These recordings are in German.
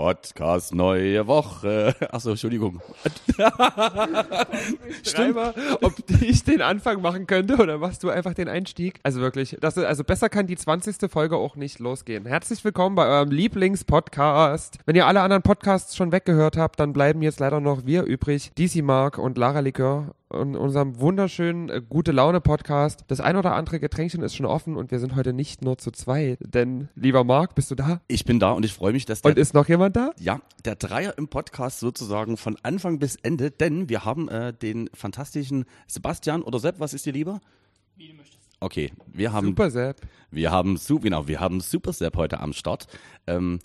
Podcast neue Woche. Achso, Entschuldigung. Schreiber, ob ich den Anfang machen könnte oder machst du einfach den Einstieg? Also wirklich, das ist, also besser kann die 20. Folge auch nicht losgehen. Herzlich willkommen bei eurem Lieblingspodcast. Wenn ihr alle anderen Podcasts schon weggehört habt, dann bleiben jetzt leider noch wir übrig. DC Mark und Lara Likör in unserem wunderschönen äh, gute Laune Podcast. Das ein oder andere Getränkchen ist schon offen und wir sind heute nicht nur zu zweit. Denn, lieber Marc, bist du da? Ich bin da und ich freue mich, dass der, Und ist noch jemand da? ja, der Dreier im Podcast sozusagen von Anfang bis Ende, denn wir haben äh, den fantastischen Sebastian oder Sepp, was ist dir lieber? Wie du möchtest. Okay, wir haben Super, Sepp. Wir haben, genau, wir haben Super Sepp heute am Start. Ähm,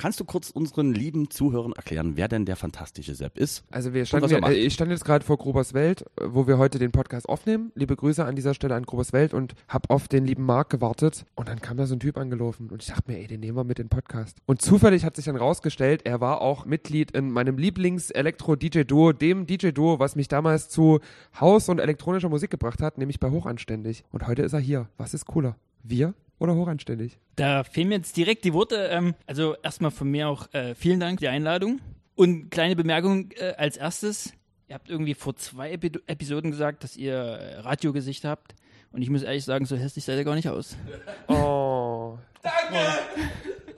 kannst du kurz unseren lieben Zuhörern erklären, wer denn der fantastische Sepp ist? Also wir standen, er macht. äh, ich stand jetzt gerade vor Grobers Welt, äh, wo wir heute den Podcast aufnehmen. Liebe Grüße an dieser Stelle an Grobers Welt und hab auf den lieben Marc gewartet. Und dann kam da so ein Typ angelaufen und ich dachte mir, ey, den nehmen wir mit in den Podcast. Und zufällig hat sich dann rausgestellt, er war auch Mitglied in meinem Lieblings-Elektro-DJ-Duo, dem DJ-Duo, was mich damals zu Haus- und elektronischer Musik gebracht hat, nämlich bei Hochanständig. Und heute ist er hier. Was ist cooler? Wir oder Hochanständig? Da fehlen mir jetzt direkt die Worte. Ähm, also erstmal von mir auch äh, vielen Dank für die Einladung. Und kleine Bemerkung äh, als erstes. Ihr habt irgendwie vor zwei Epi Episoden gesagt, dass ihr äh, Radiogesicht habt. Und ich muss ehrlich sagen, so hässlich seid ihr gar nicht aus. Oh. Danke!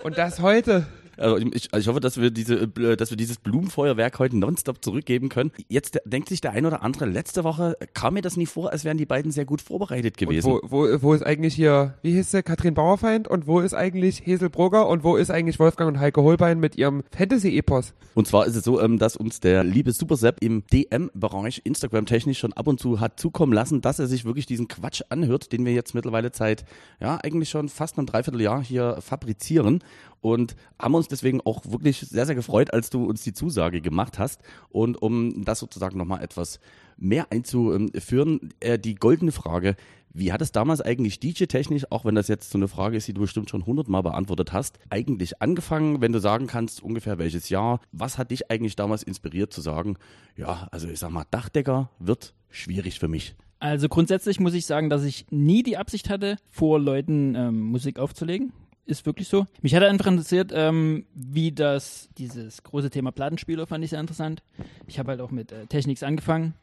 Und das heute. Also ich, ich hoffe, dass wir diese, äh, dass wir dieses Blumenfeuerwerk heute nonstop zurückgeben können. Jetzt denkt sich der ein oder andere, letzte Woche kam mir das nie vor, als wären die beiden sehr gut vorbereitet gewesen. Wo, wo, wo ist eigentlich hier, wie hieß sie, Katrin Bauerfeind und wo ist eigentlich Hesel Brugger und wo ist eigentlich Wolfgang und Heike Holbein mit ihrem Fantasy-Epos? Und zwar ist es so, ähm, dass uns der liebe Super Sepp im DM-Bereich Instagram-technisch schon ab und zu hat zukommen lassen, dass er sich wirklich diesen Quatsch anhört, den wir jetzt mittlerweile seit, ja, eigentlich schon fast einem Dreivierteljahr hier fabrizieren. Und haben uns deswegen auch wirklich sehr, sehr gefreut, als du uns die Zusage gemacht hast. Und um das sozusagen nochmal etwas mehr einzuführen, äh, die goldene Frage, wie hat es damals eigentlich DJ-technisch, auch wenn das jetzt so eine Frage ist, die du bestimmt schon hundertmal beantwortet hast, eigentlich angefangen, wenn du sagen kannst, ungefähr welches Jahr? Was hat dich eigentlich damals inspiriert zu sagen, ja, also ich sag mal, Dachdecker wird schwierig für mich? Also grundsätzlich muss ich sagen, dass ich nie die Absicht hatte, vor Leuten ähm, Musik aufzulegen. Ist wirklich so. Mich hat einfach interessiert, ähm, wie das, dieses große Thema Plattenspieler fand ich sehr interessant. Ich habe halt auch mit äh, Technics angefangen,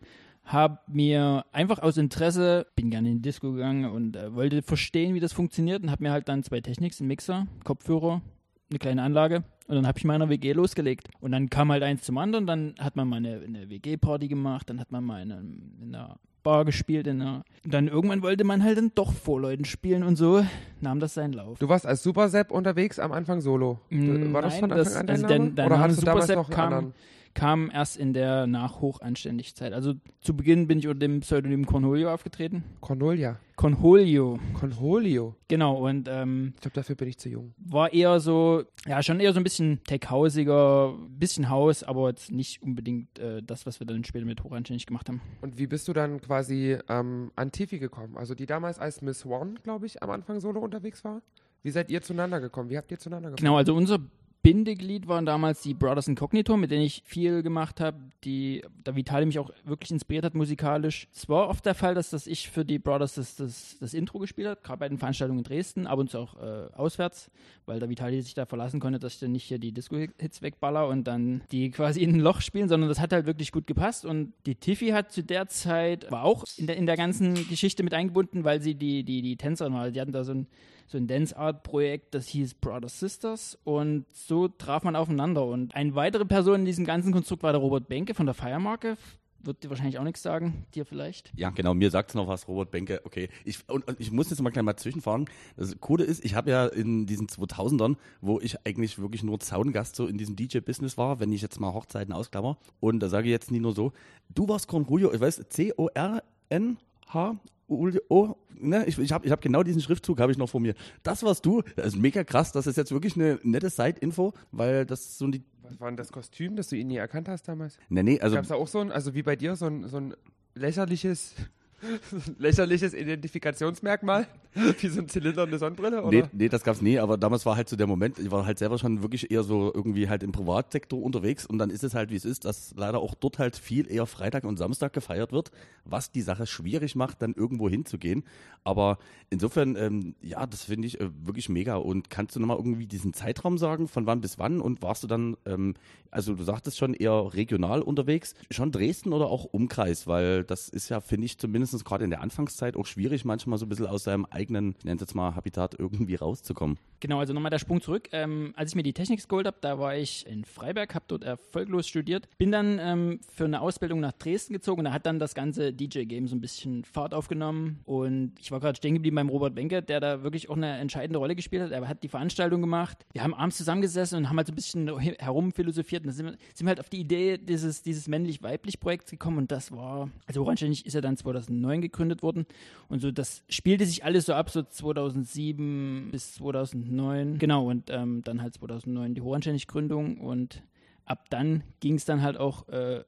habe mir einfach aus Interesse, bin gerne in die Disco gegangen und äh, wollte verstehen, wie das funktioniert und habe mir halt dann zwei Technics, einen Mixer, Kopfhörer, eine kleine Anlage und dann habe ich meiner WG losgelegt. Und dann kam halt eins zum anderen, dann hat man mal eine, eine WG-Party gemacht, dann hat man mal in, in einer Bar gespielt, in einer, dann irgendwann wollte man halt dann doch vor Leuten spielen und so nahm das seinen Lauf. Du warst als Super Sepp unterwegs am Anfang solo. Mm, War das nein, von das- Anfang an dein also Name? der- der Oder Name hattest du damals noch kam- anderen? Kam erst in der Nachhochanständigkeit. Also zu Beginn bin ich unter dem Pseudonym Cornholio aufgetreten. Cornelia. Cornholio, Cornholio. genau. Und ähm, Ich glaube, dafür bin ich zu jung. war eher so, ja, schon eher so ein bisschen tech-hausiger, bisschen Haus, aber jetzt nicht unbedingt äh, das, was wir dann später mit Hochanständig gemacht haben. Und wie bist du dann quasi ähm, an Tiffy gekommen? Also die damals als Miss One, glaube ich, am Anfang solo unterwegs war? Wie seid ihr zueinander gekommen? Wie habt ihr zueinander gekommen? Genau, also unser Bindeglied waren damals die Brothers Incognito, mit denen ich viel gemacht habe, die da Vitali mich auch wirklich inspiriert hat musikalisch. Es war oft der Fall, dass, dass ich für die Brothers das, das, das Intro gespielt habe, gerade bei den Veranstaltungen in Dresden, ab und zu auch äh, auswärts, weil der Vitali sich da verlassen konnte, dass ich dann nicht hier die Disco-Hits wegballer und dann die quasi in ein Loch spielen, sondern das hat halt wirklich gut gepasst und die Tiffy hat zu der Zeit, war auch in der, in der ganzen Geschichte mit eingebunden, weil sie die, die, die Tänzerin war. Die hatten da so ein so ein Dance Art Projekt, das hieß Brothers Sisters und so traf man aufeinander. Und eine weitere Person in diesem ganzen Konstrukt war der Robert Benke von der Feiermarke. Wird dir wahrscheinlich auch nichts sagen, dir vielleicht. Ja, genau, mir sagt es noch was, Robert Benke. Okay, ich, und, und ich muss jetzt mal gleich mal zwischenfahren. Das Coole ist, ich habe ja in diesen 2000ern, wo ich eigentlich wirklich nur Zaungast so in diesem DJ-Business war, wenn ich jetzt mal Hochzeiten ausklammer, und da sage ich jetzt nie nur so, du warst Cornholio, ich weiß, C-O-R-N-H O, ne, ich, ich habe ich hab genau diesen Schriftzug habe ich noch vor mir. Das warst du. Das ist mega krass. Das ist jetzt wirklich eine nette Side-Info, weil das so die. Was war denn das Kostüm, das du ihn nie erkannt hast damals? Nee, nee, also Gab es da auch so ein, also wie bei dir, so ein, so ein lächerliches Lächerliches Identifikationsmerkmal? Wie so ein Zylinder und eine Sonnenbrille? Oder? Nee, nee, das gab's nie, aber damals war halt so der Moment, ich war halt selber schon wirklich eher so irgendwie halt im Privatsektor unterwegs und dann ist es halt, wie es ist, dass leider auch dort halt viel eher Freitag und Samstag gefeiert wird, was die Sache schwierig macht, dann irgendwo hinzugehen. Aber insofern, ähm, ja, das finde ich äh, wirklich mega. Und kannst du nochmal irgendwie diesen Zeitraum sagen, von wann bis wann und warst du dann, ähm, also du sagtest schon eher regional unterwegs, schon Dresden oder auch Umkreis, weil das ist ja, finde ich, zumindest gerade in der Anfangszeit auch schwierig, manchmal so ein bisschen aus seinem eigenen, ich nenne es jetzt mal, Habitat irgendwie rauszukommen. Genau, also nochmal der Sprung zurück. Ähm, als ich mir die Technik geholt habe, da war ich in Freiberg, habe dort erfolglos studiert, bin dann ähm, für eine Ausbildung nach Dresden gezogen und da hat dann das ganze DJ-Game so ein bisschen Fahrt aufgenommen und ich war gerade stehen geblieben beim Robert Wenke, der da wirklich auch eine entscheidende Rolle gespielt hat. Er hat die Veranstaltung gemacht. Wir haben abends zusammengesessen und haben halt so ein bisschen herumphilosophiert und dann sind sind wir halt auf die Idee dieses, dieses männlich-weiblich-Projekts gekommen und das war, also Oranständig ist ja dann 2009 gegründet worden und so, das spielte sich alles so ab, so 2007 bis 2009. Genau, und ähm, dann halt 2009 die Horanständig-Gründung und ab dann ging es dann halt auch äh,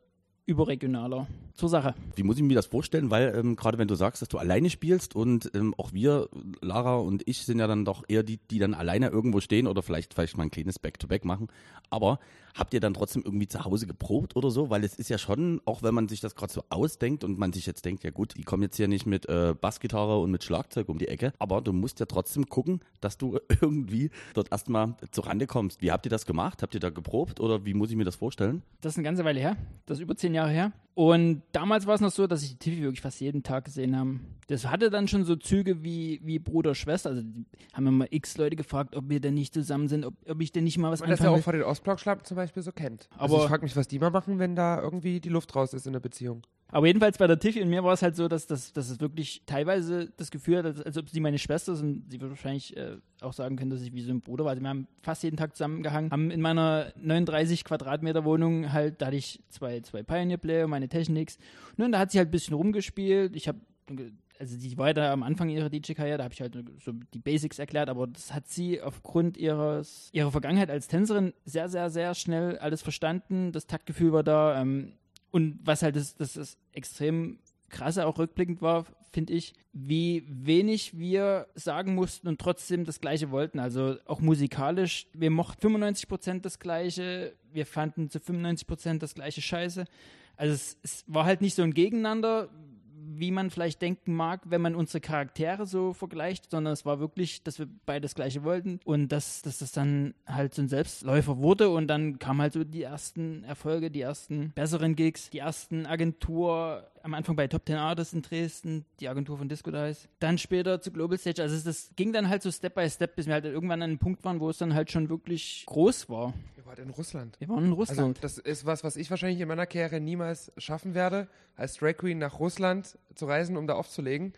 überregionaler zur Sache. Wie muss ich mir das vorstellen? Weil ähm, gerade wenn du sagst, dass du alleine spielst und ähm, auch wir, Lara und ich, sind ja dann doch eher die, die dann alleine irgendwo stehen oder vielleicht vielleicht mal ein kleines Back-to-Back -Back machen. Aber habt ihr dann trotzdem irgendwie zu Hause geprobt oder so? Weil es ist ja schon, auch wenn man sich das gerade so ausdenkt und man sich jetzt denkt, ja gut, die kommen jetzt hier nicht mit äh, Bassgitarre und mit Schlagzeug um die Ecke, aber du musst ja trotzdem gucken, dass du irgendwie dort erstmal zur Rande kommst. Wie habt ihr das gemacht? Habt ihr da geprobt oder wie muss ich mir das vorstellen? Das ist eine ganze Weile her. Das ist über zehn Jahre her. Und damals war es noch so, dass ich die Tiffy wirklich fast jeden Tag gesehen habe. Das hatte dann schon so Züge wie, wie Bruder, Schwester. Also haben immer x Leute gefragt, ob wir denn nicht zusammen sind, ob, ob ich denn nicht mal was Und das ja auch von den Ostblock-Schlappen zum Beispiel so kennt. Aber also ich frage mich, was die mal machen, wenn da irgendwie die Luft raus ist in der Beziehung. Aber jedenfalls bei der Tiffy und mir war es halt so, dass, dass, dass es wirklich teilweise das Gefühl hat, als, als ob sie meine Schwester ist und sie wird wahrscheinlich äh, auch sagen können, dass ich wie so ein Bruder war. Also wir haben fast jeden Tag zusammengehangen, haben in meiner 39 Quadratmeter Wohnung halt, da hatte ich zwei, zwei Pioneer Player, meine Technics. Und da hat sie halt ein bisschen rumgespielt. Ich habe also die war ja da am Anfang ihrer DJ-Karriere, da habe ich halt so die Basics erklärt, aber das hat sie aufgrund ihres, ihrer Vergangenheit als Tänzerin sehr, sehr, sehr schnell alles verstanden. Das Taktgefühl war da. Ähm, und was halt das, das, das extrem krasse auch rückblickend war, finde ich, wie wenig wir sagen mussten und trotzdem das Gleiche wollten. Also auch musikalisch, wir mochten 95 Prozent das Gleiche, wir fanden zu 95 Prozent das Gleiche Scheiße. Also es, es, war halt nicht so ein Gegeneinander, wie man vielleicht denken mag, wenn man unsere Charaktere so vergleicht, sondern es war wirklich, dass wir beide das Gleiche wollten und dass, dass das dann halt so ein Selbstläufer wurde und dann kamen halt so die ersten Erfolge, die ersten besseren Gigs, die ersten Agentur, am Anfang bei Top Ten Artists in Dresden, die Agentur von Disco Dice, dann später zu Global Stage, also das ging dann halt so Step by Step, bis wir halt irgendwann an einem Punkt waren, wo es dann halt schon wirklich groß war. Wir waren in Russland. Wir waren in Russland. Also das ist was, was ich wahrscheinlich in meiner Karriere niemals schaffen werde, als Drag Queen nach Russland zu reisen, um da aufzulegen.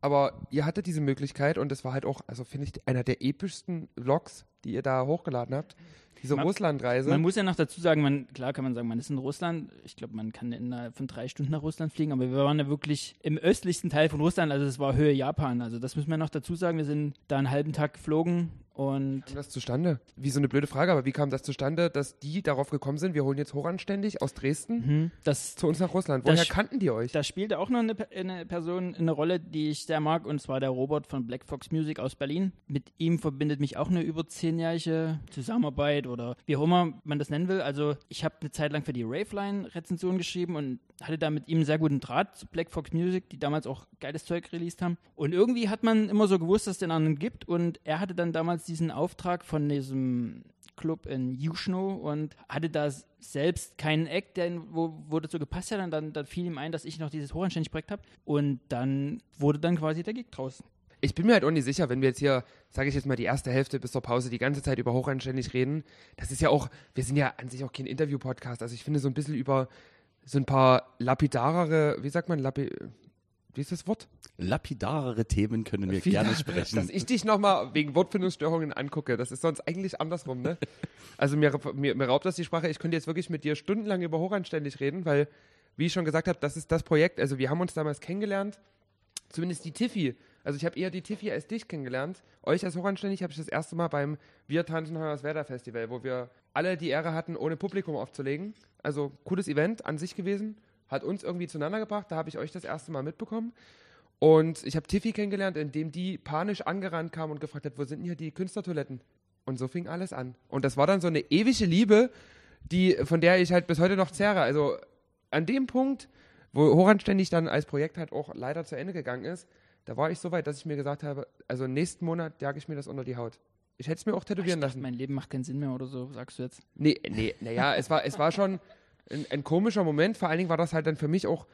Aber ihr hattet diese Möglichkeit und das war halt auch, also finde ich, einer der epischsten Vlogs, die ihr da hochgeladen habt. Diese Russlandreise. Man muss ja noch dazu sagen, man, klar kann man sagen, man ist in Russland. Ich glaube, man kann innerhalb von drei Stunden nach Russland fliegen, aber wir waren ja wirklich im östlichsten Teil von Russland, also es war Höhe Japan. Also das müssen wir noch dazu sagen. Wir sind da einen halben Tag geflogen und wie kam das zustande? Wie so eine blöde Frage, aber wie kam das zustande, dass die darauf gekommen sind, wir holen jetzt hochanständig aus Dresden mhm, das, zu uns nach Russland? Woher kannten die euch? Da spielte auch noch eine, eine, Person eine Rolle, die ich sehr mag, und zwar der Robert von Black Fox Music aus Berlin. Mit ihm verbindet mich auch eine über zehnjährige Zusammenarbeit oder wie auch immer man das nennen will. Also ich habe eine Zeit lang für die Raveline Rezension geschrieben und hatte da mit ihm einen sehr guten Draht zu Black Fox Music, die damals auch geiles Zeug released haben. Und irgendwie hat man immer so gewusst, dass es den anderen gibt und er hatte dann damals diesen Auftrag von diesem Club in Juschno und hatte da selbst keinen Act, der, wo, wo dazu gepasst hat. Und dann, dann fiel ihm ein, dass ich noch dieses Hochanständig-Projekt habe. Und dann wurde dann quasi der Gig draus. Ich bin mir halt auch nicht sicher, wenn wir jetzt hier, sage ich jetzt mal, die erste Hälfte bis zur Pause die ganze Zeit über Hochanständig reden. Das ist ja auch, wir sind ja an sich auch kein Interview-Podcast. Also ich finde so ein bisschen über so ein paar lapidarere, wie sagt man, lapi wie ist das Wort? Lapidarere Themen können wir gerne sprechen. Dass ich dich nochmal wegen Wortfindungsstörungen angucke, das ist sonst eigentlich andersrum, ne? Also mir, mir, mir raubt das die Sprache. Ich könnte jetzt wirklich mit dir stundenlang über Hochanständig reden, weil, wie ich schon gesagt habe, das ist das Projekt. Also wir haben uns damals kennengelernt, zumindest die Tiffy. Also ich habe eher die Tiffy als dich kennengelernt. Euch als Hochanständig habe ich das erste Mal beim Wir tanzen Werder Festival, wo wir alle die Ehre hatten, ohne Publikum aufzulegen. Also cooles Event an sich gewesen hat uns irgendwie zueinander gebracht. Da habe ich euch das erste Mal mitbekommen. Und ich habe Tiffy kennengelernt, indem die panisch angerannt kam und gefragt hat, wo sind denn hier die Künstlertoiletten? Und so fing alles an. Und das war dann so eine ewige Liebe, die, von der ich halt bis heute noch zehre. Also an dem Punkt, wo Horan ständig dann als Projekt halt auch leider zu Ende gegangen ist, da war ich so weit, dass ich mir gesagt habe, also nächsten Monat jage ich mir das unter die Haut. Ich hätte es mir auch tätowieren dachte, lassen. mein Leben macht keinen Sinn mehr oder so, sagst du jetzt. Nee, nee, naja, es war, es war schon ein, ein komischer Moment. Vor allen Dingen war das halt dann für mich auch,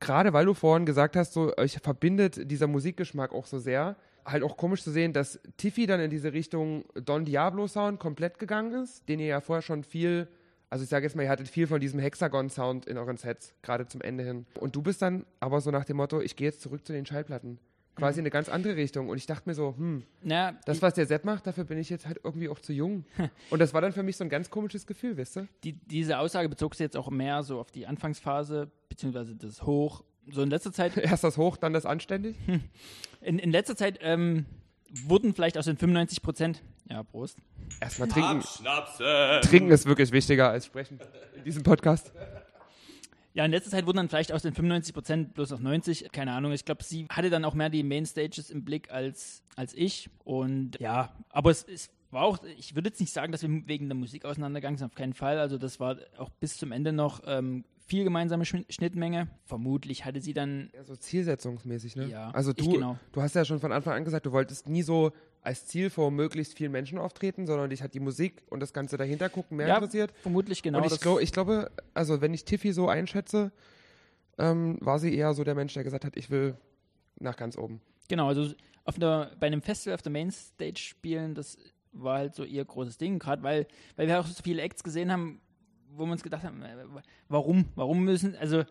gerade weil du vorhin gesagt hast, so, euch verbindet dieser Musikgeschmack auch so sehr. Halt auch komisch zu sehen, dass Tiffy dann in diese Richtung Don Diablo Sound komplett gegangen ist, den ihr ja vorher schon viel, also ich sage jetzt mal, ihr hattet viel von diesem Hexagon Sound in euren Sets, gerade zum Ende hin. Und du bist dann aber so nach dem Motto, ich gehe jetzt zurück zu den Schallplatten. Quasi in eine ganz andere Richtung. Und ich dachte mir so, hm, Na, das, was der Sepp macht, dafür bin ich jetzt halt irgendwie auch zu jung. Und das war dann für mich so ein ganz komisches Gefühl, wisst ihr? die, diese Aussage bezog sich jetzt auch mehr so auf die Anfangsphase, beziehungsweise das Hoch. So in letzter Zeit, Erst das hoch, dann das anständig. in, in letzter Zeit ähm, wurden vielleicht aus den 95 Prozent, ja, Prost, Erstmal trinken. Abschnapsen. Trinken ist wirklich wichtiger als sprechen in diesem Podcast. Ja, in letzter Zeit wurden dann vielleicht aus den 95 Prozent bloß noch 90. Keine Ahnung. Ich glaube, sie hatte dann auch mehr die Mainstages im Blick als, als ich. Und ja, aber es, es war auch, ich würde jetzt nicht sagen, dass wir wegen der Musik auseinandergegangen sind, auf keinen Fall. Also das war auch bis zum Ende noch ähm, viel gemeinsame Schn- Schnittmenge. Vermutlich hatte sie dann, Ja, so zielsetzungsmäßig, ne? Ja, also du, genau. du hast ja schon von Anfang an gesagt, du wolltest nie so als Ziel vor möglichst vielen Menschen auftreten, sondern dich hat die Musik und das Ganze dahinter gucken mehr ja, interessiert. vermutlich genau und ich, glaub, ich glaube, also wenn ich Tiffy so einschätze, ähm, war sie eher so der Mensch, der gesagt hat, ich will nach ganz oben. Genau, also auf der, bei einem Festival auf der Mainstage spielen, das war halt so ihr großes Ding, gerade weil, weil wir auch so viele Acts gesehen haben, wo wir uns gedacht haben, äh, warum, warum müssen, also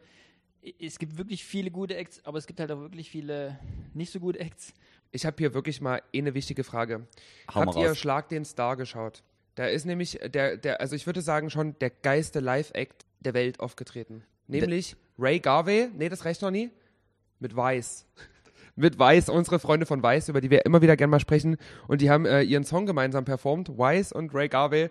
es gibt wirklich viele gute Acts, aber es gibt halt auch wirklich viele nicht so gute Acts. Ich habe hier wirklich mal eine wichtige Frage. Habt ihr raus. Schlag den Star geschaut? Da ist nämlich der, der, also ich würde sagen schon der geilste Live-Act der Welt aufgetreten. Nämlich Ray Garvey, nee, das reicht noch nie, mit Weiß. mit Weiß, unsere Freunde von Weiß, über die wir immer wieder gerne mal sprechen. Und die haben äh, ihren Song gemeinsam performt, Weiß und Ray Garvey.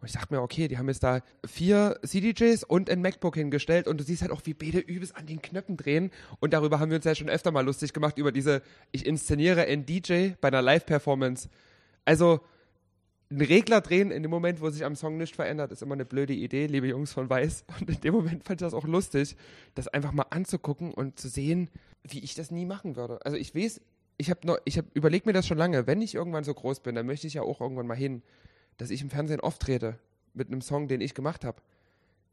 Und ich dachte mir, okay, die haben jetzt da vier CDJs und ein MacBook hingestellt und du siehst halt auch, wie beide übelst an den Knöpfen drehen. Und darüber haben wir uns ja schon öfter mal lustig gemacht, über diese, ich inszeniere einen DJ bei einer Live-Performance. Also, einen Regler drehen in dem Moment, wo sich am Song nichts verändert, ist immer eine blöde Idee, liebe Jungs von Weiß. Und in dem Moment fand ich das auch lustig, das einfach mal anzugucken und zu sehen, wie ich das nie machen würde. Also ich weiß, ich habe ich habe überlegt mir das schon lange, wenn ich irgendwann so groß bin, dann möchte ich ja auch irgendwann mal hin, dass ich im Fernsehen auftrete mit einem Song, den ich gemacht habe.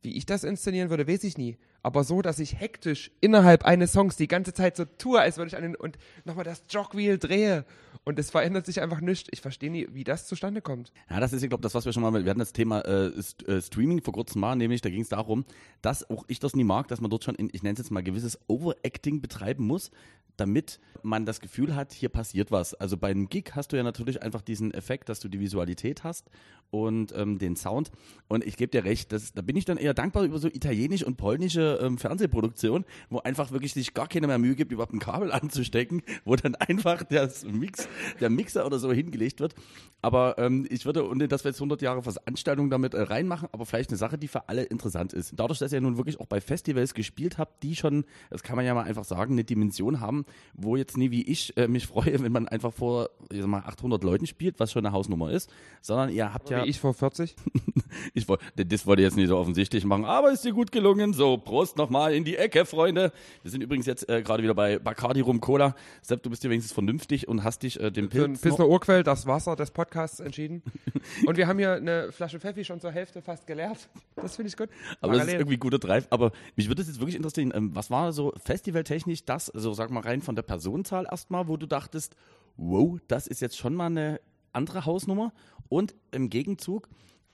Wie ich das inszenieren würde, weiß ich nie. Aber so, dass ich hektisch innerhalb eines Songs die ganze Zeit so tue, als würde ich den und nochmal das Jogwheel drehe und es verändert sich einfach nichts. Ich verstehe nie, wie das zustande kommt. Ja, das ist, ich glaube, das, was wir schon mal, wir hatten das Thema äh, St äh, Streaming vor kurzem mal, nämlich da ging es darum, dass auch ich das nie mag, dass man dort schon, in, ich nenne es jetzt mal, gewisses Overacting betreiben muss, damit man das Gefühl hat, hier passiert was. Also bei einem Gig hast du ja natürlich einfach diesen Effekt, dass du die Visualität hast und ähm, den Sound. Und ich gebe dir recht, das, da bin ich dann eher dankbar über so italienisch und polnische ähm, Fernsehproduktion, wo einfach wirklich sich gar keine mehr Mühe gibt, überhaupt ein Kabel anzustecken, wo dann einfach das Mix, der Mixer oder so hingelegt wird. Aber ähm, ich würde, ohne dass wir jetzt 100 Jahre Veranstaltung damit äh, reinmachen, aber vielleicht eine Sache, die für alle interessant ist. Dadurch, dass ihr nun wirklich auch bei Festivals gespielt habt, die schon, das kann man ja mal einfach sagen, eine Dimension haben, wo jetzt nie wie ich äh, mich freue, wenn man einfach vor ich sag mal, 800 Leuten spielt, was schon eine Hausnummer ist, sondern ihr habt ja Wie ich vor 40. ich wollte, das wollte ich jetzt nicht so offensichtlich machen, aber ist dir gut gelungen. So, Prost nochmal in die Ecke, Freunde. Wir sind übrigens jetzt äh, gerade wieder bei Bacardi Rum Cola. Sepp, du bist dir wenigstens vernünftig und hast dich äh, dem Für Pilz. Pilsner Urquell, das Wasser des Podcasts entschieden. Und wir haben hier eine Flasche Pfeffi schon zur Hälfte fast geleert. Das finde ich gut. aber das ist Parallel. irgendwie guter Drive. Aber mich würde es jetzt wirklich interessieren, ähm, was war so festivaltechnisch das, also sag mal rein von der Personenzahl erstmal, wo du dachtest, wow, das ist jetzt schon mal eine andere Hausnummer und im Gegenzug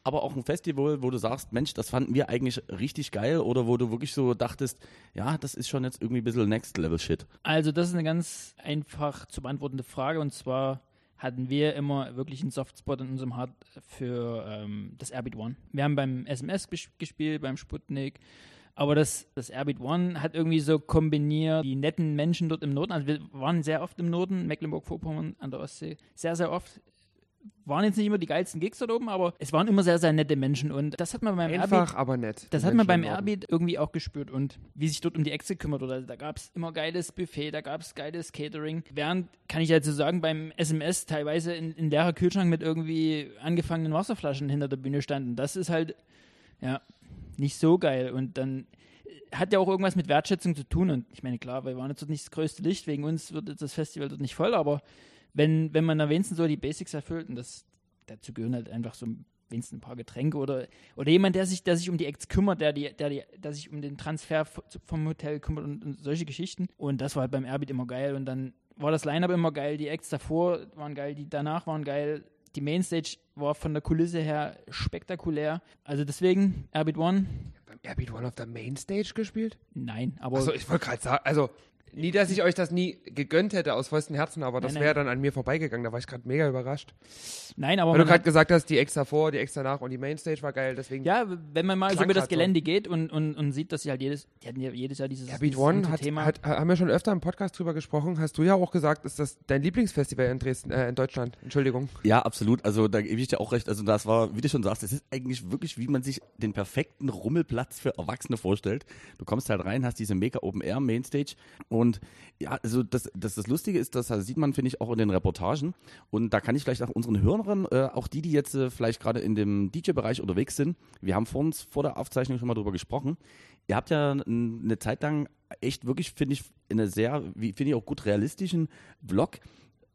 aber auch ein Festival, wo du sagst, Mensch, das fanden wir eigentlich richtig geil oder wo du wirklich so dachtest, ja, das ist schon jetzt irgendwie ein bisschen Next Level Shit. Also das ist eine ganz einfach zu beantwortende Frage und zwar hatten wir immer wirklich einen Softspot in unserem Hart für ähm, das Airbeat One. Wir haben beim SMS ges gespielt, beim Sputnik, aber das, das Airbeat One hat irgendwie so kombiniert die netten Menschen dort im Norden. Also wir waren sehr oft im Norden, Mecklenburg-Vorpommern an der Ostsee, sehr, sehr oft. Waren jetzt nicht immer die geilsten Gigs dort oben, aber es waren immer sehr, sehr nette Menschen und das hat man beim Einfach, Airbeat, aber nett. das hat man Menschen beim im Norden. Airbeat irgendwie auch gespürt und wie sich dort um die Echse kümmert oder da gab es immer geiles Buffet, da gab es geiles Catering. Während, kann ich dazu sagen, beim SMS teilweise in, in leerer Kühlschrank mit irgendwie angefangenen Wasserflaschen hinter der Bühne standen. Das ist halt, ja, nicht so geil und dann hat ja auch irgendwas mit Wertschätzung zu tun. Und ich meine, klar, wir waren jetzt dort nicht das größte Licht, wegen uns wird jetzt das Festival dort nicht voll, aber wenn, wenn man da wenigstens so die Basics erfüllt, und das, dazu gehören halt einfach so wenigstens ein paar Getränke oder, oder jemand, der sich, der sich um die Acts kümmert, der, die, der, die, der sich um den Transfer vom Hotel kümmert und, und solche Geschichten. Und das war halt beim Airbeat immer geil. Und dann war das Line-Up immer geil, die Acts davor waren geil, die danach waren geil. Die Mainstage war von der Kulisse her spektakulär. Also deswegen, Airbeat One, Beim Airbeat One auf der Mainstage gespielt? nein, aber Achso, ich wollte gerade sagen, also nie, dass ich euch das nie gegönnt hätte aus vollstem Herzen, aber das wäre dann an mir vorbeigegangen. Da war ich gerade mega überrascht. nein, aber Weil du gerade gesagt hast, die extra vor, die extra nach und die Mainstage war geil, deswegen. ja, wenn man mal so über das grad so. Gelände geht und, und, und sieht, dass sie halt jedes, die hatten ja jedes Jahr dieses, Airbeat dieses One hat, Thema. hat, haben wir schon öfter im Podcast drüber gesprochen. Hast du ja auch gesagt, ist das dein Lieblingsfestival in Dresden, äh, in Deutschland? Entschuldigung. Ja, absolut. Also da gebe ich dir auch recht. Also das war, wie du schon sagst, das ist eigentlich wirklich, wie man sich den perfekten Rummelplatz für Erwachsene vorstellt. Du kommst halt rein, hast diese mega Open Air Mainstage und ja, also das, das, das Lustige ist, das sieht man, finde ich, auch in den Reportagen und da kann ich vielleicht auch unseren Hörern, äh, auch die, die jetzt äh, vielleicht gerade in dem DJ-Bereich unterwegs sind, wir haben vor uns vor der Aufzeichnung schon mal drüber gesprochen. Ihr habt ja eine Zeit lang echt wirklich, finde ich, in einer sehr, wie finde ich auch gut realistischen Vlog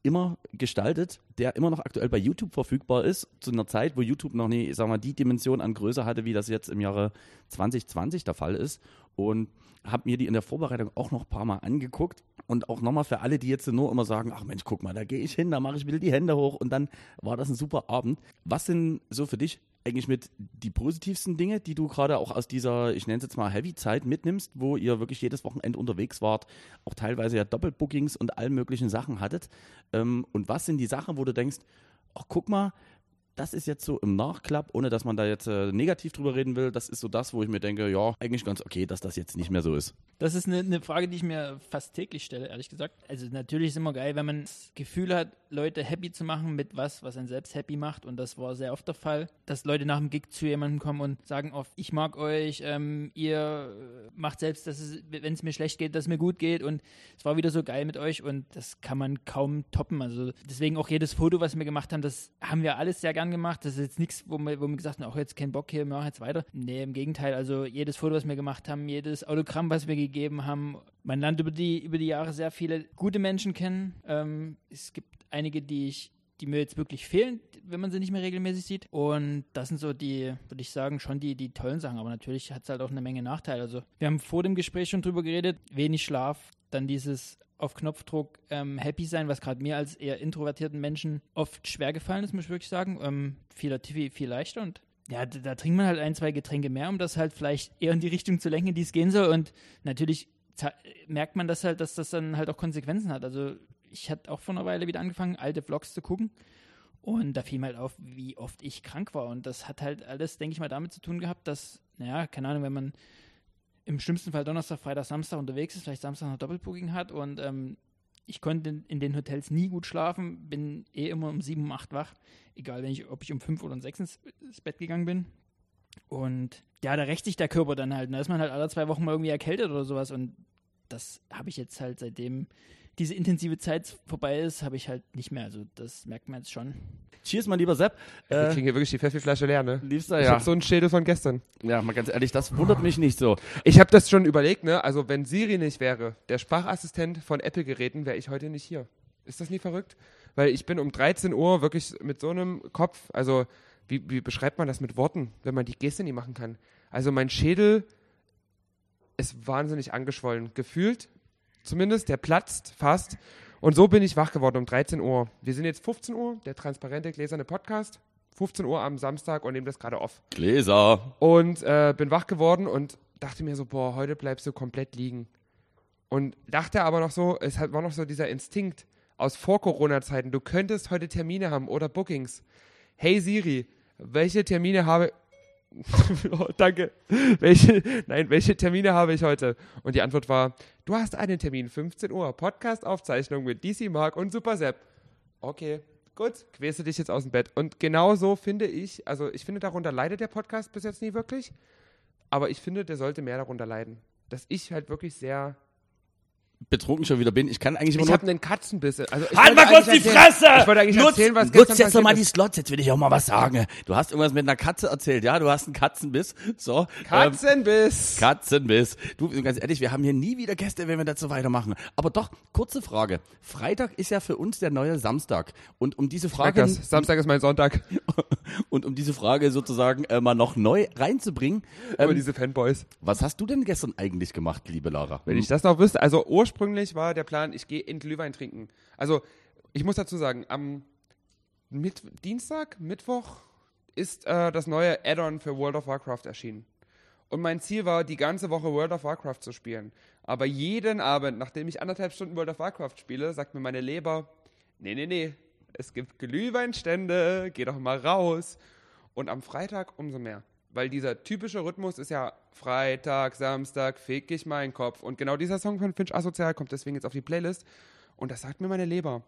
immer gestaltet, der immer noch aktuell bei YouTube verfügbar ist, zu einer Zeit, wo YouTube noch nie, sag mal, die Dimension an Größe hatte, wie das jetzt im Jahre 2020 der Fall ist. Und habe mir die in der Vorbereitung auch noch ein paar Mal angeguckt. Und auch nochmal für alle, die jetzt nur immer sagen, ach Mensch, guck mal, da gehe ich hin, da mache ich wieder die Hände hoch und dann war das ein super Abend. Was sind so für dich eigentlich mit die positivsten Dinge, die du gerade auch aus dieser, ich nenne es jetzt mal Heavy-Zeit mitnimmst, wo ihr wirklich jedes Wochenende unterwegs wart, auch teilweise ja Doppelbookings und all möglichen Sachen hattet? Ähm, und was sind die Sachen, wo du denkst, ach guck mal, das ist jetzt so im Nachklapp, ohne dass man da jetzt äh, negativ drüber reden will, das ist so das, wo ich mir denke, ja, eigentlich ganz okay, dass das jetzt nicht mehr so ist. Das ist eine, eine Frage, die ich mir fast täglich stelle, ehrlich gesagt. Also natürlich ist es immer geil, wenn man das Gefühl hat, Leute happy zu machen mit was, was einen selbst happy macht. Und das war sehr oft der Fall, dass Leute nach dem Gig zu jemandem kommen und sagen oft, ich mag euch, ähm, ihr macht selbst, dass es, wenn es mir schlecht geht, dass es mir gut geht. Und es war wieder so geil mit euch und das kann man kaum toppen. Also deswegen auch jedes Foto, was wir gemacht haben, das haben wir alles sehr gern gemacht. Das ist jetzt nichts, wo wir, wo wir gesagt haben, auch jetzt kein Bock hier, wir machen jetzt weiter. Nee, im Gegenteil. Also jedes Foto, was wir gemacht haben, jedes Autogramm, was wir gegeben haben. Man lernt über die, über die Jahre sehr viele gute Menschen kennen. Ähm, es gibt einige, die ich die mir jetzt wirklich fehlen, wenn man sie nicht mehr regelmäßig sieht. Und das sind so die, würde ich sagen, schon die, die tollen Sachen. Aber natürlich hat es halt auch eine Menge Nachteile. Also wir haben vor dem Gespräch schon drüber geredet, wenig Schlaf, dann dieses auf Knopfdruck ähm, happy sein, was gerade mir als eher introvertierten Menschen oft schwer gefallen ist, muss ich wirklich sagen. Ähm, viel, viel, viel leichter und ja, da, da trinkt man halt ein, zwei Getränke mehr, um das halt vielleicht eher in die Richtung zu lenken, in die es gehen soll. Und natürlich merkt man das halt, dass das dann halt auch Konsequenzen hat. Also ich hatte auch vor einer Weile wieder angefangen, alte Vlogs zu gucken. Und da fiel mir halt auf, wie oft ich krank war. Und das hat halt alles, denke ich mal, damit zu tun gehabt, dass, naja, keine Ahnung, wenn man im schlimmsten Fall Donnerstag, Freitag, Samstag unterwegs ist, vielleicht Samstag noch Doppelbooking hat und ähm, ich konnte in- den Hotels nie gut schlafen, bin eh immer um sieben, acht wach, egal wenn ich, ob ich um fünf oder um sechs ins, ins Bett gegangen bin. Und ja, da rächt sich der Körper dann halt. Da ist man halt alle zwei Wochen mal irgendwie erkältet oder sowas. Und das habe ich jetzt halt seitdem diese intensive Zeit vorbei ist, habe ich halt nicht mehr. Also das merkt man jetzt schon. Cheers, mein lieber Sepp. Wir Äh, kriegen hier wirklich die Pfeffi-Flasche leer, ne? liebster, Ich ja. hab so einen Schädel von gestern. Ja, mal ganz ehrlich, das wundert mich nicht so. Ich habe das schon überlegt, ne? Also wenn Siri nicht wäre, der Sprachassistent von Apple-Geräten, wäre ich heute nicht hier. Ist das nie verrückt? Weil ich bin um 13 Uhr wirklich mit so einem Kopf, also wie, wie beschreibt man das mit Worten, wenn man die Geste nie machen kann? Also mein Schädel ist wahnsinnig angeschwollen. Gefühlt, zumindest, der platzt fast. Und so bin ich wach geworden um 13 Uhr. Wir sind jetzt 15 Uhr, der transparente gläserne Podcast. 15 Uhr am Samstag und nehmen das gerade auf. Gläser. Und äh, bin wach geworden und dachte mir so, boah, heute bleibst du komplett liegen. Und dachte aber noch so, es war noch so dieser Instinkt aus Vor-Corona-Zeiten, du könntest heute Termine haben oder Bookings. Hey Siri, welche Termine habe oh, danke. Welche, nein, welche Termine habe ich heute? Und die Antwort war, du hast einen Termin, 15 Uhr, Podcast-Aufzeichnung mit DC Mark und Super Sepp. Okay. gut, quälst du dich jetzt aus dem Bett. Und genau so finde ich, also ich finde, darunter leidet der Podcast bis jetzt nie wirklich. Aber ich finde, der sollte mehr darunter leiden. Dass ich halt wirklich sehr. Betrunken schon wieder bin. Ich kann eigentlich immer Ich nur habe einen Katzenbiss. Also ich Halt mal kurz die erzählen- Fresse! Ich wollte eigentlich Nutz, erzählen, was nutz jetzt doch mal die. Slots, jetzt will ich auch mal was sagen. Du hast irgendwas mit einer Katze erzählt, ja? Du hast einen Katzenbiss. So. Ähm, Katzenbiss! Katzenbiss. Du, ganz ehrlich, wir haben hier nie wieder Gäste, wenn wir dazu weitermachen. Aber doch, kurze Frage. Freitag ist ja für uns der neue Samstag. Und um diese Frage, Samstag ist mein Sonntag. und um diese Frage sozusagen äh, mal noch neu reinzubringen, ähm, diese Fanboys. was hast du denn gestern eigentlich gemacht, liebe Lara? Wenn ich das noch wüsste. Also ursprünglich war der Plan, ich gehe in Glühwein trinken. Also ich muss dazu sagen, am Mit Dienstag, Mittwoch ist äh, das neue Add-on für World of Warcraft erschienen. Und mein Ziel war, die ganze Woche World of Warcraft zu spielen. Aber jeden Abend, nachdem ich anderthalb Stunden World of Warcraft spiele, sagt mir meine Leber, nee, nee, nee, es gibt Glühweinstände, geh doch mal raus. Und am Freitag umso mehr. Weil dieser typische Rhythmus ist ja Freitag, Samstag, fick ich meinen Kopf. Und genau dieser Song von Finch Asozial kommt deswegen jetzt auf die Playlist. Und das sagt mir meine Leber.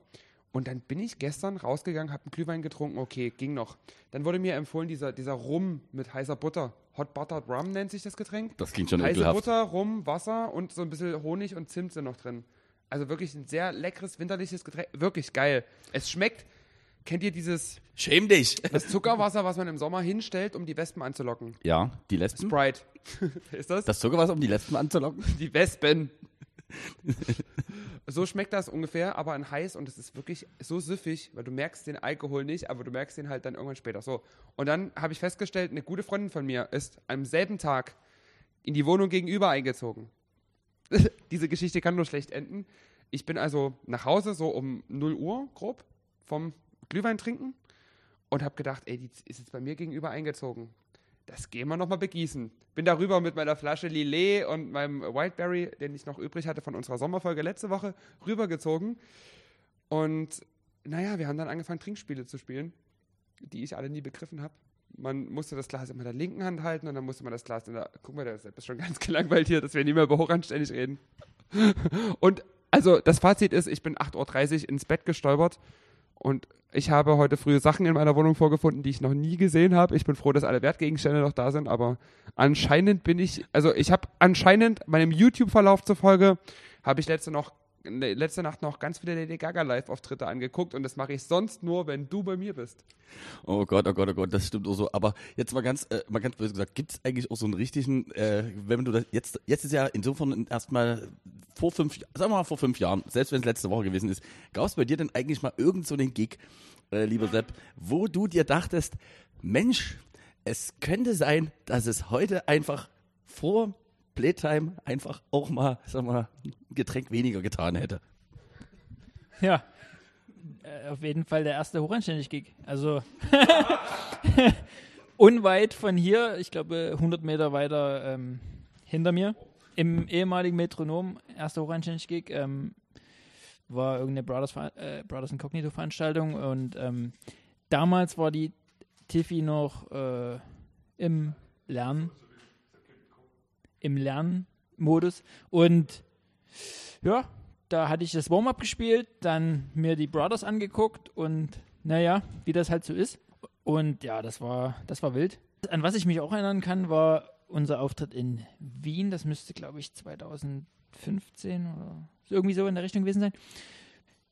Und dann bin ich gestern rausgegangen, habe einen Glühwein getrunken, okay, ging noch. Dann wurde mir empfohlen, dieser, dieser Rum mit heißer Butter. Hot Buttered Rum nennt sich das Getränk. Das klingt schon Heiße ekelhaft. Butter, Rum, Wasser und so ein bisschen Honig und Zimt sind noch drin. Also wirklich ein sehr leckeres, winterliches Getränk. Wirklich geil. Es schmeckt, kennt ihr dieses Schäm dich. das Zuckerwasser, was man im Sommer hinstellt, um die Wespen anzulocken? Ja, die Lesben. Sprite. ist das? Das Zuckerwasser, um die Lesben anzulocken? Die Wespen. so schmeckt das ungefähr, aber in heiß und es ist wirklich so süffig, weil du merkst den Alkohol nicht, aber du merkst den halt dann irgendwann später. So. Und dann habe ich festgestellt, eine gute Freundin von mir ist am selben Tag in die Wohnung gegenüber eingezogen. Diese Geschichte kann nur schlecht enden. Ich bin also nach Hause so um 0 Uhr grob vom Glühwein trinken und habe gedacht, ey, die ist jetzt bei mir gegenüber eingezogen. Das gehen wir nochmal begießen. Bin darüber mit meiner Flasche Lillet und meinem Wildberry, den ich noch übrig hatte von unserer Sommerfolge letzte Woche, rübergezogen. Und naja, wir haben dann angefangen, Trinkspiele zu spielen, die ich alle nie begriffen habe. Man musste das Glas immer in der linken Hand halten und dann musste man das Glas in der. Guck mal, das ist schon ganz gelangweilt hier, dass wir nicht mehr über hochanständig reden. Und also das Fazit ist, ich bin 8.30 Uhr ins Bett gestolpert und ich habe heute früh Sachen in meiner Wohnung vorgefunden, die ich noch nie gesehen habe. Ich bin froh, dass alle Wertgegenstände noch da sind, aber anscheinend bin ich, also ich habe anscheinend meinem YouTube-Verlauf zufolge, habe ich letzte, noch, letzte Nacht noch ganz viele Lady Gaga Live-Auftritte angeguckt und das mache ich sonst nur, wenn du bei mir bist. Oh Gott, oh Gott, oh Gott, das stimmt auch so. Aber jetzt mal ganz, äh, mal ganz böse gesagt, gibt es eigentlich auch so einen richtigen, äh, wenn du das jetzt, jetzt ist ja insofern erstmal vor fünf, sagen wir mal vor fünf Jahren, selbst wenn es letzte Woche gewesen ist, gab es bei dir denn eigentlich mal irgend so einen Gig, äh, lieber Sepp, wo du dir dachtest, Mensch, es könnte sein, dass es heute einfach vor Playtime einfach auch mal, sag mal, ein Getränk weniger getan hätte. Ja. Äh, auf jeden Fall der erste Hochanständig-Gig. Also unweit von hier, ich glaube 100 Meter weiter ähm, hinter mir, im ehemaligen Metronom, erster Hochanständig-Gig, ähm, war irgendeine Brothers, äh, Brothers Incognito Veranstaltung und ähm, damals war die Tiffy noch äh, im Lernen, im Lernmodus und ja, da hatte ich das Warm-up gespielt, dann mir die Brothers angeguckt und naja, wie das halt so ist. Und ja, das war, das war wild. An was ich mich auch erinnern kann, war unser Auftritt in Wien. Das müsste, glaube ich, 2015 oder irgendwie so in der Richtung gewesen sein.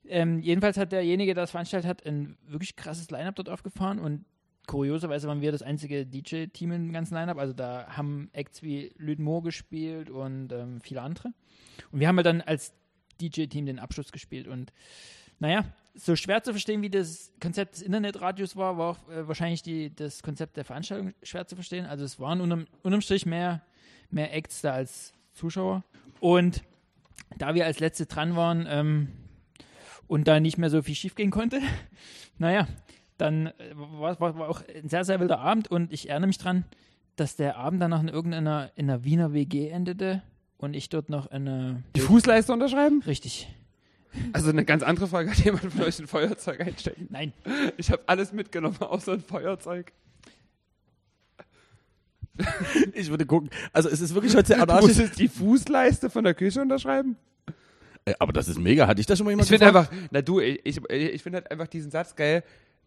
Ähm, jedenfalls hat derjenige, der das veranstaltet hat, ein wirklich krasses Line-Up dort aufgefahren und kurioserweise waren wir das einzige DJ-Team im ganzen Line-Up. Also da haben Acts wie Lüdmo gespielt und ähm, viele andere. Und wir haben halt dann als DJ-Team den Abschluss gespielt. Und naja, so schwer zu verstehen, wie das Konzept des Internetradios war, war auch äh, wahrscheinlich die, das Konzept der Veranstaltung schwer zu verstehen. Also es waren unterm, unterm Strich mehr, mehr Acts da als Zuschauer. Und da wir als Letzte dran waren ähm, und da nicht mehr so viel schief gehen konnte, naja, dann äh, war, war, war auch ein sehr, sehr wilder Abend und ich erinnere mich dran, dass der Abend dann noch in irgendeiner in einer Wiener WG endete und ich dort noch eine Die Fußleiste unterschreiben? richtig Also eine ganz andere Frage, hat jemand von euch ein Feuerzeug einstecken? nein Ich habe alles mitgenommen, außer ein Feuerzeug. Ich würde gucken, also es ist wirklich heute sehr Du anarchisch. musstest die Fußleiste von der Küche unterschreiben? Äh, aber das ist mega. Hatte ich das schon mal jemand Ich finde einfach, na du, ich, ich, ich finde halt einfach diesen Satz geil.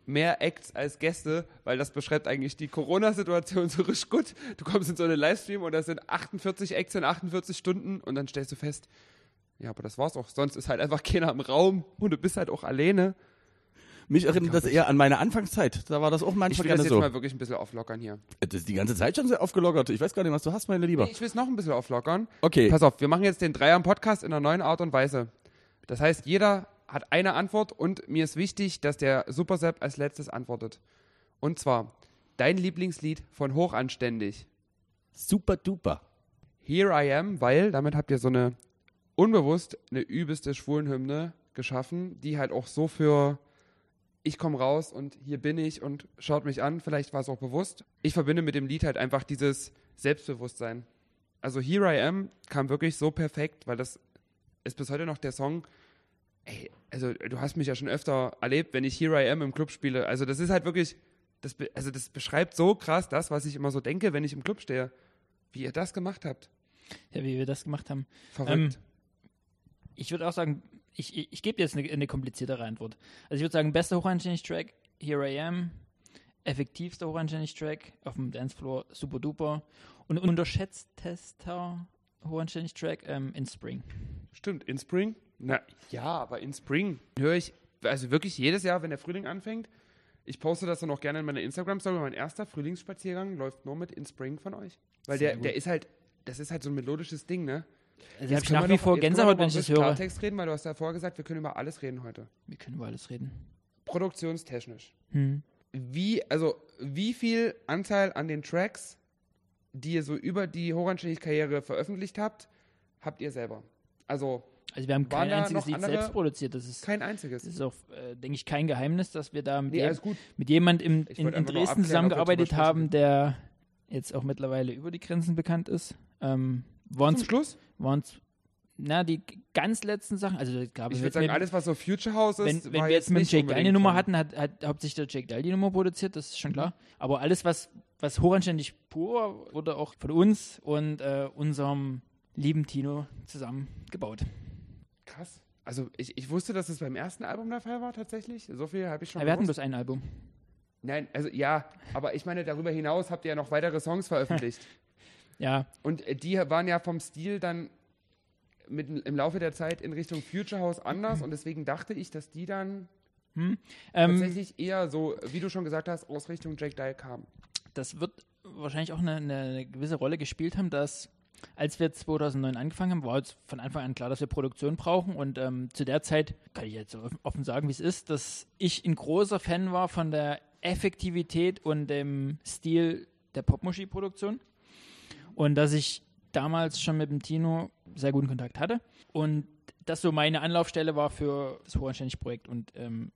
Mehr Acts als Gäste, weil das beschreibt eigentlich die Corona-Situation so richtig gut. Du kommst in so einen Livestream und da sind 48 Acts in 48 Stunden und dann stellst du fest, ja, aber das war's auch. Sonst ist halt einfach keiner im Raum und du bist halt auch alleine. Mich erinnert das ich. eher an meine Anfangszeit. Da war das auch Ich manchmal will das gerne jetzt so. mal wirklich ein bisschen auflockern hier. Das ist die ganze Zeit schon sehr aufgelockert. Ich weiß gar nicht, was du hast, meine Lieber. Ich will es noch ein bisschen auflockern. Okay. Pass auf, wir machen jetzt den Dreier-Podcast in einer neuen Art und Weise. Das heißt, jeder hat eine Antwort und mir ist wichtig, dass der Supersepp als letztes antwortet. Und zwar, dein Lieblingslied von Hochanständig. Super duper. Here I Am, weil damit habt ihr so eine unbewusst eine übelste Schwulenhymne geschaffen, die halt auch so für ich komme raus und hier bin ich und schaut mich an, vielleicht war es auch bewusst. Ich verbinde mit dem Lied halt einfach dieses Selbstbewusstsein. Also Here I Am kam wirklich so perfekt, weil das ist bis heute noch der Song. Ey, also du hast mich ja schon öfter erlebt, wenn ich Here I Am im Club spiele. Also das ist halt wirklich, das, also das beschreibt so krass das, was ich immer so denke, wenn ich im Club stehe. Wie ihr das gemacht habt. Ja, wie wir das gemacht haben. Verrückt. Ähm, Ich würde auch sagen, ich, ich, ich gebe jetzt eine, eine kompliziertere Antwort. Also ich würde sagen, bester Hochanständig-Track, Here I Am. Effektivster Hochanständig-Track auf dem Dancefloor, Super Duper. Und unterschätztester Hochanständig-Track ähm, in Spring. Stimmt, in Spring? Na ja, aber in Spring höre ich, also wirklich jedes Jahr, wenn der Frühling anfängt, ich poste das dann auch gerne in meiner Instagram-Story, mein erster Frühlingsspaziergang läuft nur mit In Spring von euch. Weil Sehr der, gut. der ist halt, das ist halt so ein melodisches Ding, ne? Also Jetzt habe ich nach wir wie vor Gänsehaut, wenn ich das höre. Klartext reden, weil du hast ja vorher gesagt, wir können über alles reden heute. Wir können über alles reden. Produktionstechnisch. Hm. Wie, also, wie viel Anteil an den Tracks, die ihr so über die Hochanständig-Karriere veröffentlicht habt, habt ihr selber? Also, Also wir haben kein einziges Lied andere- selbst produziert. Das ist, kein das einziges. ist auch, äh, denke ich, kein Geheimnis, dass wir da mit, Nee, gut. mit jemand im, in, in Dresden abklären, zusammengearbeitet haben, der jetzt auch mittlerweile über die Grenzen bekannt ist. Ähm, Zum waren Schluss? waren's, na, die ganz letzten Sachen, also ich glaube, Ich würde sagen, alles, was so Future House ist, wenn, wenn wir jetzt mit Jake unbedingt eine Nummer hatten, hat, hat hauptsächlich der Jake Dahl die Nummer produziert, das ist schon Mhm. klar. Aber alles, was, was hochanständig pur wurde auch von uns und äh, unserem lieben Tino zusammengebaut. Krass. Also ich, ich wusste, dass es beim ersten Album der Fall war tatsächlich. So viel habe ich schon Ja, wir hatten bloß ein Album. Nein, also ja, aber ich meine, darüber hinaus habt ihr ja noch weitere Songs veröffentlicht. Ja, Und äh, die waren ja vom Stil dann mit, im Laufe der Zeit in Richtung Future House anders und deswegen dachte ich, dass die dann ähm, tatsächlich eher so, wie du schon gesagt hast, aus Richtung Jake Dial kamen. Das wird wahrscheinlich auch eine, eine gewisse Rolle gespielt haben, dass als wir 2009 angefangen haben, war uns von Anfang an klar, dass wir Produktion brauchen und ähm, zu der Zeit, kann ich jetzt offen- sagen, wie es ist, dass ich ein großer Fan war von der Effektivität und dem Stil der Popmusik-Produktion und dass ich damals schon mit dem Tino sehr guten Kontakt hatte und das so meine Anlaufstelle war für das Hohenständig-Projekt und ähm,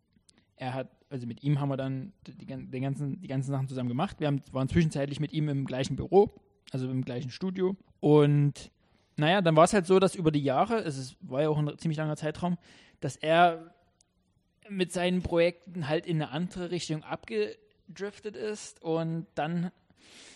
er hat, also mit ihm haben wir dann die, den ganzen, die ganzen Sachen zusammen gemacht. Wir haben, waren zwischenzeitlich mit ihm im gleichen Büro, also im gleichen Studio. Und naja, dann war es halt so, dass über die Jahre, es ist, war ja auch ein ziemlich langer Zeitraum, dass er mit seinen Projekten halt in eine andere Richtung abgedriftet ist und dann,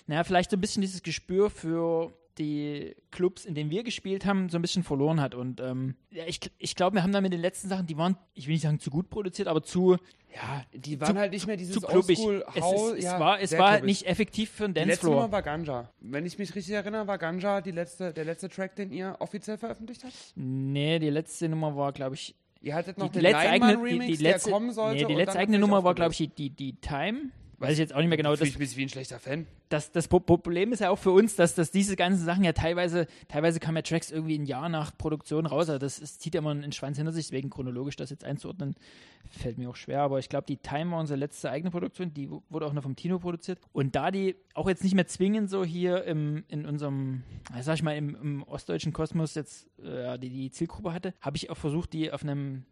naja, vielleicht so ein bisschen dieses Gespür für die Clubs, in denen wir gespielt haben, so ein bisschen verloren hat. Und ähm, ja, ich, ich glaube, wir haben da mit den letzten Sachen, die waren, ich will nicht sagen zu gut produziert, aber zu, Ja, die waren Zu- halt nicht mehr dieses zu klubbig. Oldschool Es, es ja, war, es war klubbig. nicht effektiv für einen Die letzte Dancefloor. Nummer war Ganja. Wenn ich mich richtig erinnere, war Ganja die letzte, der letzte Track, den ihr offiziell veröffentlicht habt? Nee, die letzte Nummer war, glaube ich, Ihr hattet noch die, die den letzte eigene, die, Nine-Man-Remix, die letzte, der kommen sollte. nee, die letzte eigene Nummer war, glaube ich, die, die, die Time. Weiß ich jetzt auch nicht mehr genau. Das, ich mich wie ein schlechter Fan. das, das Pro- Problem ist ja auch für uns, dass, dass diese ganzen Sachen ja teilweise, teilweise kamen ja Tracks irgendwie ein Jahr nach Produktion raus. Also das ist, zieht ja immer einen Schwanz hinter sich, deswegen chronologisch das jetzt einzuordnen, fällt mir auch schwer. Aber ich glaube, die Time war unsere letzte eigene Produktion, die wu- wurde auch noch vom Tino produziert. Und da die auch jetzt nicht mehr zwingend so hier im, in unserem, sag ich mal, im, im ostdeutschen Kosmos jetzt äh, die, die Zielgruppe hatte, habe ich auch versucht, die auf einem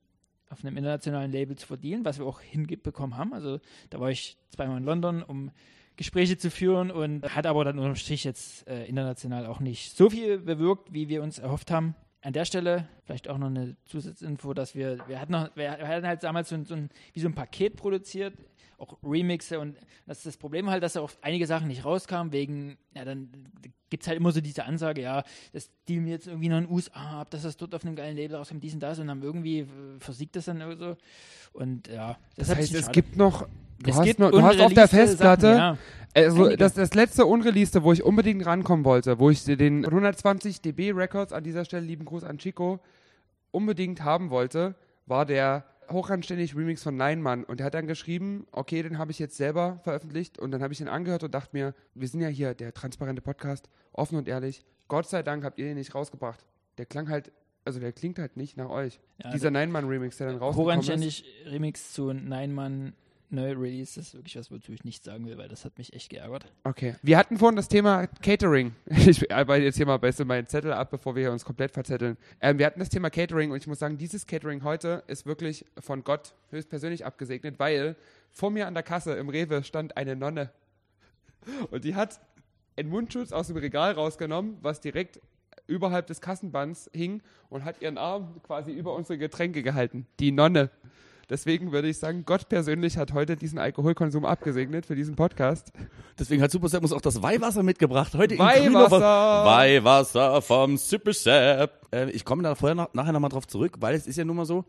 auf einem internationalen Label zu verdienen, was wir auch hinbekommen haben. Also da war ich zweimal in London, um Gespräche zu führen und hat aber dann unterm Strich jetzt äh, international auch nicht so viel bewirkt, wie wir uns erhofft haben. an der Stelle vielleicht auch noch eine Zusatzinfo, dass wir, wir hatten, noch, wir hatten halt damals so so ein, wie so ein Paket produziert, auch Remixe und das ist das Problem halt, dass auch einige Sachen nicht rauskamen, wegen, ja, dann gibt es halt immer so diese Ansage, ja, das dealen wir jetzt irgendwie noch in den USA ab, dass das dort auf einem geilen Label rauskommt, dies und das und dann irgendwie äh, versiegt das dann irgendwie so und ja. Das, das heißt, es schade. gibt noch, du, es hast, gibt noch, du hast auf der Festplatte, Sachen, ja. also das, das letzte Unreleased, wo ich unbedingt rankommen wollte, wo ich den 120 dB Records an dieser Stelle, lieben Gruß an Chico, unbedingt haben wollte, war der hochanständig Remix von Nein Mann und er hat dann geschrieben, okay, den habe ich jetzt selber veröffentlicht und dann habe ich den angehört und dachte mir, wir sind ja hier der transparente Podcast, offen und ehrlich. Gott sei Dank habt ihr den nicht rausgebracht. Der klang halt, also der klingt halt nicht nach euch. Ja, Dieser Nein Mann Remix, der dann rausgekommen ist. Hochanständig Remix zu Nein Mann neue Release ist wirklich was, wozu ich nicht sagen will, weil das hat mich echt geärgert. Okay. Wir hatten vorhin das Thema Catering. Ich arbeite jetzt hier mal besser meinen Zettel ab, bevor wir uns komplett verzetteln. Ähm, wir hatten das Thema Catering und ich muss sagen, dieses Catering heute ist wirklich von Gott höchstpersönlich abgesegnet, weil vor mir an der Kasse im Rewe stand eine Nonne und die hat einen Mundschutz aus dem Regal rausgenommen, was direkt überhalb des Kassenbands hing und hat ihren Arm quasi über unsere Getränke gehalten. Die Nonne. Deswegen würde ich sagen, Gott persönlich hat heute diesen Alkoholkonsum abgesegnet für diesen Podcast. Deswegen hat Super Sepp uns auch das Weihwasser mitgebracht. Heute Weihwasser! Weihwasser vom Super Sepp. Äh, ich komme da vorher noch, nachher nochmal drauf zurück, weil es ist ja nun mal so,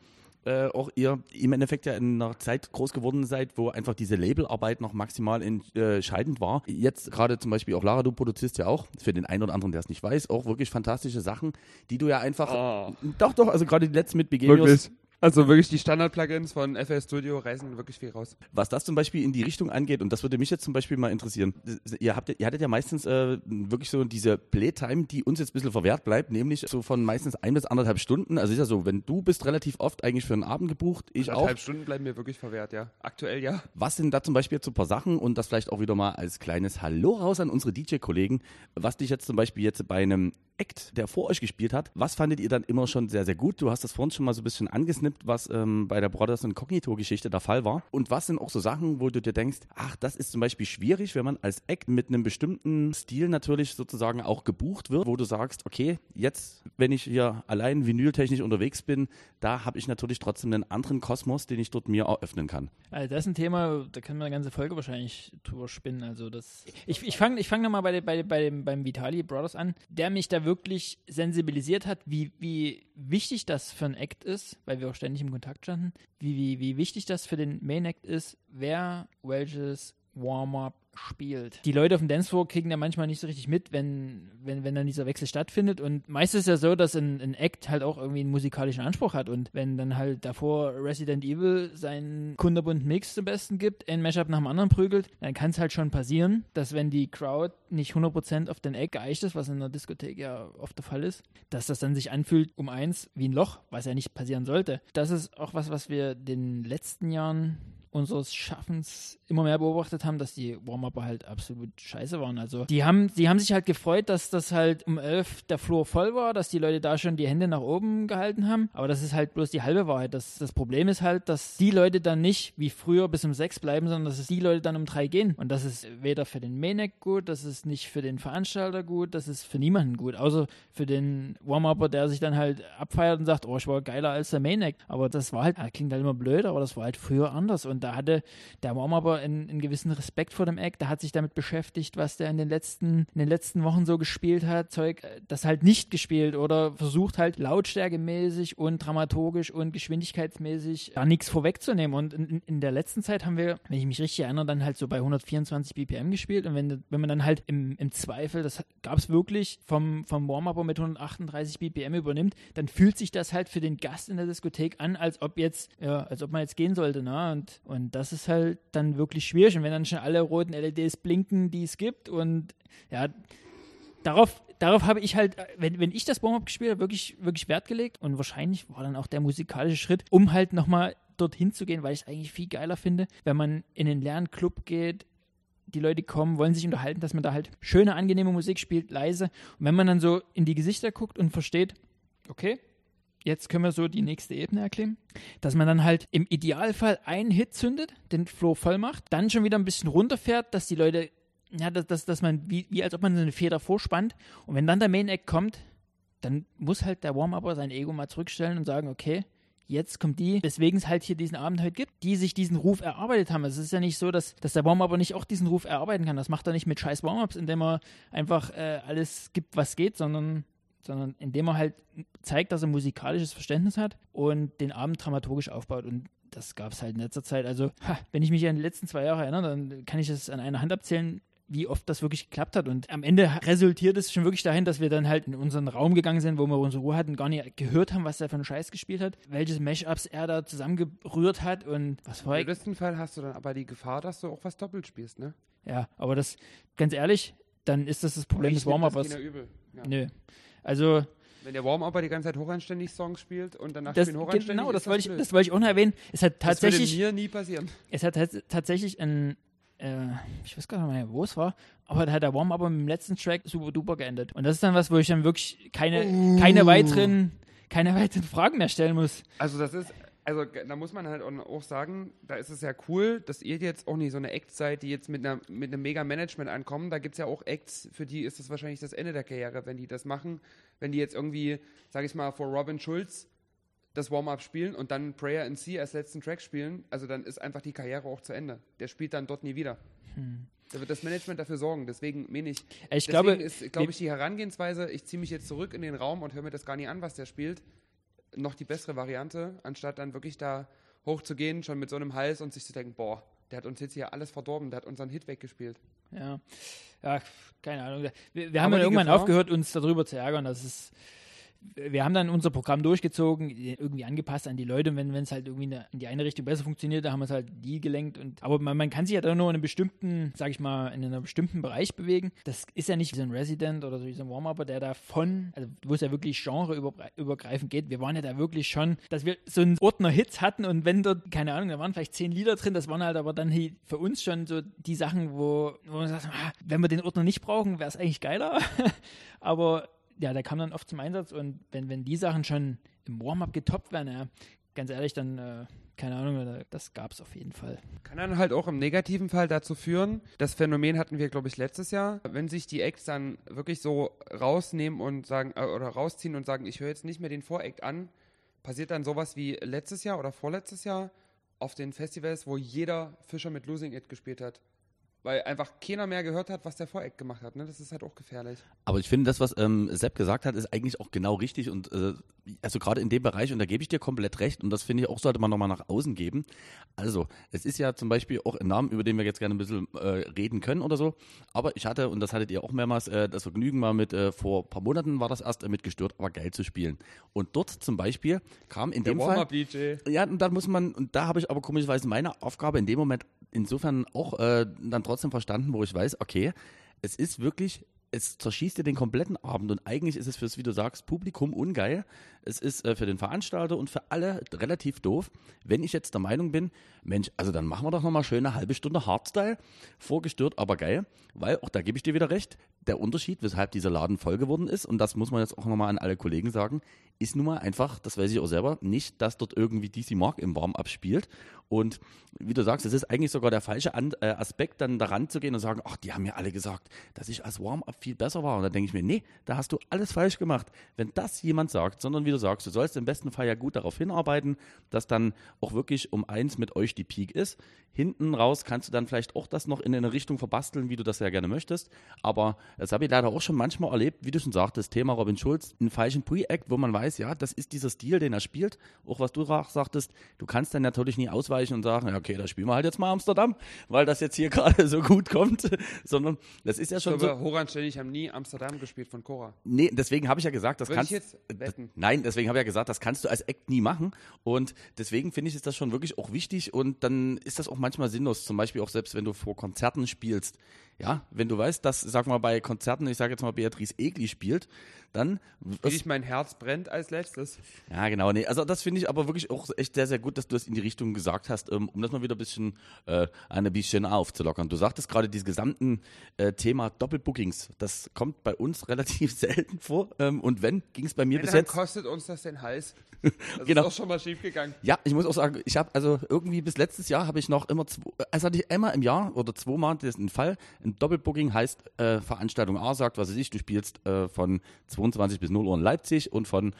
äh, auch ihr im Endeffekt ja in einer Zeit groß geworden seid, wo einfach diese Labelarbeit noch maximal entscheidend war. Jetzt gerade zum Beispiel auch Lara, du produzierst ja auch, für den einen oder anderen, der es nicht weiß, auch wirklich fantastische Sachen, die du ja einfach, Oh. doch, doch, also gerade die letzten mit Begenius, Wirklich. Also wirklich die Standard-Plugins von FL Studio reißen wirklich viel raus. Was das zum Beispiel in die Richtung angeht, und das würde mich jetzt zum Beispiel mal interessieren, ihr, habt, ihr hattet ja meistens äh, wirklich so diese Playtime, die uns jetzt ein bisschen verwehrt bleibt, nämlich so von meistens ein bis anderthalb Stunden. Also ist ja so, wenn du bist relativ oft eigentlich für einen Abend gebucht, ich auch. Anderthalb Stunden bleiben mir wirklich verwehrt, ja. Aktuell ja. Was sind da zum Beispiel jetzt so ein paar Sachen und das vielleicht auch wieder mal als kleines Hallo raus an unsere DJ-Kollegen, was dich jetzt zum Beispiel jetzt bei einem Act, der vor euch gespielt hat, was fandet ihr dann immer schon sehr, sehr gut? Du hast das vorhin schon mal so ein bisschen angesnippt, was ähm, bei der Brothers Incognito-Geschichte der Fall war. Und was sind auch so Sachen, wo du dir denkst, ach, das ist zum Beispiel schwierig, wenn man als Act mit einem bestimmten Stil natürlich sozusagen auch gebucht wird, wo du sagst, okay, jetzt, wenn ich hier allein vinyltechnisch unterwegs bin, da habe ich natürlich trotzdem einen anderen Kosmos, den ich dort mir eröffnen kann. Also das ist ein Thema, da können wir eine ganze Folge wahrscheinlich drüber spinnen. Also das, ich, ich fange ich fang nochmal bei, bei, bei dem, beim Vitali Brothers an, der mich da wirklich sensibilisiert hat, wie, wie wichtig das für ein Act ist, weil wir auch ständig im Kontakt standen, wie, wie, wie wichtig das für den Main Act ist, wer welches Warm-up spielt. Die Leute auf dem Dancefloor kriegen ja manchmal nicht so richtig mit, wenn, wenn, wenn dann dieser Wechsel stattfindet. Und meistens ist ja so, dass ein, ein Act halt auch irgendwie einen musikalischen Anspruch hat. Und wenn dann halt davor Resident Evil seinen kunderbunt Mix zum Besten gibt, ein Mashup nach dem anderen prügelt, dann kann es halt schon passieren, dass wenn die Crowd nicht 100% auf den Act geeicht ist, was in einer Diskothek ja oft der Fall ist, dass das dann sich anfühlt um eins wie ein Loch, was ja nicht passieren sollte. Das ist auch was, was wir den letzten Jahren unseres Schaffens immer mehr beobachtet haben, dass die Warm-Upper halt absolut scheiße waren. Also die haben, die haben sich halt gefreut, dass das halt um elf der Floor voll war, dass die Leute da schon die Hände nach oben gehalten haben. Aber das ist halt bloß die halbe Wahrheit. Das, das Problem ist halt, dass die Leute dann nicht wie früher bis um sechs bleiben, sondern dass es die Leute dann um drei gehen. Und das ist weder für den Maineck gut, das ist nicht für den Veranstalter gut, das ist für niemanden gut. Außer für den Warm-Upper, der sich dann halt abfeiert und sagt, oh, ich war geiler als der Maineck. Aber das war halt, klingt halt immer blöd, aber das war halt früher anders. Und da hatte der Warm-Upper einen, einen gewissen Respekt vor dem Act, der hat sich damit beschäftigt, was der in den letzten, in den letzten Wochen so gespielt hat, Zeug, das halt nicht gespielt oder versucht halt lautstärkemäßig und dramaturgisch und geschwindigkeitsmäßig da nichts vorwegzunehmen. Und in, in, der letzten Zeit haben wir, wenn ich mich richtig erinnere, dann halt so bei 124 BPM gespielt und wenn, wenn man dann halt im, im Zweifel, das gab es wirklich, vom, vom Warm-Upper mit 138 BPM übernimmt, dann fühlt sich das halt für den Gast in der Diskothek an, als ob jetzt, ja, als ob man jetzt gehen sollte, ne? Und das ist halt dann wirklich schwierig. Und wenn dann schon alle roten LEDs blinken, die es gibt und ja, darauf, darauf habe ich halt, wenn, wenn ich das Warm-Up gespielt habe, wirklich, wirklich Wert gelegt und wahrscheinlich war dann auch der musikalische Schritt, um halt nochmal dorthin zu gehen, weil ich es eigentlich viel geiler finde, wenn man in den leeren Club geht, die Leute kommen, wollen sich unterhalten, dass man da halt schöne, angenehme Musik spielt, leise. Und wenn man dann so in die Gesichter guckt und versteht, okay, jetzt können wir so die nächste Ebene erklären, dass man dann halt im Idealfall einen Hit zündet, den Flow voll macht, dann schon wieder ein bisschen runterfährt, dass die Leute, ja, dass, dass, dass man, wie, wie als ob man eine Feder vorspannt und wenn dann der Main Act kommt, dann muss halt der Warm-Upper sein Ego mal zurückstellen und sagen, okay, jetzt kommt die, weswegen es halt hier diesen Abend heute gibt, die sich diesen Ruf erarbeitet haben. Es ist ja nicht so, dass, dass der Warm-Upper nicht auch diesen Ruf erarbeiten kann. Das macht er nicht mit scheiß Warm-Ups, indem er einfach äh, alles gibt, was geht, sondern sondern indem er halt zeigt, dass er musikalisches Verständnis hat und den Abend dramaturgisch aufbaut. Und das gab es halt in letzter Zeit. Also, ha, wenn ich mich an die letzten zwei Jahre erinnere, dann kann ich es an einer Hand abzählen, wie oft das wirklich geklappt hat. Und am Ende resultiert es schon wirklich dahin, dass wir dann halt in unseren Raum gegangen sind, wo wir unsere Ruhe hatten, gar nicht gehört haben, was er für einen Scheiß gespielt hat, welches Mashups er da zusammengerührt hat und was war Im besten Fall hast du dann aber die Gefahr, dass du auch was doppelt spielst, ne? Ja, aber das, ganz ehrlich, dann ist das das Problem des Warm-Uppers. Ja. Nö. Also, Wenn der Warm-Upper die ganze Zeit hochanständig Songs spielt und danach das, spielen hochanständig, genau, ist das wollte ich, das wollte ich auch noch erwähnen. Es hat Das tatsächlich. würde mir nie passieren. Es hat tats- tatsächlich ein, äh, ich weiß gar nicht mehr, wo es war, aber da hat der Warm-Up mit dem letzten Track super duper geendet. Und das ist dann was, wo ich dann wirklich keine, Uh. keine weiteren, keine weiteren Fragen mehr stellen muss. Also das ist, also da muss man halt auch- sagen, da ist es ja cool, dass ihr jetzt auch nicht so eine Act seid, die jetzt mit, einer, mit einem Mega-Management ankommen. Da gibt es ja auch Acts, für die ist das wahrscheinlich das Ende der Karriere, wenn die das machen. Wenn die jetzt irgendwie, sag ich mal, vor Robin Schulz das Warm-Up spielen und dann Prayer in C als letzten Track spielen, also dann ist einfach die Karriere auch zu Ende. Der spielt dann dort nie wieder. Da wird das Management dafür sorgen. Deswegen meine ich, Hm. Ich deswegen glaube, ist, glaube ich, die Herangehensweise, ich ziehe mich jetzt zurück in den Raum und höre mir das gar nicht an, was der spielt, noch die bessere Variante, anstatt dann wirklich da hochzugehen, schon mit so einem Hals und sich zu denken, boah, der hat uns jetzt hier alles verdorben, der hat unseren Hit weggespielt. ja, ja, keine Ahnung. Wir, wir haben die irgendwann Gefahr- aufgehört, uns darüber zu ärgern. Das ist, wir haben dann unser Programm durchgezogen, irgendwie angepasst an die Leute. Und wenn es halt irgendwie in, die eine Richtung besser funktioniert, da haben wir es halt die gelenkt. Und, aber man, man kann sich ja dann nur in einem bestimmten, sag ich mal, in einem bestimmten Bereich bewegen. Das ist ja nicht wie so ein Resident oder so ein Warm-Upper, der da von, also wo es ja wirklich genreübergreifend geht. Wir waren ja da wirklich schon, dass wir so einen Ordner Hits hatten und wenn dort, keine Ahnung, da waren vielleicht zehn Lieder drin, das waren halt aber dann für uns schon so die Sachen, wo, wo man sagt, ah, wenn wir den Ordner nicht brauchen, wäre es eigentlich geiler. aber ja, der kam dann oft zum Einsatz und wenn, wenn die Sachen schon im Warm-up getoppt werden, ja, ganz ehrlich, dann, äh, keine Ahnung, das gab es auf jeden Fall. Kann dann halt auch im negativen Fall dazu führen, das Phänomen hatten wir, glaube ich, letztes Jahr, wenn sich die Acts dann wirklich so rausnehmen und sagen, äh, oder rausziehen und sagen, ich höre jetzt nicht mehr den Voract an, passiert dann sowas wie letztes Jahr oder vorletztes Jahr auf den Festivals, wo jeder Fischer mit Losing It gespielt hat. Weil einfach keiner mehr gehört hat, was der Voract gemacht hat. Ne? Das ist halt auch gefährlich. Aber ich finde, das, was ähm, Sepp gesagt hat, ist eigentlich auch genau richtig und äh, also gerade in dem Bereich, und da gebe ich dir komplett recht, und das finde ich auch, sollte man nochmal nach außen geben. Also, es ist ja zum Beispiel auch ein Name, über den wir jetzt gerne ein bisschen äh, reden können oder so, aber ich hatte, und das hattet ihr auch mehrmals, äh, das Vergnügen mal mit, äh, vor ein paar Monaten war das erst äh, mitgestört, aber geil zu spielen. Und dort zum Beispiel kam in dem Fall... DJ. Ja, und da muss man, und da habe ich aber komischerweise meine Aufgabe in dem Moment insofern auch äh, dann trotzdem verstanden, wo ich weiß, okay, es ist wirklich, es zerschießt dir den kompletten Abend und eigentlich ist es fürs, wie du sagst, Publikum ungeil. Es ist äh, für den Veranstalter und für alle relativ doof, wenn ich jetzt der Meinung bin, Mensch, also dann machen wir doch nochmal schön eine halbe Stunde Hardstyle, vorgestört, aber geil, weil auch da gebe ich dir wieder recht, der Unterschied, weshalb dieser Laden voll geworden ist, und das muss man jetzt auch nochmal an alle Kollegen sagen, ist nun mal einfach, das weiß ich auch selber, nicht, dass dort irgendwie DC Mark im Warm-up spielt. Und wie du sagst, es ist eigentlich sogar der falsche An äh, Aspekt, dann daran zu gehen und sagen, ach, die haben mir alle gesagt, dass ich als Warm-up viel besser war. Und dann denke ich mir, nee, da hast du alles falsch gemacht. Wenn das jemand sagt, sondern wie du sagst, du sollst im besten Fall ja gut darauf hinarbeiten, dass dann auch wirklich um eins mit euch die Peak ist. Hinten raus kannst du dann vielleicht auch das noch in eine Richtung verbasteln, wie du das ja gerne möchtest. Aber das habe ich leider auch schon manchmal erlebt, wie du schon sagtest, Thema Robin Schulz, einen falschen Pre-Act, wo man weiß, ja, das ist dieser Stil, den er spielt. Auch was du auch sagtest, du kannst dann natürlich nie ausweichen und sagen, ja, okay, da spielen wir halt jetzt mal Amsterdam, weil das jetzt hier gerade so gut kommt, sondern das ist ja Ich schon glaube, so. Horan Ständig haben nie Amsterdam gespielt von Cora. Nee, deswegen habe ich ja gesagt, das Würde ich kannst jetzt wetten. Nein, deswegen habe ich ja gesagt, das kannst du als Act nie machen. Und deswegen finde ich, ist das schon wirklich auch wichtig und dann ist das auch manchmal sinnlos. Zum Beispiel auch selbst, wenn du vor Konzerten spielst. Ja, wenn du weißt, dass, sag mal, bei Konzerten, ich sage jetzt mal, Beatrice Egli spielt, dann. Wie ich mein Herz brennt als letztes. Ja, genau. Nee, also das finde ich aber wirklich auch echt sehr, sehr gut, dass du das in die Richtung gesagt hast, ähm, um das mal wieder ein bisschen, äh, ein bisschen aufzulockern. Du sagtest gerade dieses gesamten äh, Thema Doppelbookings. Das kommt bei uns relativ selten vor. Ähm, und wenn, ging es bei mir Wenn, bis dann jetzt. kostet uns das den Hals. Das Genau. ist auch schon mal schief gegangen. Ja, ich muss auch sagen, ich habe also irgendwie bis letztes Jahr habe ich noch immer, zwei, also hatte ich einmal im Jahr oder zweimal, ein Fall, ein Doppelbooking heißt äh, Veranstaltung A sagt, was weiß ich, du spielst äh, von 22 bis 0 Uhr in Leipzig und von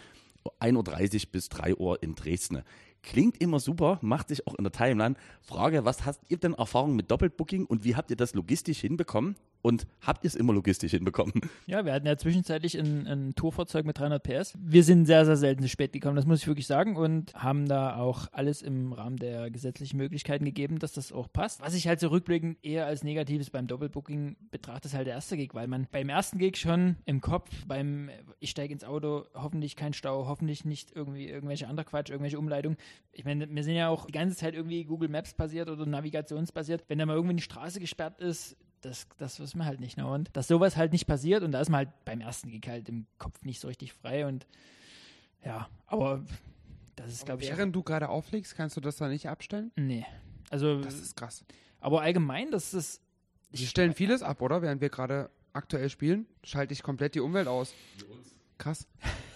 1.30 Uhr bis 3 Uhr in Dresden. Klingt immer super, macht sich auch in der Timeline. Frage, was hast ihr denn Erfahrung mit Doppelbooking und wie habt ihr das logistisch hinbekommen? Und habt ihr es immer logistisch hinbekommen? Ja, wir hatten ja zwischenzeitlich ein, ein Tourfahrzeug mit 300 PS. Wir sind sehr, sehr selten zu spät gekommen, das muss ich wirklich sagen. Und haben da auch alles im Rahmen der gesetzlichen Möglichkeiten gegeben, dass das auch passt. Was ich halt so rückblickend eher als Negatives beim Doppelbooking betrachte, ist halt der erste Gig, weil man beim ersten Gig schon im Kopf, beim ich steige ins Auto, hoffentlich kein Stau, hoffentlich nicht irgendwie irgendwelche andere Quatsch, irgendwelche Umleitungen. Ich meine, wir sind ja auch die ganze Zeit irgendwie Google Maps basiert oder navigationsbasiert. Wenn da mal irgendwie eine Straße gesperrt ist, das, das wissen wir halt nicht. Ne? Und dass sowas halt nicht passiert und da ist man halt beim ersten Gig halt im Kopf nicht so richtig frei und ja, aber das ist, glaube ich, Während du gerade auflegst, kannst du das da nicht abstellen? nee. Also, Das ist krass. aber allgemein, das ist, Sie stellen vieles ab, oder? Während wir gerade aktuell spielen, schalte ich komplett die Umwelt aus. Krass.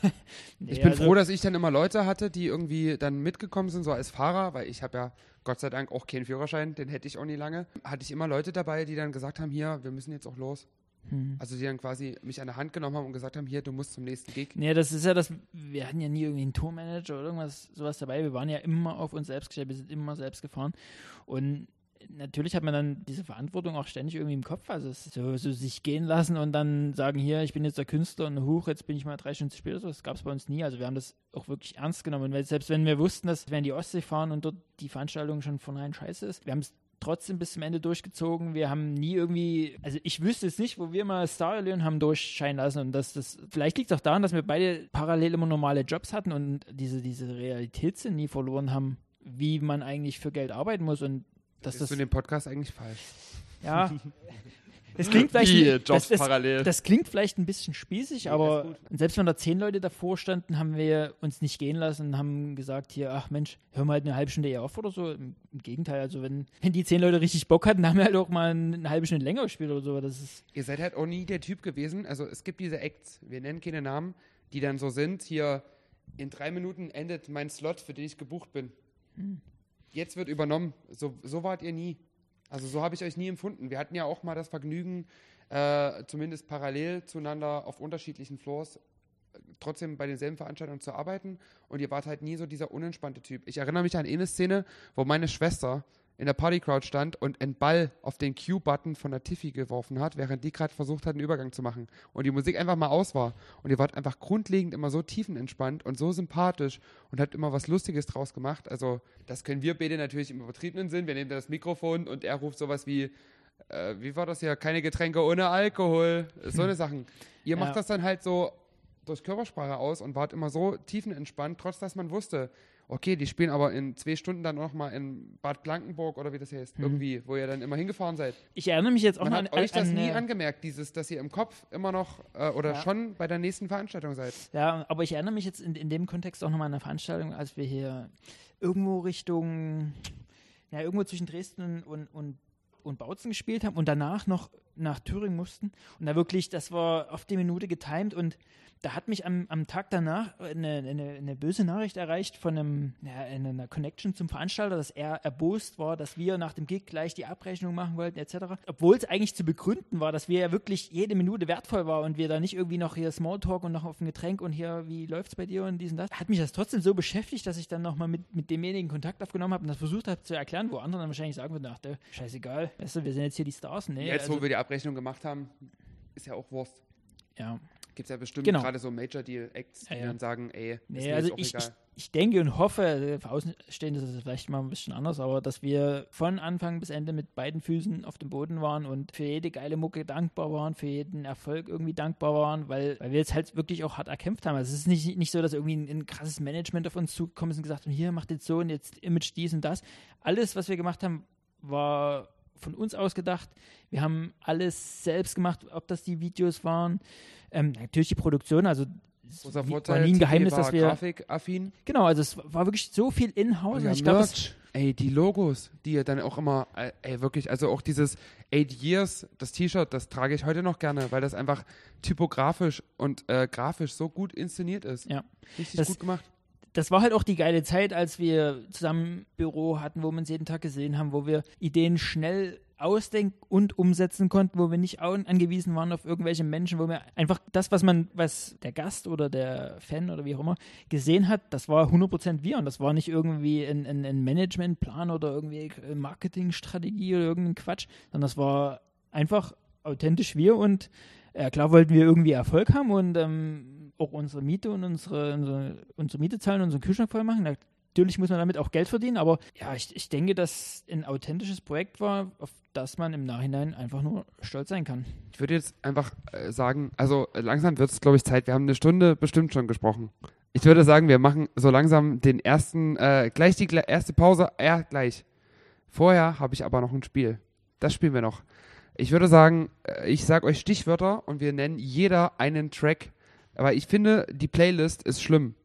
nee, Ich bin also, froh, dass ich dann immer Leute hatte, die irgendwie dann mitgekommen sind, so als Fahrer, weil ich habe ja Gott sei Dank auch keinen Führerschein, den hätte ich auch nie lange. Hatte ich immer Leute dabei, die dann gesagt haben, hier, wir müssen jetzt auch los. Hm. Also die dann quasi mich an der Hand genommen haben und gesagt haben, hier, du musst zum nächsten Gig. Nee, das ist ja das, wir hatten ja nie irgendwie einen Tourmanager oder irgendwas sowas dabei. Wir waren ja immer auf uns selbst gestellt, wir sind immer selbst gefahren. Und natürlich hat man dann diese Verantwortung auch ständig irgendwie im Kopf. Also es so, so sich gehen lassen und dann sagen, hier, ich bin jetzt der Künstler und huch, jetzt bin ich mal drei Stunden zu spät. oder So, das gab es bei uns nie. Also wir haben das auch wirklich ernst genommen. Weil selbst wenn wir wussten, dass wir in die Ostsee fahren und dort die Veranstaltung schon von vornherein scheiße ist, wir haben es trotzdem bis zum Ende durchgezogen. Wir haben nie irgendwie, also ich wüsste jetzt nicht, wo wir mal Star Alien haben durchscheinen lassen und dass das, vielleicht liegt es auch daran, dass wir beide parallel immer normale Jobs hatten und diese, diese Realitätssinn nie verloren haben, wie man eigentlich für Geld arbeiten muss und dass Ist das, für den Podcast eigentlich falsch. ja, es klingt vielleicht, Wie, das, Jobs das, parallel. das klingt vielleicht ein bisschen spießig, aber selbst wenn da zehn Leute davor standen, haben wir uns nicht gehen lassen und haben gesagt, hier, ach Mensch, hören wir halt eine halbe Stunde eher auf oder so. Im, Gegenteil, also wenn, wenn die zehn Leute richtig Bock hatten, haben wir halt auch mal eine halbe Stunde länger gespielt oder so. Das ist, Ihr seid halt auch nie der Typ gewesen. Also es gibt diese Acts, wir nennen keine Namen, die dann so sind, hier in drei Minuten endet mein Slot, für den ich gebucht bin. Jetzt wird übernommen. So, so wart ihr nie. Also so habe ich euch nie empfunden. Wir hatten ja auch mal das Vergnügen, äh, zumindest parallel zueinander auf unterschiedlichen Floors äh, trotzdem bei denselben Veranstaltungen zu arbeiten und ihr wart halt nie so dieser unentspannte Typ. Ich erinnere mich an eine Szene, wo meine Schwester in der Partycrowd stand und einen Ball auf den Q-Button von der Tiffy geworfen hat, während die gerade versucht hat, einen Übergang zu machen. Und die Musik einfach mal aus war. Und ihr wart einfach grundlegend immer so tiefenentspannt und so sympathisch und habt immer was Lustiges draus gemacht. Also, das können wir beide natürlich im übertriebenen Sinn. Wir nehmen da das Mikrofon und er ruft sowas wie, äh, wie war das ja, keine Getränke ohne Alkohol. So eine Sachen. Ihr Ja. macht das dann halt so durch Körpersprache aus und wart immer so tiefenentspannt, trotz dass man wusste, okay, die spielen aber in zwei Stunden dann noch mal in Bad Blankenburg oder wie das heißt, irgendwie, wo ihr dann immer hingefahren seid. ich erinnere mich jetzt auch Man noch hat an, euch das an, nie äh, angemerkt, dieses, dass ihr im Kopf immer noch äh, oder Ja. schon bei der nächsten Veranstaltung seid. Ja, aber ich erinnere mich jetzt in, in dem Kontext auch nochmal an eine Veranstaltung, als wir hier irgendwo Richtung, ja, irgendwo zwischen Dresden und, und, und Bautzen gespielt haben und danach noch nach Thüringen mussten. Und da wirklich, das war auf die Minute getimed und da hat mich am, am Tag danach eine, eine, eine böse Nachricht erreicht von einem, ja, einer Connection zum Veranstalter, dass er erbost war, dass wir nach dem Gig gleich die Abrechnung machen wollten, etc. Obwohl es eigentlich zu begründen war, dass wir ja wirklich jede Minute wertvoll war und wir da nicht irgendwie noch hier Smalltalk und noch auf ein Getränk und hier, wie läuft's bei dir und dies und das. Hat mich das trotzdem so beschäftigt, dass ich dann nochmal mit, mit demjenigen Kontakt aufgenommen habe und das versucht habe zu erklären, wo andere dann wahrscheinlich sagen würden, ach, der, scheißegal, weißt du, wir sind jetzt hier die Stars. Nee, Jetzt, also, wo wir die Abrechnung gemacht haben, ist ja auch Wurst. ja. Gibt es ja bestimmt Genau. gerade so Major Deal Acts, die Ja, ja. dann sagen, ey, ist Nee, also ich, ich, ich denke und hoffe, äh, für Außenstehende ist es vielleicht mal ein bisschen anders, aber dass wir von Anfang bis Ende mit beiden Füßen auf dem Boden waren und für jede geile Mucke dankbar waren, für jeden Erfolg irgendwie dankbar waren, weil, weil wir jetzt halt wirklich auch hart erkämpft haben. Also es ist nicht, nicht so, dass irgendwie ein, ein krasses Management auf uns zugekommen ist und gesagt hat, hier, macht jetzt so und jetzt Image dies und das. Alles, was wir gemacht haben, war von uns ausgedacht. Wir haben alles selbst gemacht, ob das die Videos waren. Ähm, natürlich die Produktion, also Großer Vorteil, war nie ein Geheimnis, dass wir grafikaffin. genau, also es war wirklich so viel in-house. Ja, und ich glaube, Merch. Ey, die Logos, die ihr dann auch immer, äh, ey, wirklich, also auch dieses Eight Years, das T-Shirt, das trage ich heute noch gerne, weil das einfach typografisch und äh, grafisch so gut inszeniert ist. Ja. Richtig Das- gut gemacht. das war halt auch die geile Zeit, als wir zusammen ein Büro hatten, wo wir uns jeden Tag gesehen haben, wo wir Ideen schnell ausdenken und umsetzen konnten, wo wir nicht angewiesen waren auf irgendwelche Menschen, wo wir einfach das, was man, was der Gast oder der Fan oder wie auch immer gesehen hat, das war 100% wir und das war nicht irgendwie ein, ein, ein Managementplan oder irgendwie Marketingstrategie oder irgendein Quatsch, sondern das war einfach authentisch wir und äh, klar wollten wir irgendwie Erfolg haben und ähm, auch unsere Miete und unsere, unsere, unsere Miete zahlen, unseren Kühlschrank voll machen. Natürlich muss man damit auch Geld verdienen, aber ja, ich, ich denke, dass ein authentisches Projekt war, auf das man im Nachhinein einfach nur stolz sein kann. Ich würde jetzt einfach äh, sagen, also äh, langsam wird es, glaube ich, Zeit. Wir haben eine Stunde bestimmt schon gesprochen. Ich würde sagen, wir machen so langsam den ersten, äh, gleich die erste Pause, ja, gleich. Vorher habe ich aber noch ein Spiel. Das spielen wir noch. Ich würde sagen, äh, ich sage euch Stichwörter und wir nennen jeder einen Track. Aber ich finde, die Playlist ist schlimm.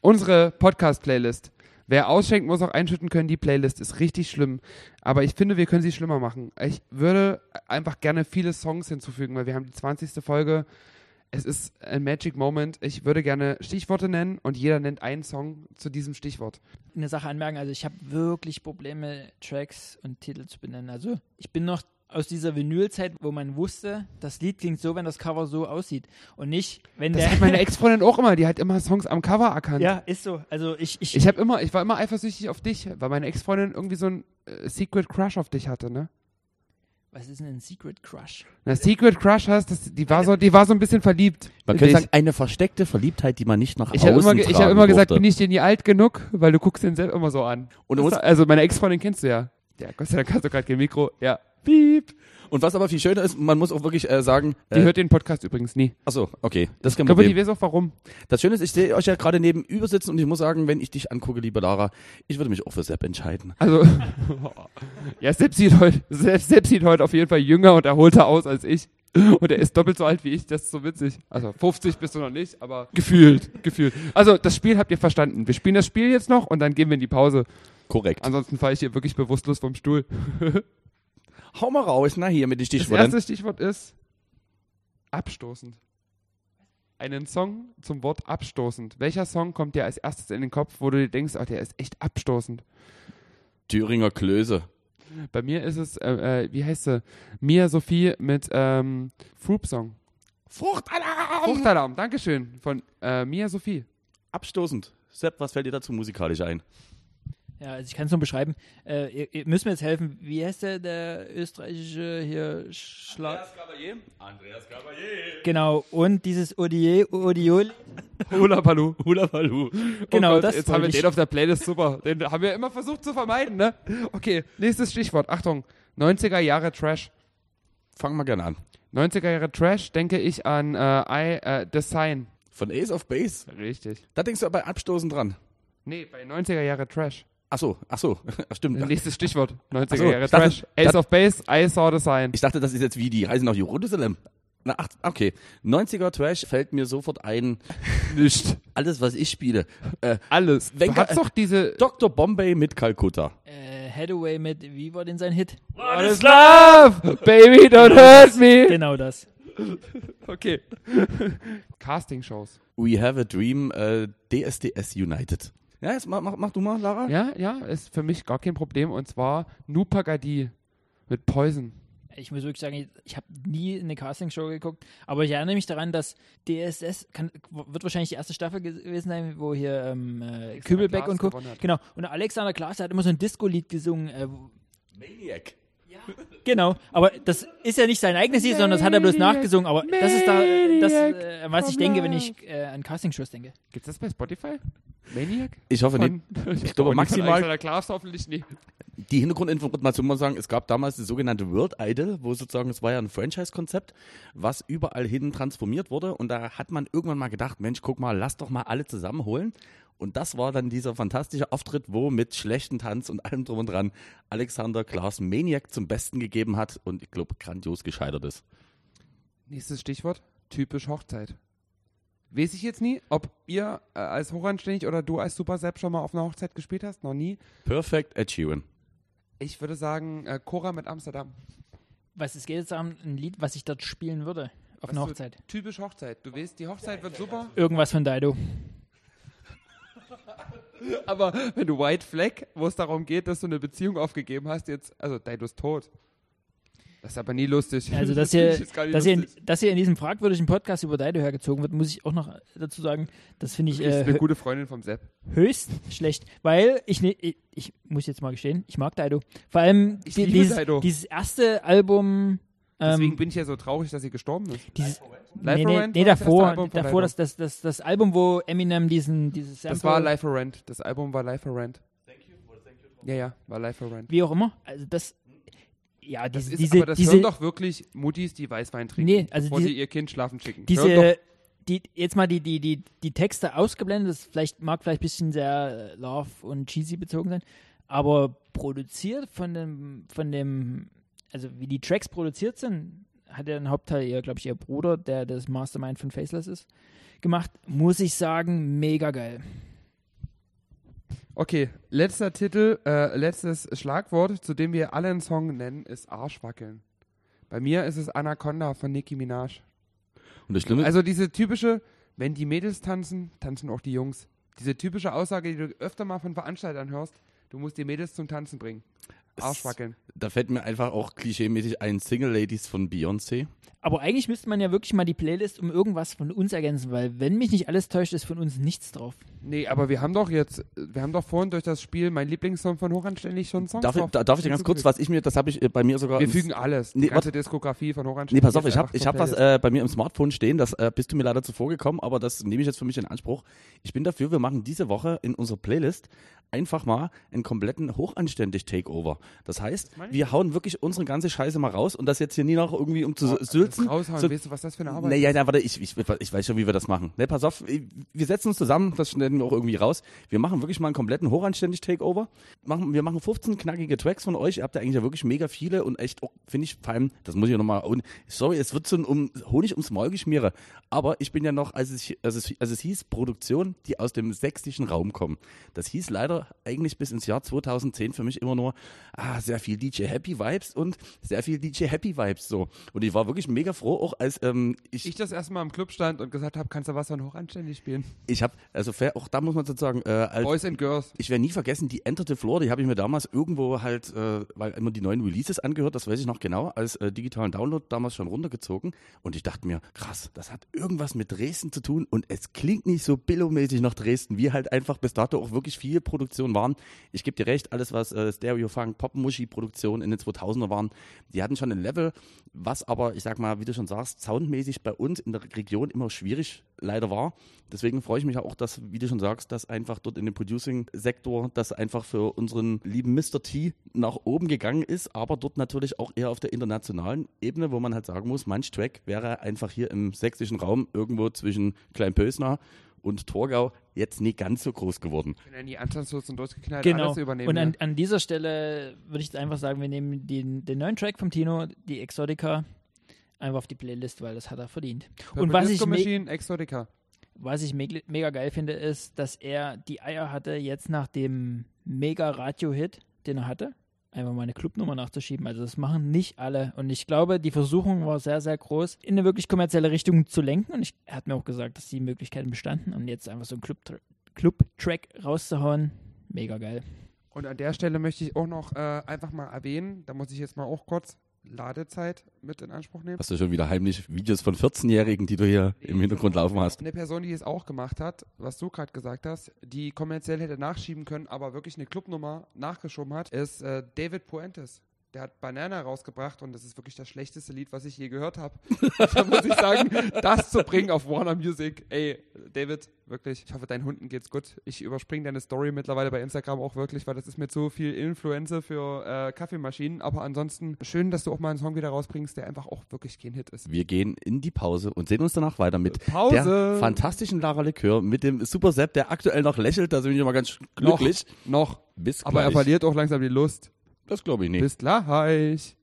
Unsere Podcast-Playlist. Wer ausschenkt, muss auch einschütten können. Die Playlist ist richtig schlimm. Aber ich finde, wir können sie schlimmer machen. Ich würde einfach gerne viele Songs hinzufügen, weil wir haben die 20. Folge. Es ist ein Magic Moment. Ich würde gerne Stichworte nennen und jeder nennt einen Song zu diesem Stichwort. Eine Sache anmerken, also ich habe wirklich Probleme, Tracks und Titel zu benennen. Also ich bin noch aus dieser Vinylzeit, wo man wusste, das Lied klingt so, wenn das Cover so aussieht. Und nicht, wenn Das der. hat meine Ex-Freundin auch immer. Die hat immer Songs am Cover erkannt. ja, ist so. Also ich, ich, Ich habe immer, ich war immer eifersüchtig auf dich, weil meine Ex-Freundin irgendwie so ein äh, Secret Crush auf dich hatte, ne? was ist denn ein Secret Crush? Na, Secret Crush heißt, das, die war so, die war so ein bisschen verliebt. Man in könnte sagen, eine versteckte Verliebtheit, die man nicht nach Ich habe außen immer, ich hab tragen immer gesagt, durfte. bin ich dir nie alt genug, weil du guckst den selbst immer so an. Und du Das- musst- also meine Ex-Freundin kennst du ja. Ja, Gott sei Dank hast du gerade kein Mikro. Ja. Piep. Und was aber viel schöner ist, man muss auch wirklich äh, sagen, Die äh, hört den Podcast übrigens nie. achso, okay, das ist kein Ich glaube, die weiß auch warum. Das Schöne ist, ich sehe euch ja gerade nebenüber sitzen und ich muss sagen, wenn ich dich angucke, liebe Lara, ich würde mich auch für Sepp entscheiden. Also, ja, Sepp sieht heute, Sepp, Sepp sieht heute auf jeden Fall jünger und erholter aus als ich. Und er ist doppelt so alt wie ich, das ist so witzig. Also 50 bist du noch nicht, aber gefühlt, gefühlt. Also das Spiel habt ihr verstanden. Wir spielen das Spiel jetzt noch und dann gehen wir in die Pause. Korrekt. Ansonsten falle ich hier wirklich bewusstlos vom Stuhl. Hau mal raus, na hier mit den Das Stichworten. erste Stichwort ist abstoßend. Einen Song zum Wort abstoßend. Welcher Song kommt dir als erstes in den Kopf, wo du dir denkst, ach, der ist echt abstoßend? Thüringer Klöße. Bei mir ist es, äh, äh, wie heißt sie? Mia Sophie mit ähm, Froop Song. Fruchtalarm! Fruchtalarm, Dankeschön. Von äh, Mia Sophie. Abstoßend. Sepp, was fällt dir dazu musikalisch ein? Ja, also ich kann es nur beschreiben. Äh, ihr, ihr müsst mir jetzt helfen. Wie heißt der, der österreichische hier Schlag? Gabalier. Andreas Gabalier. Genau, und dieses Odie, Odiol. Hula Palu. Hula Balu. Genau, oh Gott, das Jetzt haben wir den auf der Playlist, super. Den haben wir immer versucht zu vermeiden, ne? Okay, nächstes Stichwort. Achtung. 90er Jahre Trash. Fangen wir gerne an. 90er Jahre Trash denke ich an äh, I, äh, The Sign. Von Ace of Base. Richtig. Da denkst du bei Abstoßen dran. Nee, bei 90er Jahre Trash. Ach so, ach so, stimmt. Nächstes Stichwort. 90er Ach so, Jahre ich dachte- Trash. Ace das- of Base, I Saw the Sign. Ich dachte, das ist jetzt wie die Reise nach Jerusalem. Na, ach, okay. 90er Trash fällt mir sofort ein. Nicht. Alles, was ich spiele. Äh, Alles. Wenn- du hast doch diese... Dr. Bombay mit Kalkutta. Äh, Hathaway mit, wie war denn sein Hit? What is love? Baby, don't hurt me. Genau das. Okay. Casting-Shows. We have a dream, äh, DSDS United. Ja, jetzt mach, mach, mach du mal, Lara. Ja, ja, ist für mich gar kein Problem. Und zwar Nupagadi mit Poison. Ich muss wirklich sagen, ich, ich habe nie eine Castingshow geguckt, aber ich erinnere mich daran, dass DSS kann, wird wahrscheinlich die erste Staffel gewesen sein, wo hier ähm, äh, Kübelbeck Klaas und Co. Genau. Und Alexander Klaas der hat immer so ein Disco-Lied gesungen. Äh, Maniac. Genau. Aber das ist ja nicht sein eigenes Lied, sondern das hat er bloß nachgesungen. Aber das ist da, das, äh, an was ich denke, wenn ich äh, an Castingshows denke. Gibt's das bei Spotify? Maniac? Ich hoffe nicht. ich glaube, maximal- Klaas hoffentlich nicht. Die Hintergrundinformation muss man sagen, es gab damals die sogenannte World Idol, wo sozusagen, es war ja ein Franchise-Konzept, was überall hin transformiert wurde. Und da hat man irgendwann mal gedacht, Mensch, guck mal, lass doch mal alle zusammenholen. Und das war dann dieser fantastische Auftritt, wo mit schlechten Tanz und allem drum und dran Alexander Klaas Maniac zum Besten gegeben hat und ich glaube, grandios gescheitert ist. Nächstes Stichwort. Typisch Hochzeit. Weiß ich jetzt nie, ob ihr äh, als hochanständig oder du als Super Sepp schon mal auf einer Hochzeit gespielt hast. Noch nie. Perfect Ed Sheeran. Ich würde sagen, äh, Cora mit Amsterdam. Was es geht jetzt um ein Lied, was ich dort spielen würde. Auf einer Hochzeit. Typisch Hochzeit. Du weißt, die Hochzeit wird super, Irgendwas von Dido. aber wenn du White Flag, wo es darum geht, dass du eine Beziehung aufgegeben hast, jetzt, also Dido ist tot. Das ist aber nie lustig. Also, dass finde hier, dass, hier, lustig. dass hier in diesem fragwürdigen Podcast über Dido hergezogen wird, muss ich auch noch dazu sagen, das finde ich bist äh, eine gute Freundin vom Sepp. höchst schlecht. Weil ich, ne, ich, ich muss jetzt mal gestehen, ich mag Dido. Vor allem die, dieses, dieses erste Album. Deswegen Ähm, bin ich ja so traurig, dass sie gestorben ist. dieses, Live nee, nee, nee, war das davor, davor das, das, das, das Album, wo Eminem diesen, dieses Sample, Das war Life for Rent. Das Album war Life for Rent. Ja, ja, war Life for Rent. wie auch immer. Also das, ja, Das diese, ist, diese, aber das diese, hören doch wirklich Muttis, die Weißwein trinken, Nee, also bevor diese- sie ihr Kind schlafen schicken. Diese, die, jetzt mal die, die, die, die Texte ausgeblendet, das vielleicht, mag vielleicht ein bisschen sehr äh, love und cheesy bezogen sein, aber produziert von dem, von dem, also wie die Tracks produziert sind, hat ja ein Hauptteil ihr, glaube ich, ihr Bruder, der das Mastermind von Faceless ist, gemacht, muss ich sagen, mega geil. Okay, letzter Titel, äh, letztes Schlagwort, zu dem wir alle einen Song nennen, ist Arschwackeln. Bei mir ist es Anaconda von Nicki Minaj. Und das Schlimme Also diese typische, wenn die Mädels tanzen, tanzen auch die Jungs. Diese typische Aussage, die du öfter mal von Veranstaltern hörst, du musst die Mädels zum Tanzen bringen. Arschwackeln. da fällt mir einfach auch klischeemäßig ein Single Ladies von Beyoncé. Aber eigentlich müsste man ja wirklich mal die Playlist um irgendwas von uns ergänzen, weil wenn mich nicht alles täuscht, ist von uns nichts drauf. Nee, aber wir haben doch jetzt, wir haben doch vorhin durch das Spiel mein Lieblingssong von Hochanständig schon Songs Darf ich, drauf da, darf ich dir ganz kurz, was ich mir, das habe ich äh, bei mir sogar. Wir fügen alles. Die Nee, ganze Diskografie von Nee, Hochanständig. pass auf, ich habe ich hab was äh, bei mir im Smartphone stehen, das äh, bist du mir leider zuvor gekommen, aber das nehme ich jetzt für mich in Anspruch. Ich bin dafür, wir machen diese Woche in unserer Playlist einfach mal einen kompletten hochanständig Takeover. Das heißt, ich wir hauen wirklich unsere ganze Scheiße mal raus und das jetzt hier nie noch irgendwie um zu Oh, das sülzen. raushauen. So, weißt du, was das für eine Arbeit naja, na, warte, ich, ich, ich weiß schon, wie wir das machen. Ne, pass auf, wir setzen uns zusammen, das schneiden wir auch irgendwie raus. Wir machen wirklich mal einen kompletten hochanständig Takeover. Machen, wir machen 15 knackige Tracks von euch. Ihr habt ja eigentlich ja wirklich mega viele und echt auch, finde ich, vor allem, das muss ich nochmal, sorry, es wird so ein um, Honig ums Maul geschmiere. Aber ich bin ja noch, als es, als es, als es hieß, Produktion, die aus dem sächsischen Raum kommen. Das hieß leider eigentlich bis ins Jahr 2010 für mich immer nur, ah, sehr viel DJ Happy Vibes und sehr viel DJ Happy Vibes so. Und ich war wirklich mega froh, auch als ähm, ich, Ich das erstmal im Club stand und gesagt habe, kannst du was von Hochanständig spielen? ich habe, also fair, auch da muss man sozusagen, äh, als, Boys and Girls. ich werde nie vergessen, die Enter the Floor, die habe ich mir damals irgendwo halt, äh, weil immer die neuen Releases angehört, das weiß ich noch genau, als äh, digitalen Download damals schon runtergezogen. Und ich dachte mir, krass, das hat irgendwas mit Dresden zu tun und es klingt nicht so billomäßig nach Dresden, wie halt einfach bis dato auch wirklich viel Produktion waren. Ich gebe dir recht, alles was äh, Stereo Funk, Pop Muschi Produktion in den 2000er waren, die hatten schon ein Level, was aber, ich sag mal, wie du schon sagst, soundmäßig bei uns in der Region immer schwierig leider war. Deswegen freue ich mich auch, dass, wie du schon sagst, dass einfach dort in dem Producing-Sektor das einfach für unseren lieben Mr. T nach oben gegangen ist, aber dort natürlich auch eher auf der internationalen Ebene, wo man halt sagen muss, manch Track wäre einfach hier im sächsischen Raum irgendwo zwischen Kleinpösner und Torgau jetzt nie ganz so groß geworden. Wenn er nie anstandslos und durchgeknallt Genau. alles übernehmen. Und an, an dieser Stelle würde ich jetzt einfach sagen, wir nehmen den, den neuen Track vom Tino, die Exotica, einfach auf die Playlist, weil das hat er verdient. Und Purple was Disco ich, Machine, Exotica. was ich me mega geil finde, ist, dass er die Eier hatte, jetzt nach dem Mega-Radio-Hit, den er hatte, einfach mal eine Clubnummer nachzuschieben. Also das machen nicht alle. Und ich glaube, die Versuchung war sehr, sehr groß, in eine wirklich kommerzielle Richtung zu lenken. Und ich, er hat mir auch gesagt, dass die Möglichkeiten bestanden. Und jetzt einfach so einen Club- Club-Track rauszuhauen, mega geil. Und an der Stelle möchte ich auch noch äh, einfach mal erwähnen, da muss ich jetzt mal auch kurz Ladezeit mit in Anspruch nehmen. Hast du schon wieder heimlich Videos von 14-Jährigen, die du hier im Hintergrund laufen hast? Eine Person, die es auch gemacht hat, was du gerade gesagt hast, die kommerziell hätte nachschieben können, aber wirklich eine Clubnummer nachgeschoben hat, ist äh, David Puentes. Der hat Banana rausgebracht und das ist wirklich das schlechteste Lied, was ich je gehört habe. da muss ich sagen, das zu bringen auf Warner Music. Ey, David, wirklich, ich hoffe, deinen Hunden geht's gut. Ich überspringe deine Story mittlerweile bei Instagram auch wirklich, weil das ist mir zu viel Influencer für äh, Kaffeemaschinen. Aber ansonsten schön, dass du auch mal einen Song wieder rausbringst, der einfach auch wirklich kein Hit ist. Wir gehen in die Pause und sehen uns danach weiter mit Pause. der fantastischen Lara Likör, mit dem Super Sepp, der aktuell noch lächelt, da bin ich immer ganz glücklich. Noch. Bis Aber er gleich. verliert auch langsam die Lust. Das glaube ich nicht. Bis gleich.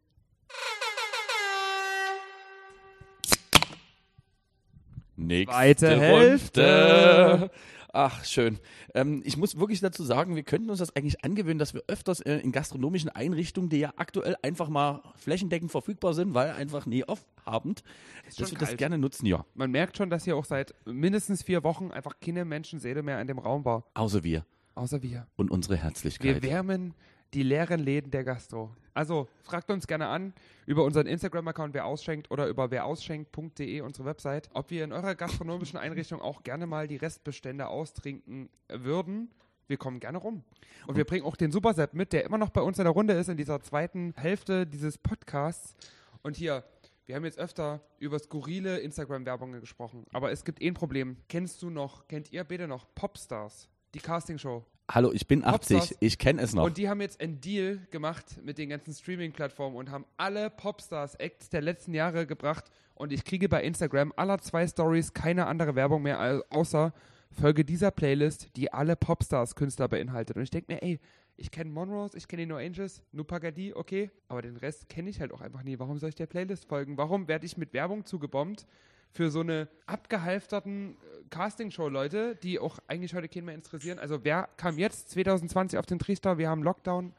Nächste Zweite Hälfte. Ach, schön. Ähm, ich muss wirklich dazu sagen, wir könnten uns das eigentlich angewöhnen, dass wir öfters äh, in gastronomischen Einrichtungen, die ja aktuell einfach mal flächendeckend verfügbar sind, weil einfach nie aufhabend, dass schon wir das gerne nutzen, ja. Man merkt schon, dass hier auch seit mindestens vier Wochen einfach keine Menschenseele mehr in dem Raum war. Außer wir Außer wir. und unsere Wir Herzlichkeit. wärmen die leeren Läden der Gastro. Also fragt uns gerne an über unseren Instagram-Account, wer ausschenkt, oder über werausschenkt.de, unsere Website, ob wir in eurer gastronomischen Einrichtung auch gerne mal die Restbestände austrinken würden. Wir kommen gerne rum. Und wir bringen auch den Supersepp mit, der immer noch bei uns in der Runde ist, in dieser zweiten Hälfte dieses Podcasts. Und hier, wir haben jetzt öfter über skurrile Instagram-Werbungen gesprochen. Aber es gibt ein Problem. Kennst du noch, kennt ihr bitte noch Popstars? Die Castingshow. Hallo, ich bin 80, Popstars. ich kenne es noch. Und die haben jetzt einen Deal gemacht mit den ganzen Streaming-Plattformen und haben alle Popstars-Acts der letzten Jahre gebracht. Und ich kriege bei Instagram aller zwei Stories keine andere Werbung mehr, außer Folge dieser Playlist, die alle Popstars-Künstler beinhaltet. Und ich denke mir, ey, ich kenne Monrose, ich kenne die No Angels, Nupagadi, okay, aber den Rest kenne ich halt auch einfach nie. Warum soll ich der Playlist folgen? Warum werde ich mit Werbung zugebombt für so eine abgehalfterten äh, Castingshow-Leute, die auch eigentlich heute keinen mehr interessieren? Also wer kam jetzt 2020 auf den Trichter? Wir haben Lockdown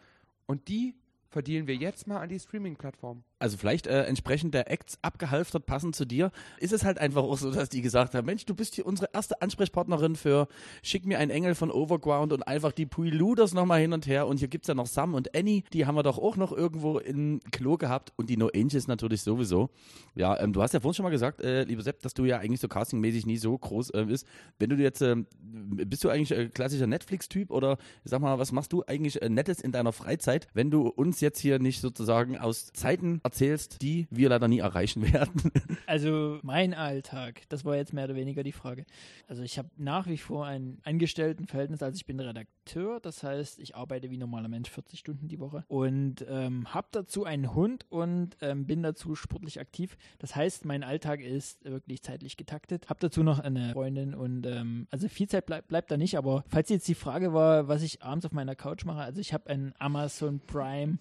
und die verdienen wir jetzt mal an die Streaming-Plattform. Also vielleicht äh, entsprechend der Acts abgehalftert, passend zu dir, ist es halt einfach auch so, dass die gesagt haben, Mensch, du bist hier unsere erste Ansprechpartnerin für Schick mir einen Engel von Overground und einfach die Preluders nochmal hin und her und hier gibt's ja noch Sam und Annie, die haben wir doch auch noch irgendwo im Klo gehabt und die No Angels natürlich sowieso. Ja, ähm, du hast ja vorhin schon mal gesagt, äh, lieber Sepp, dass du ja eigentlich so castingmäßig nie so groß äh, bist. Wenn du jetzt, ähm, bist du eigentlich äh, klassischer Netflix-Typ oder sag mal, was machst du eigentlich äh, Nettes in deiner Freizeit, wenn du uns jetzt hier nicht sozusagen aus Zeiten erzählst, die wir leider nie erreichen werden? Also mein Alltag, das war jetzt mehr oder weniger die Frage. Also ich habe nach wie vor ein Angestelltenverhältnis, also ich bin Redakteur, das heißt, ich arbeite wie normaler Mensch 40 Stunden die Woche und ähm, habe dazu einen Hund und ähm, bin dazu sportlich aktiv. Das heißt, mein Alltag ist wirklich zeitlich getaktet. Habe dazu noch eine Freundin und ähm, also viel Zeit bleib, bleibt da nicht, aber falls jetzt die Frage war, was ich abends auf meiner Couch mache, also ich habe ein Amazon Prime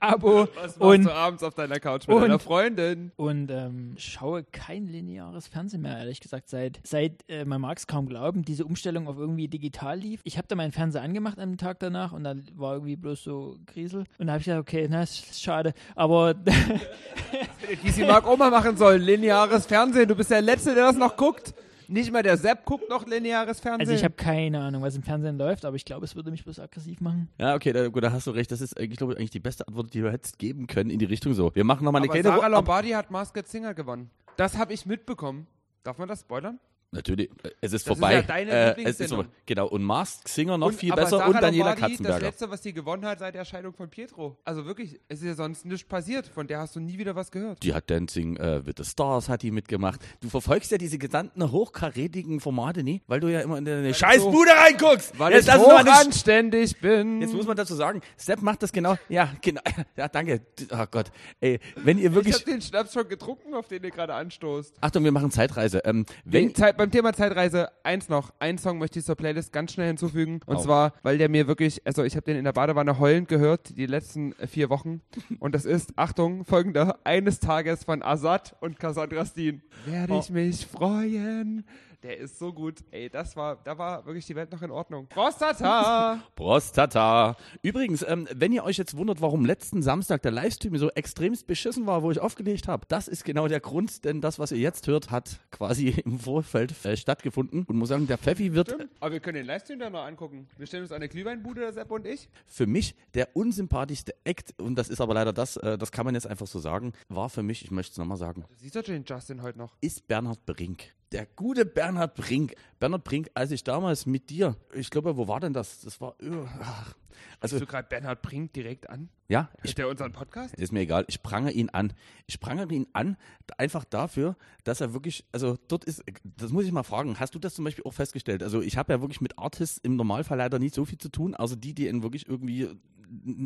Abo Was machst und du abends auf deiner Couch mit und- deiner Freundin? und ähm, schaue kein lineares Fernsehen mehr, ehrlich gesagt, seit, seit äh, man mag es kaum glauben, diese Umstellung auf irgendwie digital lief. Ich habe da meinen Fernseher angemacht am Tag danach und dann war irgendwie bloß so Griesel. Und da habe ich gesagt, okay, na, ist schade. Aber Die sie Mark Oma machen soll, lineares Fernsehen. Du bist der Letzte, der das noch guckt. Nicht mal der Sepp guckt noch lineares Fernsehen. also ich habe keine Ahnung, was im Fernsehen läuft, aber ich glaube, es würde mich bloß aggressiv machen. ja, okay, da, gut, da hast du recht. Das ist, ich glaube, eigentlich die beste Antwort, die du hättest geben können in die Richtung so. Wir machen nochmal eine Aber kleine Sarah Lombardi hat Masked Singer gewonnen. Das habe ich mitbekommen. Darf man das spoilern? Natürlich, äh, es ist Das ist vorbei. ja deine äh, es ist vorbei. Genau, und Masked Singer noch Und- viel besser Sarah und Daniela Lombardi, Das Katzenberger. letzte, was sie gewonnen hat seit der Scheidung von Pietro. Also wirklich, es ist ja sonst nichts passiert. Von der hast du nie wieder was gehört. Die hat Dancing äh, with the Stars hat die mitgemacht. Du verfolgst ja diese gesamten hochkarätigen Formate nie, weil du ja immer in deine Scheißbude reinguckst. Weil Jetzt ich hochanständig bin. Jetzt muss man dazu sagen, Sepp macht das genau. Ja, genau. Ja, danke. Oh Gott. Ey, wenn ihr ich wirklich. habe den Schnaps schon getrunken, auf den ihr gerade anstoßt. Achtung, wir machen Zeitreise. Ähm, wenn, Zeit, beim Thema Zeitreise, eins noch. Einen Song möchte ich zur Playlist ganz schnell hinzufügen. Und Au. zwar, weil der mir wirklich, also ich habe den in der Badewanne heulend gehört, die letzten äh, vier Wochen. Und das ist, Achtung, folgender, eines Tages von Azad und Cassandra Steen. Werde ich Oh. mich freuen. Der ist so gut. Ey, das war, da war wirklich die Welt noch in Ordnung. Prostata! Prostata. Übrigens, ähm, wenn ihr euch jetzt wundert, warum letzten Samstag der Livestream so extremst beschissen war, wo ich aufgelegt habe, das ist genau der Grund, denn das, was ihr jetzt hört, hat quasi im Vorfeld äh, stattgefunden. Und muss sagen, der Pfeffi wird Stimmt. Aber wir können den Livestream dann noch angucken. Wir stellen uns eine Glühweinbude, der Sepp und ich. für mich der unsympathischste Act, und das ist aber leider das, äh, das kann man jetzt einfach so sagen, war für mich, ich möchte es nochmal sagen, Du siehst doch den Justin heute noch. ist Bernhard Brink. Der gute Bernhard Brink. Bernhard Brink, als ich damals mit dir, ich glaube, wo war denn das? Das war, äh, ach, also, Hast du gerade Bernhard Brink direkt an? ja, ich Hört der unseren Podcast? Ist mir egal. Ich prangere ihn an. Ich prangere ihn an, einfach dafür, dass er wirklich, also dort ist, das muss ich mal fragen, hast du das zum Beispiel auch festgestellt? Also ich habe ja wirklich mit Artists im Normalfall leider nicht so viel zu tun, außer die, die ihn wirklich irgendwie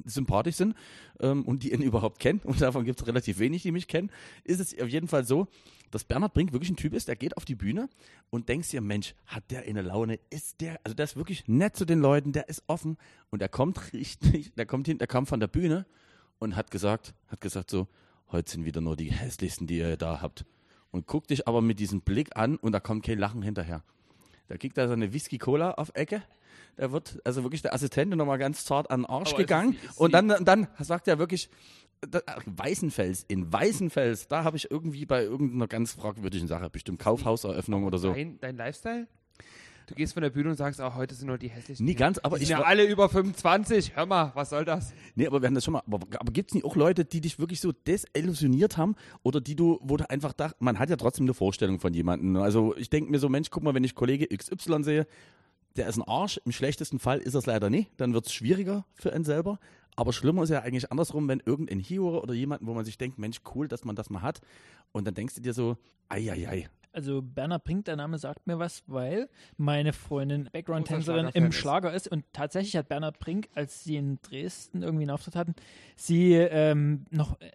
sympathisch sind ähm, und die ihn überhaupt kennen. Und davon gibt es relativ wenig, die mich kennen. Ist es auf jeden Fall so, dass Bernhard Brink wirklich ein Typ ist, der geht auf die Bühne und denkst dir, Mensch, hat der eine Laune? Ist der, also der ist wirklich nett zu den Leuten, der ist offen und der kommt richtig, der kommt hin, der kam von der Bühne und hat gesagt, hat gesagt so, heute sind wieder nur die hässlichsten, die ihr da habt. und guckt dich aber mit diesem Blick an und da kommt kein Lachen hinterher. Da kriegt er so eine Whisky-Cola auf Ecke. Da wird also wirklich der Assistent nochmal ganz zart an den Arsch Aber gegangen. ist- ist und dann, dann sagt er wirklich, Weißenfels, in Weißenfels, da habe ich irgendwie bei irgendeiner ganz fragwürdigen Sache, bestimmt Kaufhauseröffnung oder so. Dein, dein Lifestyle? Du gehst von der Bühne und sagst, oh, heute sind nur die hässlichen. Nie ganz, aber die ich sind ja alle über 25. Hör mal, was soll das? Nee, aber wir haben das schon mal. Aber, aber gibt es nicht auch Leute, die dich wirklich so desillusioniert haben? Oder die du, wo du einfach dacht, man hat ja trotzdem eine Vorstellung von jemandem. ne? Also ich denke mir so, Mensch, guck mal, wenn ich Kollege XY sehe, der ist ein Arsch. Im schlechtesten Fall ist er es leider nicht. Dann wird es schwieriger für einen selber. Aber schlimmer ist ja eigentlich andersrum, wenn irgendein Hero oder jemanden, wo man sich denkt, Mensch, cool, dass man das mal hat. Und dann denkst du dir so, ei, ei, ei. Also Bernhard Brink, der Name sagt mir was, weil meine Freundin Background-Tänzerin im. Schlager ist und tatsächlich hat Bernhard Brink, als sie in Dresden irgendwie einen Auftritt hatten, sie ähm, noch äh,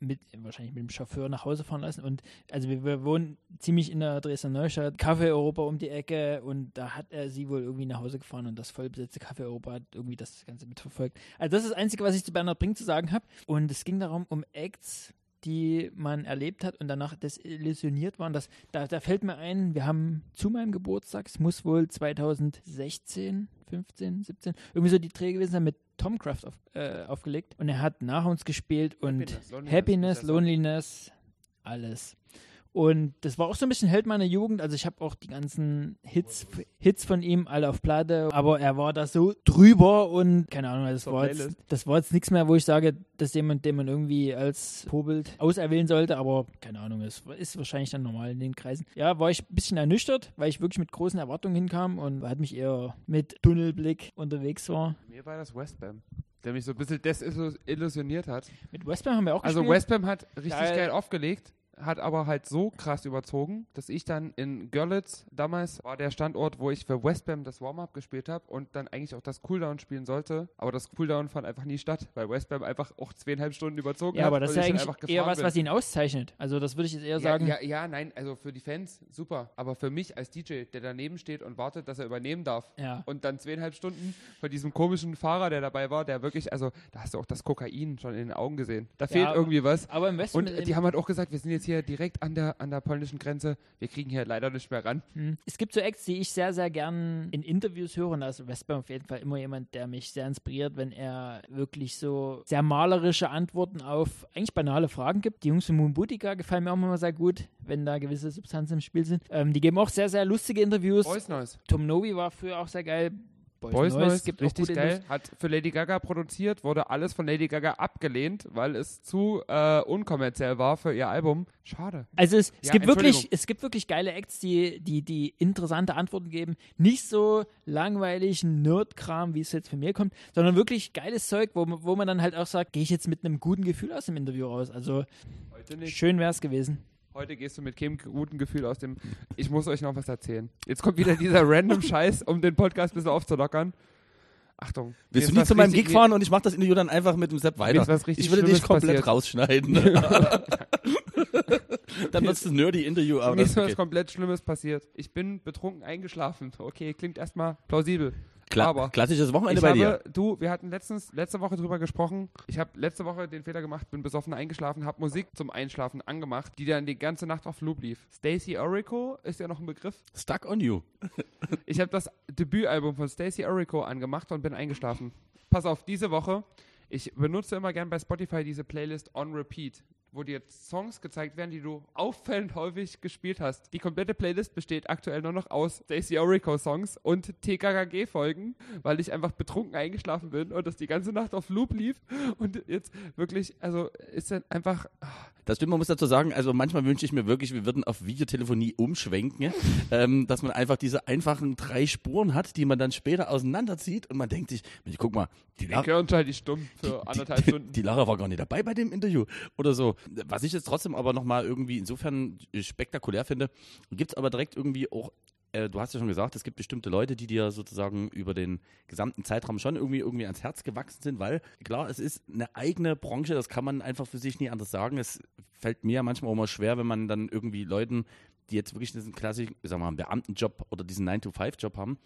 mit wahrscheinlich mit dem Chauffeur nach Hause fahren lassen und also wir, wir wohnen ziemlich in der Dresdner Neustadt, Café Europa um die Ecke und da hat er sie wohl irgendwie nach Hause gefahren und das vollbesetzte Café Europa hat irgendwie das Ganze mitverfolgt. Also das ist das Einzige, was ich zu Bernhard Brink zu sagen habe und es ging darum um Acts, die man erlebt hat und danach desillusioniert waren. Das, da, da fällt mir ein, wir haben zu meinem Geburtstag, es muss wohl 2016, 15, 17, irgendwie so die Dreh gewesen sein, mit Tom Craft auf, äh, aufgelegt und er hat nach uns gespielt und Happiness, Loneliness, Happiness? Loneliness, alles. Und das war auch so ein bisschen Held meiner Jugend. Also ich habe auch die ganzen Hits, Hits von ihm alle auf Platte, aber er war da so drüber und keine Ahnung, das war, jetzt, das war jetzt nichts mehr, wo ich sage, dass jemand, den man irgendwie als Vorbild auserwählen sollte, aber keine Ahnung, es ist wahrscheinlich dann normal in den Kreisen. Ja, war ich ein bisschen ernüchtert, weil ich wirklich mit großen Erwartungen hinkam und hat mich eher mit Tunnelblick unterwegs war. Mir war das Westbam, der mich so ein bisschen desillusioniert hat. Mit Westbam haben wir auch Also gespielt. Westbam hat richtig geil aufgelegt, hat aber halt so krass überzogen, dass ich dann in Görlitz, damals war der Standort, wo ich für Westbam das Warm-Up gespielt habe und dann eigentlich auch das Cooldown spielen sollte. Aber das Cooldown fand einfach nie statt, weil Westbam einfach auch zweieinhalb Stunden überzogen ja, hat. aber das ist ja dann eigentlich einfach eher was, bin. was ihn auszeichnet. Also das würde ich jetzt eher sagen. Ja, ja, ja, nein, also für die Fans super. Aber für mich als DJ, der daneben steht und wartet, dass er übernehmen darf. Ja. Und dann zweieinhalb Stunden von diesem komischen Fahrer, der dabei war, der wirklich, also da hast du auch das Kokain schon in den Augen gesehen. Da fehlt irgendwie was. Aber im Westen. Und die haben halt auch gesagt, wir sind jetzt hier direkt an der, an der polnischen Grenze. Wir kriegen hier leider nicht mehr ran. Hm. Es gibt so Acts, die ich sehr, sehr gern in Interviews höre. Und da ist Westbam auf jeden Fall immer jemand, der mich sehr inspiriert, wenn er wirklich so sehr malerische Antworten auf eigentlich banale Fragen gibt. Die Jungs von Moon Boutica gefallen mir auch immer sehr gut, wenn da gewisse Substanzen im Spiel sind. Ähm, die geben auch sehr, sehr lustige Interviews. Boys Noise. Tom Novi war früher auch sehr geil. Boys, Boys Noise, gibt auch richtig gute geil. Hat für Lady Gaga produziert, wurde alles von Lady Gaga abgelehnt, weil es zu äh, unkommerziell war für ihr Album. Schade. Also es, es Ja, gibt wirklich, es gibt wirklich geile Acts, die, die, die interessante Antworten geben. Nicht so langweilig Nerd-Kram, wie es jetzt von mir kommt, sondern wirklich geiles Zeug, wo, man- wo man dann halt auch sagt, gehe ich jetzt mit einem guten Gefühl aus dem Interview raus. Also Heute nicht. schön wäre es gewesen. Heute gehst du mit keinem guten Gefühl aus dem. Ich muss euch noch was erzählen. Jetzt kommt wieder dieser random Scheiß, um den Podcast ein bisschen aufzulockern. Achtung. Willst du nicht zu meinem Gig fahren und ich mache das Interview dann einfach mit dem Sepp weiter? ich würde dich komplett passiert. rausschneiden. dann wird es ein nerdy Interview, aber Mir ist was okay. komplett Schlimmes passiert. Ich bin betrunken eingeschlafen. Okay, klingt erstmal plausibel. Kla aber klassisches Wochenende bei habe, dir. du, wir hatten letztens, letzte Woche drüber gesprochen. Ich habe letzte Woche den Fehler gemacht, bin besoffen eingeschlafen, habe Musik zum Einschlafen angemacht, die dann die ganze Nacht auf Loop lief. Stacey Orico ist ja noch ein Begriff. Stuck on you. Ich habe das Debütalbum von Stacey Orico angemacht und bin eingeschlafen. Pass auf, diese Woche, ich benutze immer gern bei Spotify diese Playlist On Repeat, wo dir Songs gezeigt werden, die du auffällend häufig gespielt hast. Die komplette Playlist besteht aktuell nur noch aus Stacey Orico Songs und TKKG Folgen, weil ich einfach betrunken eingeschlafen bin und das die ganze Nacht auf Loop lief und jetzt wirklich, also ist dann einfach Das stimmt, man muss dazu sagen, also manchmal wünsche ich mir wirklich, wir würden auf Videotelefonie umschwenken, ähm, dass man einfach diese einfachen drei Spuren hat, die man dann später auseinanderzieht und man denkt sich, Mensch, guck mal, die, Lara, Gehirn schalte ich stumm für anderthalb die, Stunden. die Lara war gar nicht dabei bei dem Interview oder so. Was ich jetzt trotzdem aber nochmal irgendwie insofern spektakulär finde, gibt es aber direkt irgendwie auch äh, du hast ja schon gesagt, es gibt bestimmte Leute, die dir sozusagen über den gesamten Zeitraum schon irgendwie, irgendwie ans Herz gewachsen sind, weil klar, es ist eine eigene Branche, das kann man einfach für sich nie anders sagen. Es fällt mir ja manchmal auch immer schwer, wenn man dann irgendwie Leuten, die jetzt wirklich diesen klassischen, sagen wir mal, Beamtenjob oder diesen 9-to-5-Job haben,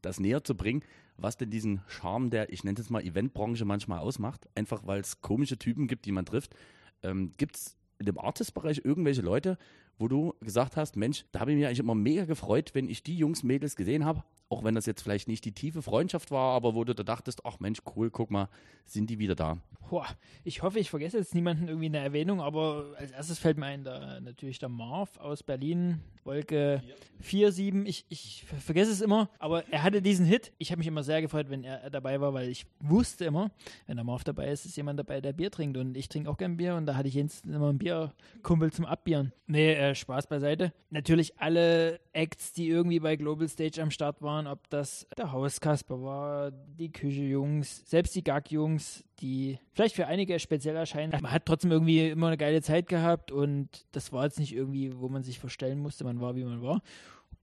das näher zu bringen, was denn diesen Charme der, ich nenne es mal, Eventbranche manchmal ausmacht. Einfach weil es komische Typen gibt, die man trifft. Ähm, gibt es in dem Artist-Bereich irgendwelche Leute, wo du gesagt hast, Mensch, da habe ich mich eigentlich immer mega gefreut, wenn ich die Jungs, Mädels gesehen habe, auch wenn das jetzt vielleicht nicht die tiefe Freundschaft war, aber wo du da dachtest, ach Mensch, cool, guck mal, sind die wieder da. Boah, ich hoffe, ich vergesse jetzt niemanden irgendwie in der Erwähnung, aber als erstes fällt mir ein, da, natürlich der Marv aus Berlin, Wolke 4-7. Ich, ich vergesse es immer, aber er hatte diesen Hit. Ich habe mich immer sehr gefreut, wenn er dabei war, weil ich wusste immer, wenn der Marv dabei ist, ist jemand dabei, der Bier trinkt und ich trinke auch gern Bier und da hatte ich jetzt immer ein Bierkumpel zum Abbieren. Nee, äh, Spaß beiseite. Natürlich alle Acts, die irgendwie bei Global Stage am Start waren, ob das der Hauskasper war, die Küche-Jungs, selbst die Gag-Jungs, die vielleicht für einige speziell erscheinen. Man hat trotzdem irgendwie immer eine geile Zeit gehabt und das war jetzt nicht irgendwie, wo man sich verstellen musste, man war, wie man war.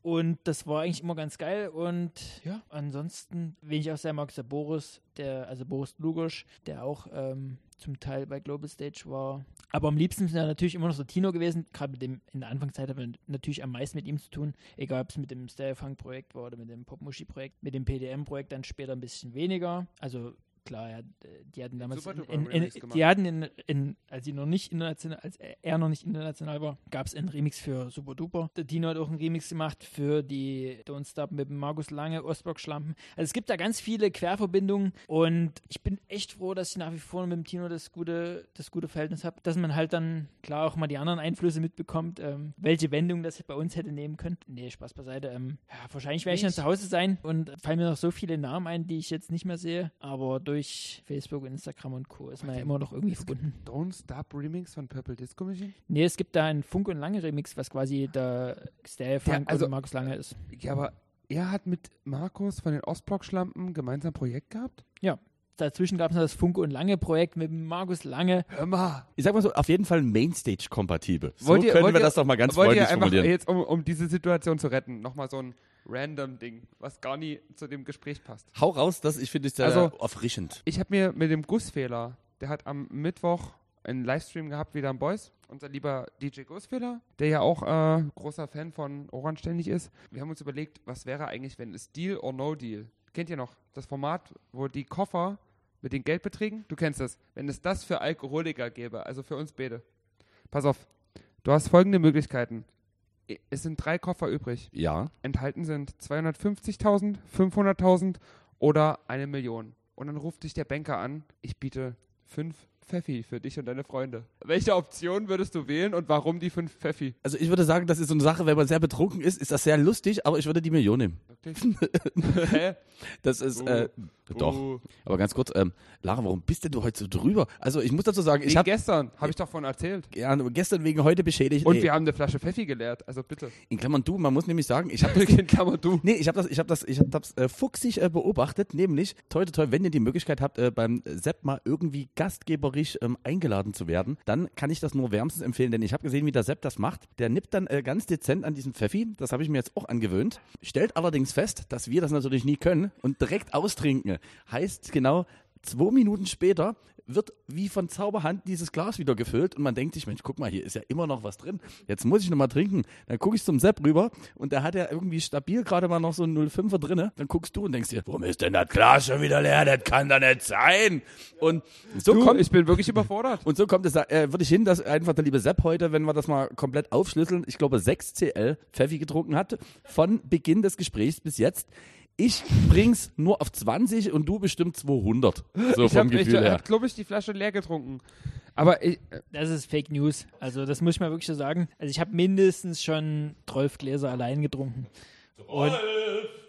Und das war eigentlich immer ganz geil. Und ja, ansonsten, wen ich auch sehr mag, ist der Boris, der, also Boris Lugosch, der auch ähm, zum Teil bei Global Stage war. Aber am liebsten sind ja natürlich immer noch so Tino gewesen. Gerade mit dem, in der Anfangszeit hat man natürlich am meisten mit ihm zu tun. Egal, ob es mit dem Stereofunk-Projekt war oder mit dem Popmuschi-Projekt. Mit dem PDM-Projekt dann später ein bisschen weniger. Also klar, ja, die hatten damals, in, in, in, die hatten in, in, als sie noch nicht international, als er noch nicht international war, gab es einen Remix für Super Duper. Der Dino hat auch einen Remix gemacht für die Don't Stop mit Markus Lange, Ostblock Schlampen. Also es gibt da ganz viele Querverbindungen und ich bin echt froh, dass ich nach wie vor mit dem Tino das gute, das gute Verhältnis habe, dass man halt dann klar auch mal die anderen Einflüsse mitbekommt, ähm, welche Wendung das bei uns hätte nehmen können. Nee, Spaß beiseite. Ähm, ja, wahrscheinlich werde ich dann zu Hause sein und fallen mir noch so viele Namen ein, die ich jetzt nicht mehr sehe, aber durch durch Facebook, Instagram und Co. ist man ja immer noch irgendwie verbunden. Don't Stop Remix von Purple Disco Machine? Nee, es gibt da einen Funk und Lange Remix, was quasi der Stereo Funk also, und Markus Lange ist. Ja, aber er hat mit Markus von den Ostblock-Schlampen gemeinsam ein Projekt gehabt? Ja. Dazwischen gab es noch das Funke und Lange Projekt mit Markus Lange. Hör mal. Ich sag mal so, auf jeden Fall Mainstage-kompatibel. So wollt ihr, können wir ihr, das doch mal ganz wollt freundlich ihr einfach formulieren. Jetzt, um, um diese Situation zu retten, nochmal so ein random Ding, was gar nie zu dem Gespräch passt. Hau raus, das ich finde es sehr also, erfrischend. Ich habe mir mit dem Gussfehler, der hat am Mittwoch einen Livestream gehabt, wieder am Boys. Unser lieber DJ Gussfehler, der ja auch äh, großer Fan von Orange ständig ist. Wir haben uns überlegt, was wäre eigentlich, wenn es Deal or No Deal? Kennt ihr noch das Format, wo die Koffer mit den Geldbeträgen, du kennst das, wenn es das für Alkoholiker gäbe, also für uns beide. Pass auf, du hast folgende Möglichkeiten es sind drei Koffer übrig. Ja. Enthalten sind 250.000, 500.000 oder eine Million. Und dann ruft dich der Banker an, ich biete fünf Pfeffi für dich und deine Freunde. Welche Option würdest du wählen und warum die fünf Pfeffi? Also ich würde sagen, das ist so eine Sache, wenn man sehr betrunken ist, ist das sehr lustig, aber ich würde die Million nehmen. Wirklich? Hä? Das ist, uh, äh, doch. Uh. Aber ganz kurz, ähm, Lara, warum bist denn du heute so drüber? Also ich muss dazu sagen, ich habe gestern, habe ich doch von erzählt. Ja, gestern wegen heute beschädigt. Und ey. wir haben eine Flasche Pfeffi geleert, also bitte. In Klammern du, man muss nämlich sagen, ich habe In Klammern du. Nee, ich habe das, ich habe das, ich habe das äh, fuchsig äh, beobachtet, nämlich, toll, toll, wenn ihr die Möglichkeit habt, äh, beim Sepp mal irgendwie gastgeberisch ähm, eingeladen zu werden, dann kann ich das nur wärmstens empfehlen, denn ich habe gesehen, wie der Sepp das macht. Der nippt dann äh, ganz dezent an diesem Pfeffi, das habe ich mir jetzt auch angewöhnt, stellt allerdings fest, dass wir das natürlich nie können und direkt austrinken. Heißt genau, zwei Minuten später wird wie von Zauberhand dieses Glas wieder gefüllt und man denkt sich, Mensch, guck mal, hier ist ja immer noch was drin. Jetzt muss ich noch mal trinken. Dann gucke ich zum Sepp rüber und der hat ja irgendwie stabil gerade mal noch so ein 05er drinne. Dann guckst du und denkst dir, warum ist denn das Glas schon wieder leer? Das kann doch nicht sein. Und so du, kommt ich bin wirklich überfordert. Und so kommt es, äh, würde ich hin, dass einfach der liebe Sepp heute, wenn wir das mal komplett aufschlüsseln, ich glaube 6 CL Pfeffi getrunken hat, von Beginn des Gesprächs bis jetzt ich bring's nur auf 20 und du bestimmt 200. So ich vom hab, Gefühl ich, her. Ich glaube ich die Flasche leer getrunken. Aber ich, äh, das ist Fake News. Also das muss ich mal wirklich so sagen. Also ich habe mindestens schon 12 Gläser allein getrunken. Und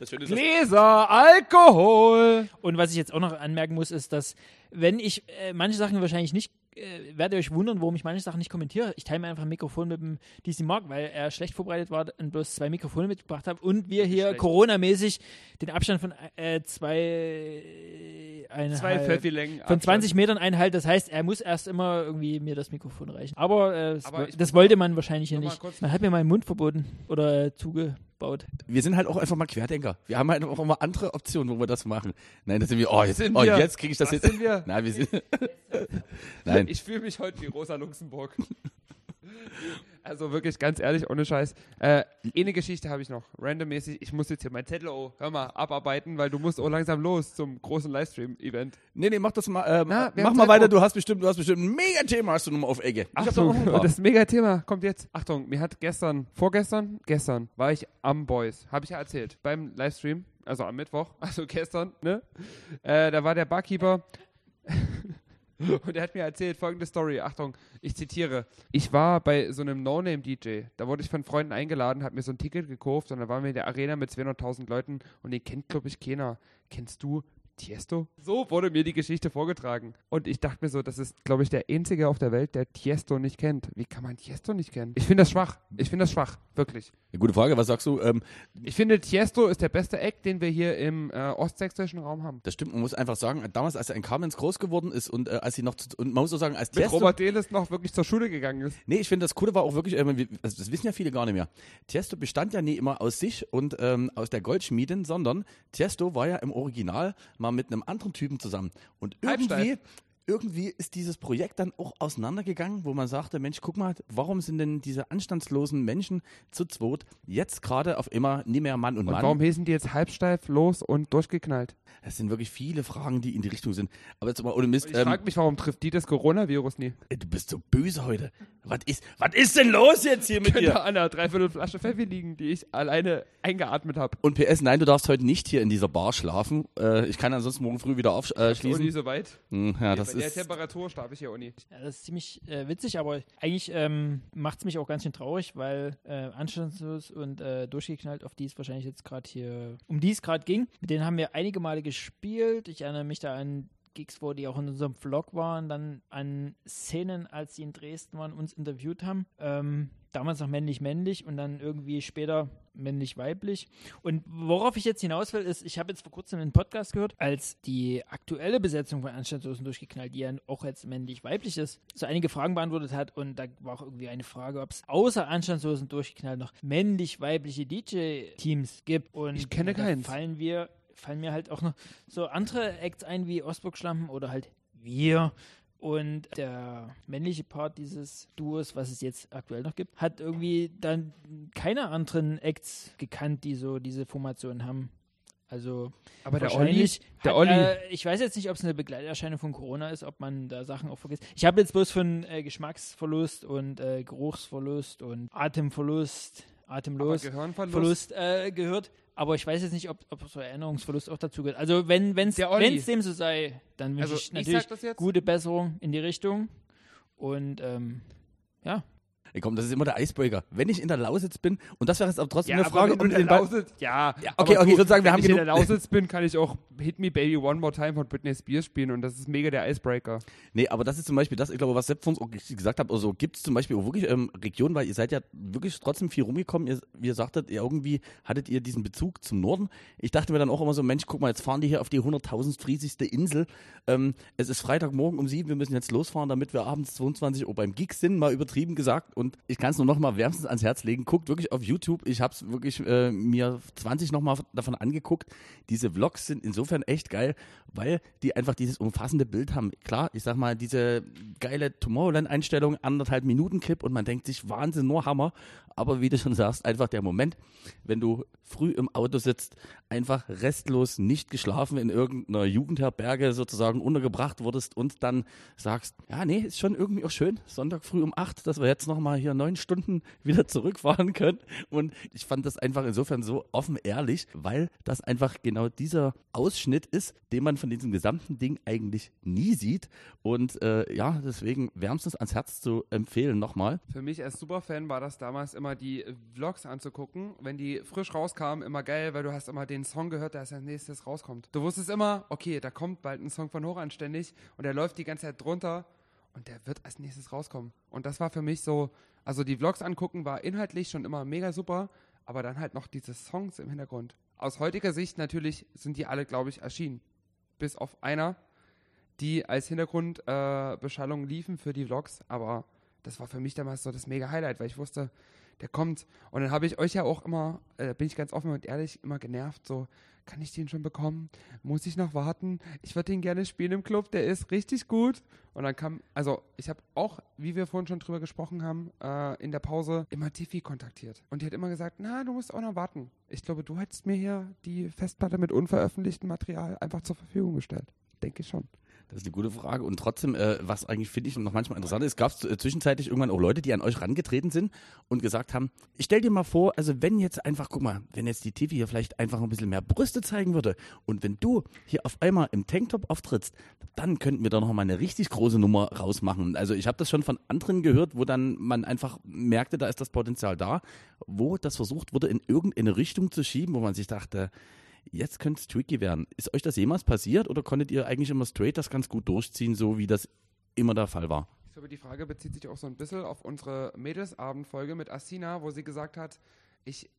Gläser, Alkohol. Und was ich jetzt auch noch anmerken muss, ist, dass wenn ich äh, manche Sachen wahrscheinlich nicht äh, werdet ihr euch wundern, warum ich manche Sachen nicht kommentiere. Ich teile mir einfach ein Mikrofon mit dem DC Mark, weil er schlecht vorbereitet war und bloß zwei Mikrofone mitgebracht hat und wir hier Corona-mäßig den Abstand von äh, zwei zwei Pfeffi-Längen von 20 Metern einhalten. Das heißt, er muss erst immer irgendwie mir das Mikrofon reichen. Aber, äh, Aber das wollte man wahrscheinlich ja nicht. Man hat mir meinen Mund verboten oder äh, zugebaut. Wir sind halt auch einfach mal Querdenker. Wir haben halt auch immer andere Optionen, wo wir das machen. Nein, das sind wir. Oh, jetzt, oh, jetzt kriege ich das, das jetzt. Sind wir? Nein, wir sind. Nein. Ich fühle mich heute wie Rosa Luxemburg. Also wirklich, ganz ehrlich, ohne Scheiß. Äh, eine Geschichte habe ich noch, randommäßig. Ich muss jetzt hier mein Zettel, oh, hör mal, abarbeiten, weil du musst auch langsam los zum großen Livestream-Event. Nee, nee, mach das mal, äh, Na, mach mal weiter, du hast bestimmt, du hast bestimmt ein Mega-Thema, hast du nochmal auf Ecke. Da Achtung, paar. das Mega-Thema kommt jetzt. Achtung, mir hat gestern, vorgestern, gestern war ich am Boys, habe ich ja erzählt, beim Livestream, also am Mittwoch, also gestern, ne? Äh, da war der Barkeeper und er hat mir erzählt folgende Story. Achtung, ich zitiere. Ich war bei so einem No-Name-DJ. Da wurde ich von Freunden eingeladen, habe mir so ein Ticket gekauft und dann waren wir in der Arena mit 200.000 Leuten und den kennt, glaube ich, keiner. Kennst du Tiesto? So wurde mir die Geschichte vorgetragen. Und ich dachte mir so, das ist, glaube ich, der Einzige auf der Welt, der Tiesto nicht kennt. Wie kann man Tiesto nicht kennen? Ich finde das schwach. Ich finde das schwach. Wirklich. Eine gute Frage, was sagst du? Ähm, Ich finde, Tiesto ist der beste Act, den wir hier im äh, ostsächsischen Raum haben. das stimmt, man muss einfach sagen, damals, als er in Kamenz groß geworden ist und äh, als sie noch, zu, und man muss auch sagen, als Mit Tiesto, Robert Delis noch wirklich zur Schule gegangen ist. Nee, ich finde, das Coole war auch wirklich, ähm, wir- also das wissen ja viele gar nicht mehr. Tiesto bestand ja nie immer aus sich und ähm, aus der Goldschmiedin, sondern Tiesto war ja im Original mal mit einem anderen Typen zusammen. Und irgendwie, irgendwie ist dieses Projekt dann auch auseinandergegangen, wo man sagte, Mensch, guck mal, warum sind denn diese anstandslosen Menschen zu zweit jetzt gerade auf immer nie mehr Mann und, Und Mann? warum hießen die jetzt halbsteif, los und durchgeknallt? Das sind wirklich viele Fragen, die in die Richtung sind. Aber jetzt mal ohne Mist. Ich Ähm, frage mich, warum trifft die das Coronavirus nie? ey, du bist so böse heute. Was ist, was ist denn los jetzt hier mit dir? An einer Dreiviertel Flasche Pfeffi liegen, die ich alleine eingeatmet habe. Und PS, nein, du darfst heute nicht hier in dieser Bar schlafen. Äh, ich kann ansonsten morgen früh wieder aufschließen. nie so weit. Hm, ja, das Bei der ist. Temperatur schlafe ich hier auch nie. Ja, das ist ziemlich äh, witzig, aber eigentlich ähm, macht es mich auch ganz schön traurig, weil äh, anstandslos und äh, durchgeknallt, auf die es wahrscheinlich jetzt gerade hier, um die es gerade ging, mit denen haben wir einige Male gespielt. Ich erinnere mich da an Gigs, wo die auch in unserem Vlog waren, dann an Szenen, als sie in Dresden waren, uns interviewt haben. Ähm, damals noch männlich-männlich und dann irgendwie später männlich-weiblich. Und worauf ich jetzt hinaus will, ist, ich habe jetzt vor kurzem einen Podcast gehört, als die aktuelle Besetzung von Anstandslosen durchgeknallt, die ja auch jetzt männlich-weiblich ist, so einige Fragen beantwortet hat und da war auch irgendwie eine Frage, ob es außer Anstandslosen durchgeknallt noch männlich-weibliche DJ-Teams gibt. Und Ich kenne keins. fallen wir, fallen mir halt auch noch so andere Acts ein wie Ostburg-Schlampen oder halt wir. Und der männliche Part dieses Duos, was es jetzt aktuell noch gibt, hat irgendwie dann keine anderen Acts gekannt, die so diese Formation haben. Also Aber der Olli, der hat, Olli. Äh, ich weiß jetzt nicht, ob es eine Begleiterscheinung von Corona ist, ob man da Sachen auch vergisst. Ich habe jetzt bloß von äh, Geschmacksverlust und äh, Geruchsverlust und Atemverlust, atemlos Gehirnverlust. Verlust äh, gehört. Aber ich weiß jetzt nicht, ob, ob so Erinnerungsverlust auch dazu gehört. Also wenn es dem so sei, dann wünsche Also, ich ich natürlich jetzt. gute Besserung in die Richtung. Und ähm, ja. Ey, komm, das ist immer der Icebreaker. Wenn ich in der Lausitz bin, und das wäre jetzt aber trotzdem Ja, eine Frage, wenn den in der Lausitz, ja, Ja, okay, okay, du, ich würde sagen, wir wenn haben ich in der Lausitz bin, kann ich auch Hit Me Baby One More Time von Britney Spears spielen und das ist mega der Icebreaker. Nee, aber das ist zum Beispiel das, ich glaube, was Sepp von uns auch richtig gesagt hat, also gibt es zum Beispiel auch wirklich ähm, Regionen, weil ihr seid ja wirklich trotzdem viel rumgekommen, ihr, wie ihr sagtet, ihr irgendwie hattet ihr diesen Bezug zum Norden. Ich dachte mir dann auch immer so, Mensch, guck mal, jetzt fahren die hier auf die 100.000 friesigste Insel. Ähm, es ist Freitagmorgen um sieben, wir müssen jetzt losfahren, damit wir abends 22 Uhr beim Gig sind, mal übertrieben gesagt. Und ich kann es nur noch mal wärmstens ans Herz legen. Guckt wirklich auf YouTube. Ich habe es wirklich äh, mir 20 noch mal davon angeguckt. Diese Vlogs sind insofern echt geil, weil die einfach dieses umfassende Bild haben. Klar, ich sag mal, diese geile Tomorrowland-Einstellung, anderthalb Minuten Clip und man denkt sich, Wahnsinn, nur Hammer. Aber wie du schon sagst, einfach der Moment, wenn du früh im Auto sitzt, einfach restlos nicht geschlafen in irgendeiner Jugendherberge sozusagen untergebracht wurdest und dann sagst, ja, nee, ist schon irgendwie auch schön, Sonntag früh um acht, dass wir jetzt nochmal hier neun Stunden wieder zurückfahren können. Und ich fand das einfach insofern so offen ehrlich, weil das einfach genau dieser Ausschnitt ist, den man von diesem gesamten Ding eigentlich nie sieht. Und äh, ja, deswegen wärmstens ans Herz zu empfehlen nochmal. Für mich als Superfan war das damals immer die Vlogs anzugucken, wenn die frisch rauskamen, immer geil, weil du hast immer den Song gehört, der als nächstes rauskommt. Du wusstest immer, okay, da kommt bald ein Song von Hochanständig und der läuft die ganze Zeit drunter und der wird als nächstes rauskommen. Und das war für mich so, also die Vlogs angucken war inhaltlich schon immer mega super, aber dann halt noch diese Songs im Hintergrund. Aus heutiger Sicht natürlich sind die alle, glaube ich, erschienen. Bis auf einer, die als Hintergrundbeschallung äh, liefen für die Vlogs, aber das war für mich damals so das mega Highlight, weil ich wusste, der kommt. Und dann habe ich euch ja auch immer, äh, bin ich ganz offen und ehrlich, immer genervt, so, kann ich den schon bekommen? Muss ich noch warten? Ich würde den gerne spielen im Club, der ist richtig gut. Und dann kam, also ich habe auch, wie wir vorhin schon drüber gesprochen haben, äh, in der Pause immer Tiffy kontaktiert. Und die hat immer gesagt, na, du musst auch noch warten. Ich glaube, du hättest mir hier die Festplatte mit unveröffentlichtem Material einfach zur Verfügung gestellt. Denke ich schon. Das ist eine gute Frage. Und trotzdem, äh, was eigentlich finde ich noch manchmal interessant ist, gab es äh, zwischenzeitlich irgendwann auch Leute, die an euch rangetreten sind und gesagt haben, ich stell dir mal vor, also wenn jetzt einfach, guck mal, wenn jetzt die TV hier vielleicht einfach ein bisschen mehr Brüste zeigen würde und wenn du hier auf einmal im Tanktop auftrittst, dann könnten wir da noch mal eine richtig große Nummer rausmachen. Also ich habe das schon von anderen gehört, wo dann man einfach merkte, da ist das Potenzial da, wo das versucht wurde, in irgendeine Richtung zu schieben, wo man sich dachte, jetzt könnte es tricky werden. Ist euch das jemals passiert oder konntet ihr eigentlich immer straight das ganz gut durchziehen, so wie das immer der Fall war? Ich glaube, die Frage bezieht sich auch so ein bisschen auf unsere Mädelsabendfolge mit Asina, wo sie gesagt hat, ich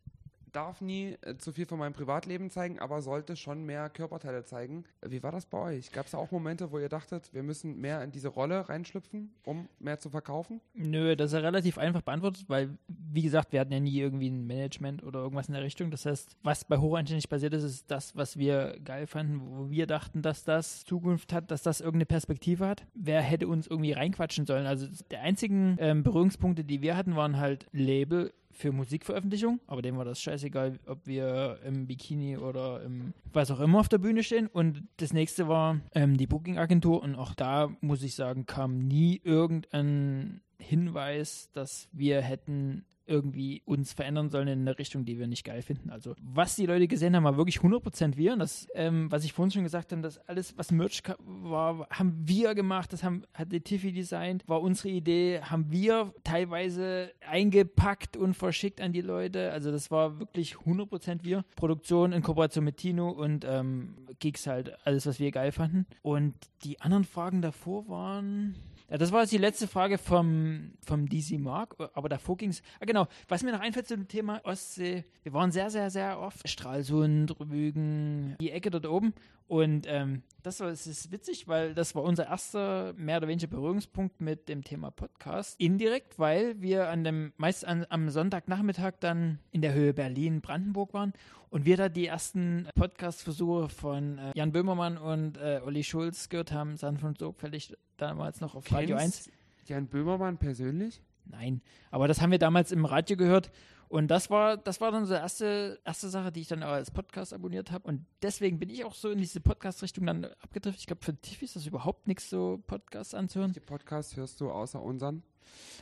darf nie äh, zu viel von meinem Privatleben zeigen, aber sollte schon mehr Körperteile zeigen. Wie war das bei euch? Gab es auch Momente, wo ihr dachtet, wir müssen mehr in diese Rolle reinschlüpfen, um mehr zu verkaufen? Nö, das ist ja relativ einfach beantwortet, weil, wie gesagt, wir hatten ja nie irgendwie ein Management oder irgendwas in der Richtung. Das heißt, was bei Hochanständig passiert ist, ist das, was wir geil fanden, wo wir dachten, dass das Zukunft hat, dass das irgendeine Perspektive hat. Wer hätte uns irgendwie reinquatschen sollen? Also, der einzigen ähm, Berührungspunkte, die wir hatten, waren halt Label für Musikveröffentlichung, aber dem war das scheißegal, ob wir im Bikini oder im was auch immer auf der Bühne stehen. Und das nächste war ähm, die Booking-Agentur und auch da muss ich sagen, kam nie irgendein Hinweis, dass wir hätten irgendwie uns verändern sollen in eine Richtung, die wir nicht geil finden. Also was die Leute gesehen haben, war wirklich 100% wir. Und das, ähm, was ich vorhin schon gesagt habe, dass alles, was Merch war, haben wir gemacht. Das haben, hat die Tiffy designt, war unsere Idee, haben wir teilweise eingepackt und verschickt an die Leute. Also das war wirklich 100% wir. Produktion in Kooperation mit Tino und ähm, Gigs halt, alles, was wir geil fanden. Und die anderen Fragen davor waren... Ja, das war jetzt die letzte Frage vom, vom DC Mark, aber davor ging es. Ah, genau, was mir noch einfällt zu dem Thema Ostsee, wir waren sehr, sehr, sehr oft Stralsund, Rügen, die Ecke dort oben. Und ähm, das war das ist witzig, weil das war unser erster mehr oder weniger Berührungspunkt mit dem Thema Podcast. Indirekt, weil wir an dem meist an, am Sonntagnachmittag dann in der Höhe Berlin, Brandenburg waren und wir da die ersten Podcast-Versuche von äh, Jan Böhmermann und äh, Olli Schulz gehört haben, sanft und sorgfältig damals noch auf Radio 1. Jan Böhmermann persönlich? Nein, aber das haben wir damals im Radio gehört und das war, das war dann so erste, erste Sache, die ich dann auch als Podcast abonniert habe. Und deswegen bin ich auch so in diese Podcast-Richtung dann abgedriftet. Ich glaube, für Tiffy ist das überhaupt nichts, so Podcasts anzuhören. Welche Podcasts hörst du außer unseren?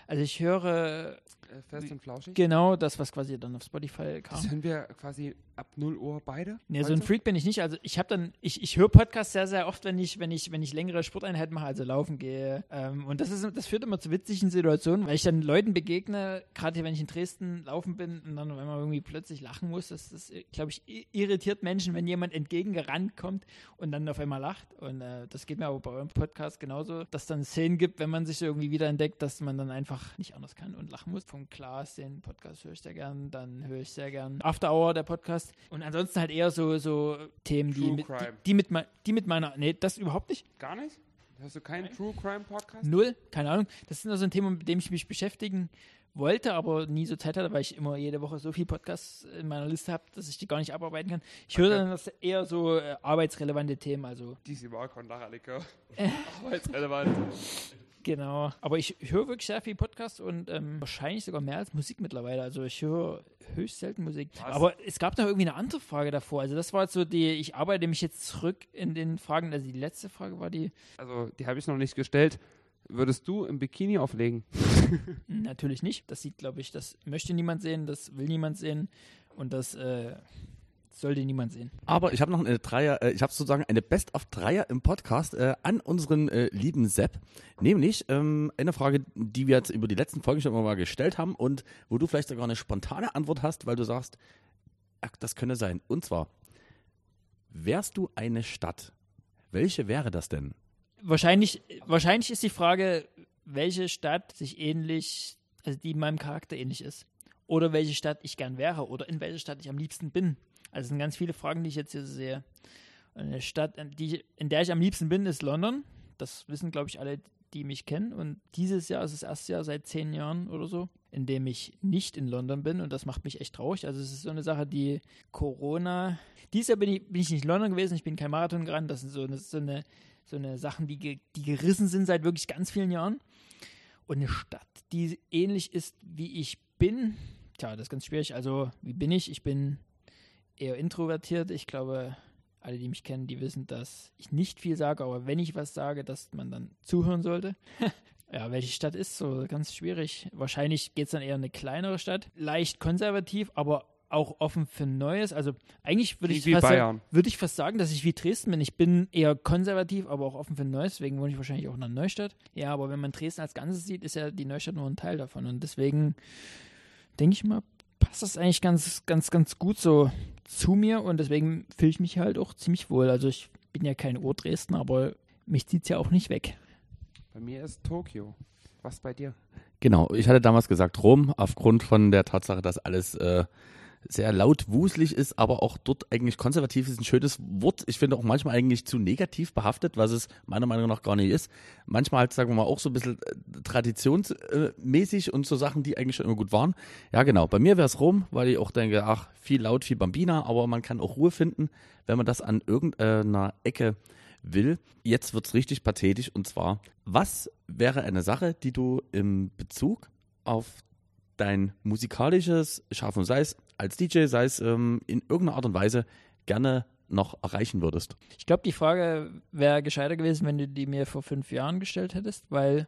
Also ich höre Äh, Fest und flauschig? genau das, was quasi dann auf Spotify kam. Das hören wir quasi ab 0 Uhr beide? Nee, so ein? Freak bin ich nicht. Also ich habe dann, ich, ich höre Podcasts sehr, sehr oft, wenn ich, wenn ich, wenn ich längere Sporteinheiten mache, also laufen gehe. Ähm, und das ist, das führt immer zu witzigen Situationen, weil ich dann Leuten begegne, gerade hier, wenn ich in Dresden laufen bin und dann, wenn man irgendwie plötzlich lachen muss, das, das glaube ich, irritiert Menschen, wenn jemand entgegengerannt kommt und dann auf einmal lacht. Und äh, das geht mir aber bei eurem Podcast genauso, dass es dann Szenen gibt, wenn man sich irgendwie wieder entdeckt, dass man dann einfach nicht anders kann und lachen muss. Vom Klaas, den Podcast höre ich sehr gern, dann höre ich sehr gern After Hour, der Podcast. Und ansonsten halt eher so, so Themen, die mit, die, die, mit, mei- die mit meiner, nee, das überhaupt nicht. Gar nicht? Hörst du keinen True Crime Podcast? Null, keine Ahnung. Das ist nur so ein Thema, mit dem ich mich beschäftigen wollte, aber nie so Zeit hatte, weil ich immer jede Woche so viel Podcasts in meiner Liste habe, dass ich die gar nicht abarbeiten kann. Ich höre Okay. dann das eher so äh, arbeitsrelevante Themen, also Lachalike. Äh. Arbeitsrelevant. Genau. Aber ich höre wirklich sehr viel Podcasts und ähm, wahrscheinlich sogar mehr als Musik mittlerweile. Also ich höre höchst selten Musik. Was? Aber es gab noch irgendwie eine andere Frage davor. Also das war jetzt so die, ich arbeite mich jetzt zurück in den Fragen. Also die letzte Frage war die, Also, die habe ich noch nicht gestellt. Würdest du im Bikini auflegen? Natürlich nicht. Das sieht, glaube ich, das möchte niemand sehen, das will niemand sehen und das äh, sollte niemand sehen. Aber ich habe noch eine Dreier, äh, ich habe sozusagen eine Best of Dreier im Podcast äh, an unseren äh, lieben Sepp. Nämlich ähm, eine Frage, die wir jetzt über die letzten Folgen schon mal gestellt haben und wo du vielleicht sogar eine spontane Antwort hast, weil du sagst, ach, das könne sein. Und zwar, wärst du eine Stadt, welche wäre das denn? Wahrscheinlich, wahrscheinlich ist die Frage, welche Stadt sich ähnlich, also die meinem Charakter ähnlich ist. Oder welche Stadt ich gern wäre oder in welcher Stadt ich am liebsten bin. Also es sind ganz viele Fragen, die ich jetzt hier sehe. Eine Stadt, in die, in der ich am liebsten bin, ist London. Das wissen, glaube ich, alle, die mich kennen. Und dieses Jahr ist das erste Jahr seit zehn Jahren oder so, in dem ich nicht in London bin und das macht mich echt traurig. Also es ist so eine Sache, die Corona. Dieses Jahr bin ich, bin ich nicht in London gewesen, ich bin kein Marathon gerannt. Das sind so, das so eine, so eine Sachen, die, die gerissen sind seit wirklich ganz vielen Jahren. Und eine Stadt, die ähnlich ist, wie ich bin. Tja, das ist ganz schwierig. Also, wie bin ich? Ich bin eher introvertiert. Ich glaube, alle, die mich kennen, die wissen, dass ich nicht viel sage, aber wenn ich was sage, dass man dann zuhören sollte. ja, welche Stadt ist so? Ganz schwierig. Wahrscheinlich geht es dann eher in eine kleinere Stadt. Leicht konservativ, aber auch offen für Neues. Also eigentlich würde ich, fast sagen- würde ich fast sagen, dass ich wie Dresden bin. Ich bin eher konservativ, aber auch offen für Neues. Deswegen wohne ich wahrscheinlich auch in einer Neustadt. Ja, aber wenn man Dresden als Ganzes sieht, ist ja die Neustadt nur ein Teil davon. Und deswegen denke ich mal, passt das eigentlich ganz, ganz, ganz gut so zu mir. Und deswegen fühle ich mich halt auch ziemlich wohl. Also ich bin ja kein Ur-Dresden, aber mich zieht es ja auch nicht weg. Bei mir ist Tokio. Was bei dir? Genau, ich hatte damals gesagt Rom, aufgrund von der Tatsache, dass alles äh, sehr laut wuselig ist, aber auch dort eigentlich konservativ ist ein schönes Wort. Ich finde auch manchmal eigentlich zu negativ behaftet, was es meiner Meinung nach gar nicht ist. Manchmal halt, sagen wir mal, auch so ein bisschen äh, traditionsmäßig und so Sachen, die eigentlich schon immer gut waren. Ja, genau. Bei mir wäre es Rom, weil ich auch denke, ach, viel laut, viel Bambina, aber man kann auch Ruhe finden, wenn man das an irgendeiner Ecke will. Jetzt wird's richtig pathetisch und zwar, was wäre eine Sache, die du im Bezug auf dein musikalisches Schaffen, sei es als DJ, sei es ähm, in irgendeiner Art und Weise, gerne noch erreichen würdest? Ich glaube, die Frage wäre gescheiter gewesen, wenn du die mir vor fünf Jahren gestellt hättest, weil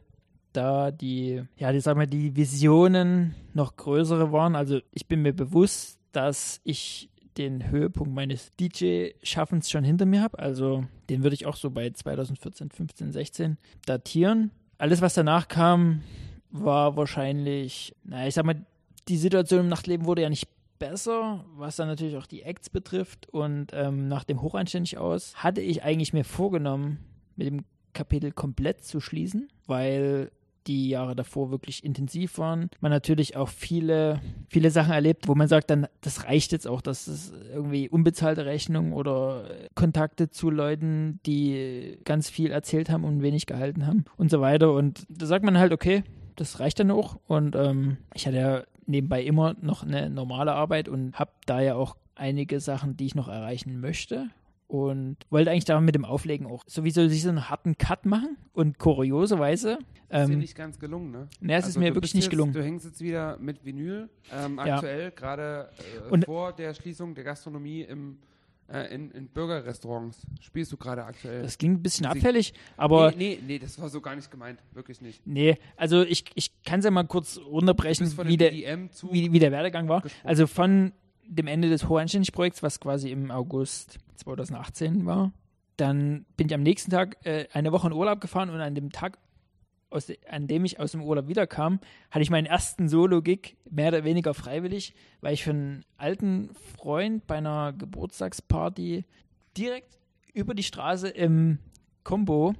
da die, ja, die, sag mal, die Visionen noch größere waren. Also ich bin mir bewusst, dass ich den Höhepunkt meines DJ-Schaffens schon hinter mir habe. Also den würde ich auch so bei 2014, 15, 16 datieren. Alles, was danach kam, war wahrscheinlich, naja, ich sag mal, die Situation im Nachtleben wurde ja nicht besser, was dann natürlich auch die Acts betrifft. Und ähm, nach dem Hochanständig aus hatte ich eigentlich mir vorgenommen, mit dem Kapitel komplett zu schließen, weil die Jahre davor wirklich intensiv waren. Man natürlich auch viele, viele Sachen erlebt, wo man sagt, dann, das reicht jetzt auch, dass es irgendwie unbezahlte Rechnungen oder Kontakte zu Leuten, die ganz viel erzählt haben und wenig gehalten haben und so weiter. Und da sagt man halt, okay, das reicht dann auch. Und ähm, ich hatte ja nebenbei immer noch eine normale Arbeit und habe da ja auch einige Sachen, die ich noch erreichen möchte. Und wollte eigentlich da mit dem Auflegen auch sowieso so einen harten Cut machen. Und kurioserweise, Ist dir ähm, nicht ganz gelungen, ne? naja, es ist Also mir du wirklich nicht jetzt, gelungen. Du hängst jetzt wieder mit Vinyl, ähm, Ja. aktuell gerade äh, vor der Schließung der Gastronomie im, in, in Burgerrestaurants. Spielst du gerade aktuell? Das klingt ein bisschen abfällig, aber nee, nee, nee, das war so gar nicht gemeint. Wirklich nicht. nee, also ich, ich kann es ja mal kurz runterbrechen, wie der, zu. wie, wie der Werdegang war. gesprungen. Also von dem Ende des Hocheinständig-Projekts, was quasi im August 2018 war, dann bin ich am nächsten Tag äh, eine Woche in Urlaub gefahren und an dem Tag, aus, an dem ich aus dem Urlaub wiederkam, hatte ich meinen ersten Solo-Gig, mehr oder weniger freiwillig, weil ich für einen alten Freund bei einer Geburtstagsparty direkt über die Straße im Combo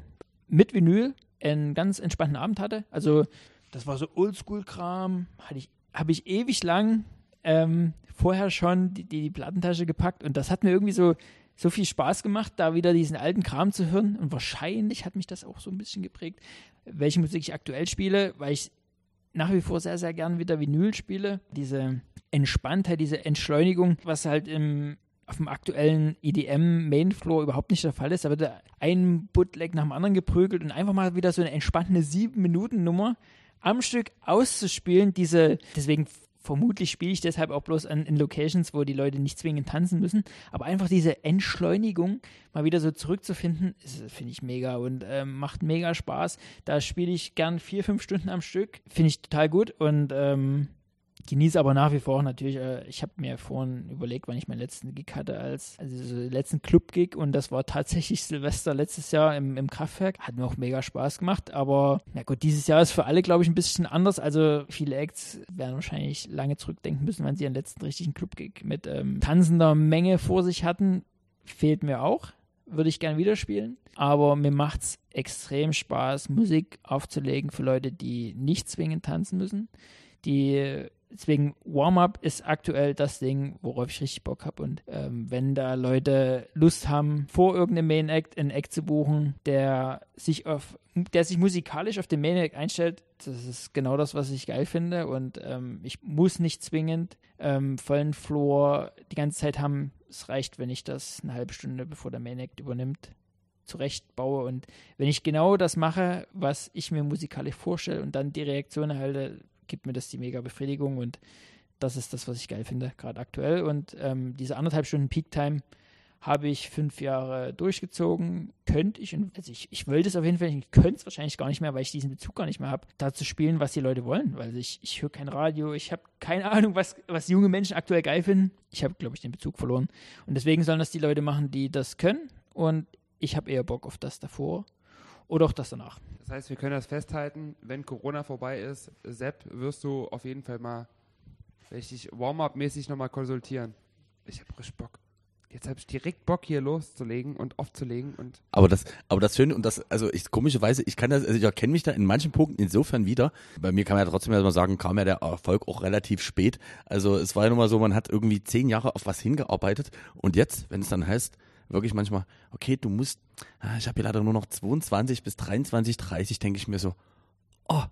mit Vinyl einen ganz entspannten Abend hatte. Also das war so Oldschool-Kram, ich, habe ich ewig lang ähm, vorher schon die, die, die Plattentasche gepackt und das hat mir irgendwie so, so viel Spaß gemacht, da wieder diesen alten Kram zu hören und wahrscheinlich hat mich das auch so ein bisschen geprägt, welche Musik ich aktuell spiele, weil ich nach wie vor sehr, sehr gern wieder Vinyl spiele. Diese Entspanntheit, diese Entschleunigung, was halt im, auf dem aktuellen EDM Mainfloor überhaupt nicht der Fall ist. Da wird ein Bootleg nach dem anderen geprügelt und einfach mal wieder so eine entspannte 7-Minuten-Nummer am Stück auszuspielen. Diese, deswegen vermutlich spiele ich deshalb auch bloß an, in Locations, wo die Leute nicht zwingend tanzen müssen. Aber einfach diese Entschleunigung mal wieder so zurückzufinden, finde ich mega und ähm, macht mega Spaß. Da spiele ich gern vier, fünf Stunden am Stück. Finde ich total gut und ähm, genieße aber nach wie vor natürlich. Äh, ich habe mir vorhin überlegt, wann ich meinen letzten Gig hatte, als also letzten Club-Gig und das war tatsächlich Silvester letztes Jahr im, im Kraftwerk. Hat mir auch mega Spaß gemacht, aber na gut, dieses Jahr ist für alle, glaube ich, ein bisschen anders. Also viele Acts werden wahrscheinlich lange zurückdenken müssen, wenn sie ihren letzten richtigen Club-Gig mit ähm, tanzender Menge vor sich hatten. Fehlt mir auch. Würde ich gerne wieder spielen. Aber mir macht es extrem Spaß, Musik aufzulegen für Leute, die nicht zwingend tanzen müssen Die deswegen Warm-up ist aktuell das Ding, worauf ich richtig Bock habe. Und ähm, wenn da Leute Lust haben, vor irgendeinem Main Act einen Act zu buchen, der sich auf, der sich musikalisch auf den Main Act einstellt, das ist genau das, was ich geil finde. Und ähm, ich muss nicht zwingend ähm, vollen Floor die ganze Zeit haben. Es reicht, wenn ich das eine halbe Stunde bevor der Main Act übernimmt zurechtbaue und wenn ich genau das mache, was ich mir musikalisch vorstelle und dann die Reaktion erhalte, gibt mir das die mega Befriedigung und das ist das, was ich geil finde, gerade aktuell. Und ähm, diese anderthalb Stunden Peak Time habe ich fünf Jahre durchgezogen. Könnte ich, also ich, ich wollte es auf jeden Fall, ich könnte es wahrscheinlich gar nicht mehr, weil ich diesen Bezug gar nicht mehr habe, da zu spielen, was die Leute wollen. Weil ich, ich höre kein Radio, ich habe keine Ahnung, was, was junge Menschen aktuell geil finden. Ich habe, glaube ich, den Bezug verloren. Und deswegen sollen das die Leute machen, die das können. Und ich habe eher Bock auf das davor oder auch das danach. Das heißt, wir können das festhalten, wenn Corona vorbei ist, Sepp, wirst du auf jeden Fall mal richtig Warm-up-mäßig nochmal konsultieren. Ich habe richtig Bock. Jetzt habe ich direkt Bock, hier loszulegen und aufzulegen und. Aber das, aber das Schöne und das, also ich komischerweise, ich kann das, also ich erkenne mich da in manchen Punkten insofern wieder. Bei mir kann man ja trotzdem erstmal sagen, kam ja der Erfolg auch relativ spät. Also es war ja nun mal so, man hat irgendwie zehn Jahre auf was hingearbeitet und jetzt, wenn es dann heißt, wirklich manchmal, okay, du musst, ah, ich habe hier leider nur noch 22 bis 23, 30, denke ich mir so, oh,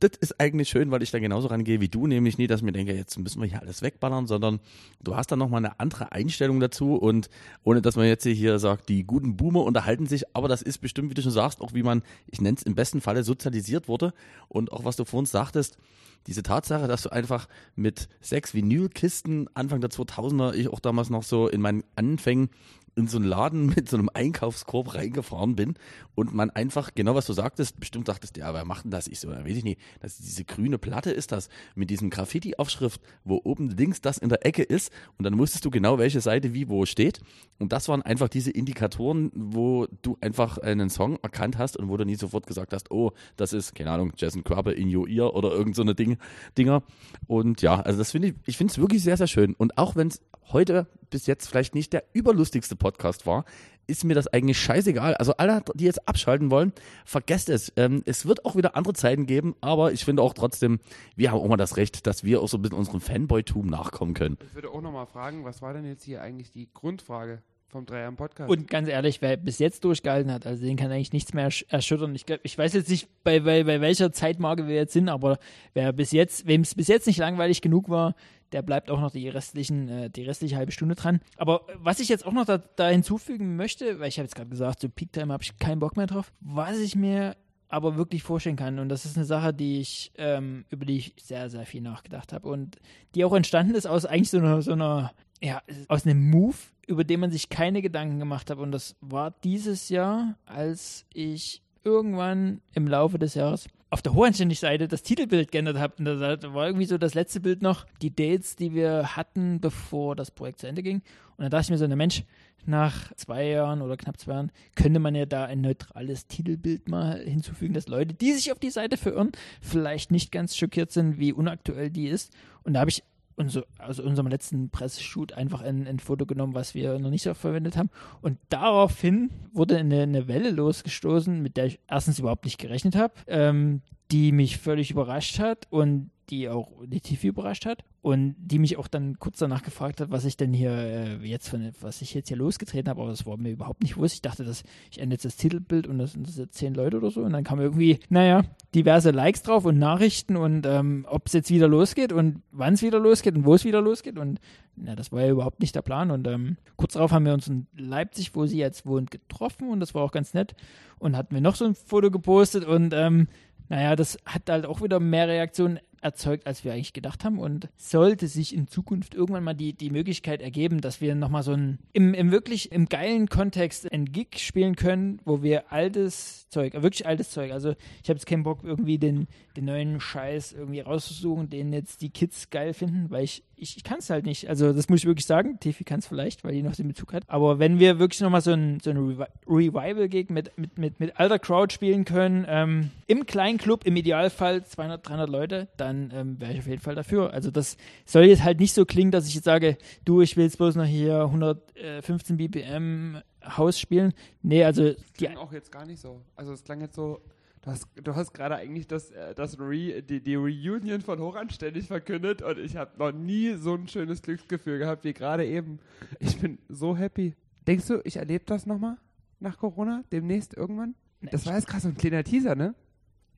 das ist eigentlich schön, weil ich da genauso rangehe wie du, nämlich nie, dass ich mir denke, jetzt müssen wir hier alles wegballern, sondern du hast dann nochmal eine andere Einstellung dazu und ohne, dass man jetzt hier sagt, die guten Boomer unterhalten sich, aber das ist bestimmt, wie du schon sagst, auch wie man, ich nenne es im besten Falle sozialisiert wurde und auch was du vorhin sagtest, diese Tatsache, dass du einfach mit sechs Vinylkisten Anfang der 2000er, ich auch damals noch so in meinen Anfängen in so einen Laden mit so einem Einkaufskorb reingefahren bin und man einfach, genau was du sagtest, bestimmt dachtest, ja, wer macht denn das? Ich so, weiß ich nicht, dass diese grüne Platte ist das mit diesem Graffiti-Aufschrift, wo oben links das in der Ecke ist und dann wusstest du genau, welche Seite wie wo steht. Und das waren einfach diese Indikatoren, wo du einfach einen Song erkannt hast und wo du nie sofort gesagt hast, oh, das ist, keine Ahnung, Jason Crabbe in Your Ear oder irgend so eine Ding, Dinger. Und ja, also das finde ich, ich finde es wirklich sehr, sehr schön. Und auch wenn es heute bis jetzt vielleicht nicht der überlustigste Podcast war, ist mir das eigentlich scheißegal. Also alle, die jetzt abschalten wollen, vergesst es. Ähm, es wird auch wieder andere Zeiten geben, aber ich finde auch trotzdem, wir haben auch mal das Recht, dass wir auch so ein bisschen unserem Fanboy-Tum nachkommen können. Ich würde auch nochmal fragen, was war denn jetzt hier eigentlich die Grundfrage? vom Dreier Podcast. Und ganz ehrlich, wer bis jetzt durchgehalten hat, also den kann eigentlich nichts mehr erschüttern. Ich, glaub, ich weiß jetzt nicht, bei, bei, bei welcher Zeitmarke wir jetzt sind, aber wer bis jetzt, wem es bis jetzt nicht langweilig genug war, der bleibt auch noch die restlichen, äh, die restliche halbe Stunde dran. Aber was ich jetzt auch noch da, da hinzufügen möchte, weil ich habe jetzt gerade gesagt, so Peak Time habe ich keinen Bock mehr drauf, was ich mir aber wirklich vorstellen kann. Und das ist eine Sache, die ich, ähm, über die ich sehr, sehr viel nachgedacht habe. Und die auch entstanden ist aus eigentlich so einer, so einer, ja, aus einem Move, über den man sich keine Gedanken gemacht hat. Und das war dieses Jahr, als ich irgendwann im Laufe des Jahres auf der Hohenständig-Seite das Titelbild geändert habe. Und da war irgendwie so das letzte Bild noch, die Dates, die wir hatten, bevor das Projekt zu Ende ging. Und dann dachte ich mir so, na Mensch, nach zwei Jahren oder knapp zwei Jahren könnte man ja da ein neutrales Titelbild mal hinzufügen, dass Leute, die sich auf die Seite verirren, vielleicht nicht ganz schockiert sind, wie unaktuell die ist. Und da habe ich unser, also unserem letzten Presseshoot einfach ein, ein, Foto genommen, was wir noch nicht so verwendet haben. Und daraufhin wurde eine, eine Welle losgestoßen, mit der ich erstens überhaupt nicht gerechnet habe, ähm, die mich völlig überrascht hat und die auch die TV überrascht hat und die mich auch dann kurz danach gefragt hat, was ich denn hier äh, jetzt von, was ich jetzt hier losgetreten habe, aber das war mir überhaupt nicht bewusst. Ich dachte, dass ich ende jetzt das Titelbild und das sind jetzt zehn Leute oder so. Und dann kam irgendwie, naja, diverse Likes drauf und Nachrichten und ähm, ob es jetzt wieder losgeht und wann es wieder losgeht und wo es wieder losgeht. Und na, das war ja überhaupt nicht der Plan. Und ähm, kurz darauf haben wir uns in Leipzig, wo sie jetzt wohnt, getroffen und das war auch ganz nett. Und hatten wir noch so ein Foto gepostet und ähm, naja, das hat halt auch wieder mehr Reaktionen erzeugt, als wir eigentlich gedacht haben. Und sollte sich in Zukunft irgendwann mal die, die Möglichkeit ergeben, dass wir nochmal so ein, im, im wirklich, im geilen Kontext ein Gig spielen können, wo wir altes Zeug, wirklich altes Zeug, also ich habe jetzt keinen Bock, irgendwie den, den neuen Scheiß irgendwie rauszusuchen, den jetzt die Kids geil finden, weil ich ich, ich kann es halt nicht. Also das muss ich wirklich sagen. Tiffy kann es vielleicht, weil die noch den Bezug hat. Aber wenn wir wirklich nochmal so ein, so ein Revi Revival-Gig mit, mit, mit, mit alter Crowd spielen können, ähm, im kleinen Club, im Idealfall 200, 300 Leute, dann ähm, wäre ich auf jeden Fall dafür. Also das soll jetzt halt nicht so klingen, dass ich jetzt sage, du, ich will jetzt bloß noch hier 115 BPM Haus spielen. Nee, also... Das klang auch jetzt gar nicht so. Also es klang jetzt so Du hast, du hast gerade eigentlich das, äh, das Re, die, die Reunion von Hochanständig verkündet und ich habe noch nie so ein schönes Glücksgefühl gehabt wie gerade eben. Ich bin so happy. Denkst du, ich erlebe das nochmal nach Corona? Demnächst irgendwann? Das war jetzt gerade so ein kleiner Teaser, ne?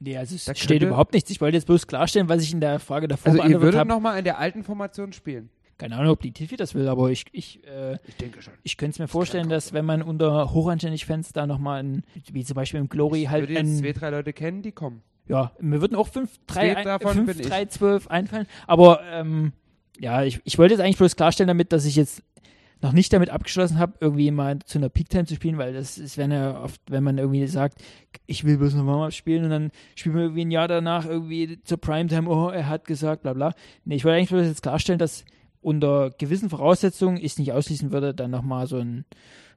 Nee, also es Da steht überhaupt nichts. Ich wollte jetzt bloß klarstellen, was ich in der Frage davor Also ihr beantwortet würdet habe. nochmal in der alten Formation spielen. Keine Ahnung, ob die Tiffy das will, aber ich, ich, äh, Ich denke schon. ich könnte es mir vorstellen, dass wenn man unter Hochanständig-Fans da nochmal, ein, wie zum Beispiel im Glory, Ich halt würde jetzt ein, zwei, drei Leute kennen, die kommen. ja, mir würden auch 5, 3, Zwei davon 5, bin ich. 3, 12 einfallen. Aber ähm, ja, ich, ich wollte jetzt eigentlich bloß klarstellen damit, dass ich jetzt noch nicht damit abgeschlossen habe, irgendwie mal zu einer Peak Time zu spielen, weil das ist, wenn er oft, wenn man irgendwie sagt, ich will bloß noch Warm-Up spielen und dann spielen wir irgendwie ein Jahr danach irgendwie zur Primetime, oh, er hat gesagt, bla bla. Nee, ich wollte eigentlich bloß jetzt klarstellen, dass unter gewissen Voraussetzungen ich es nicht ausschließen würde, dann nochmal so ein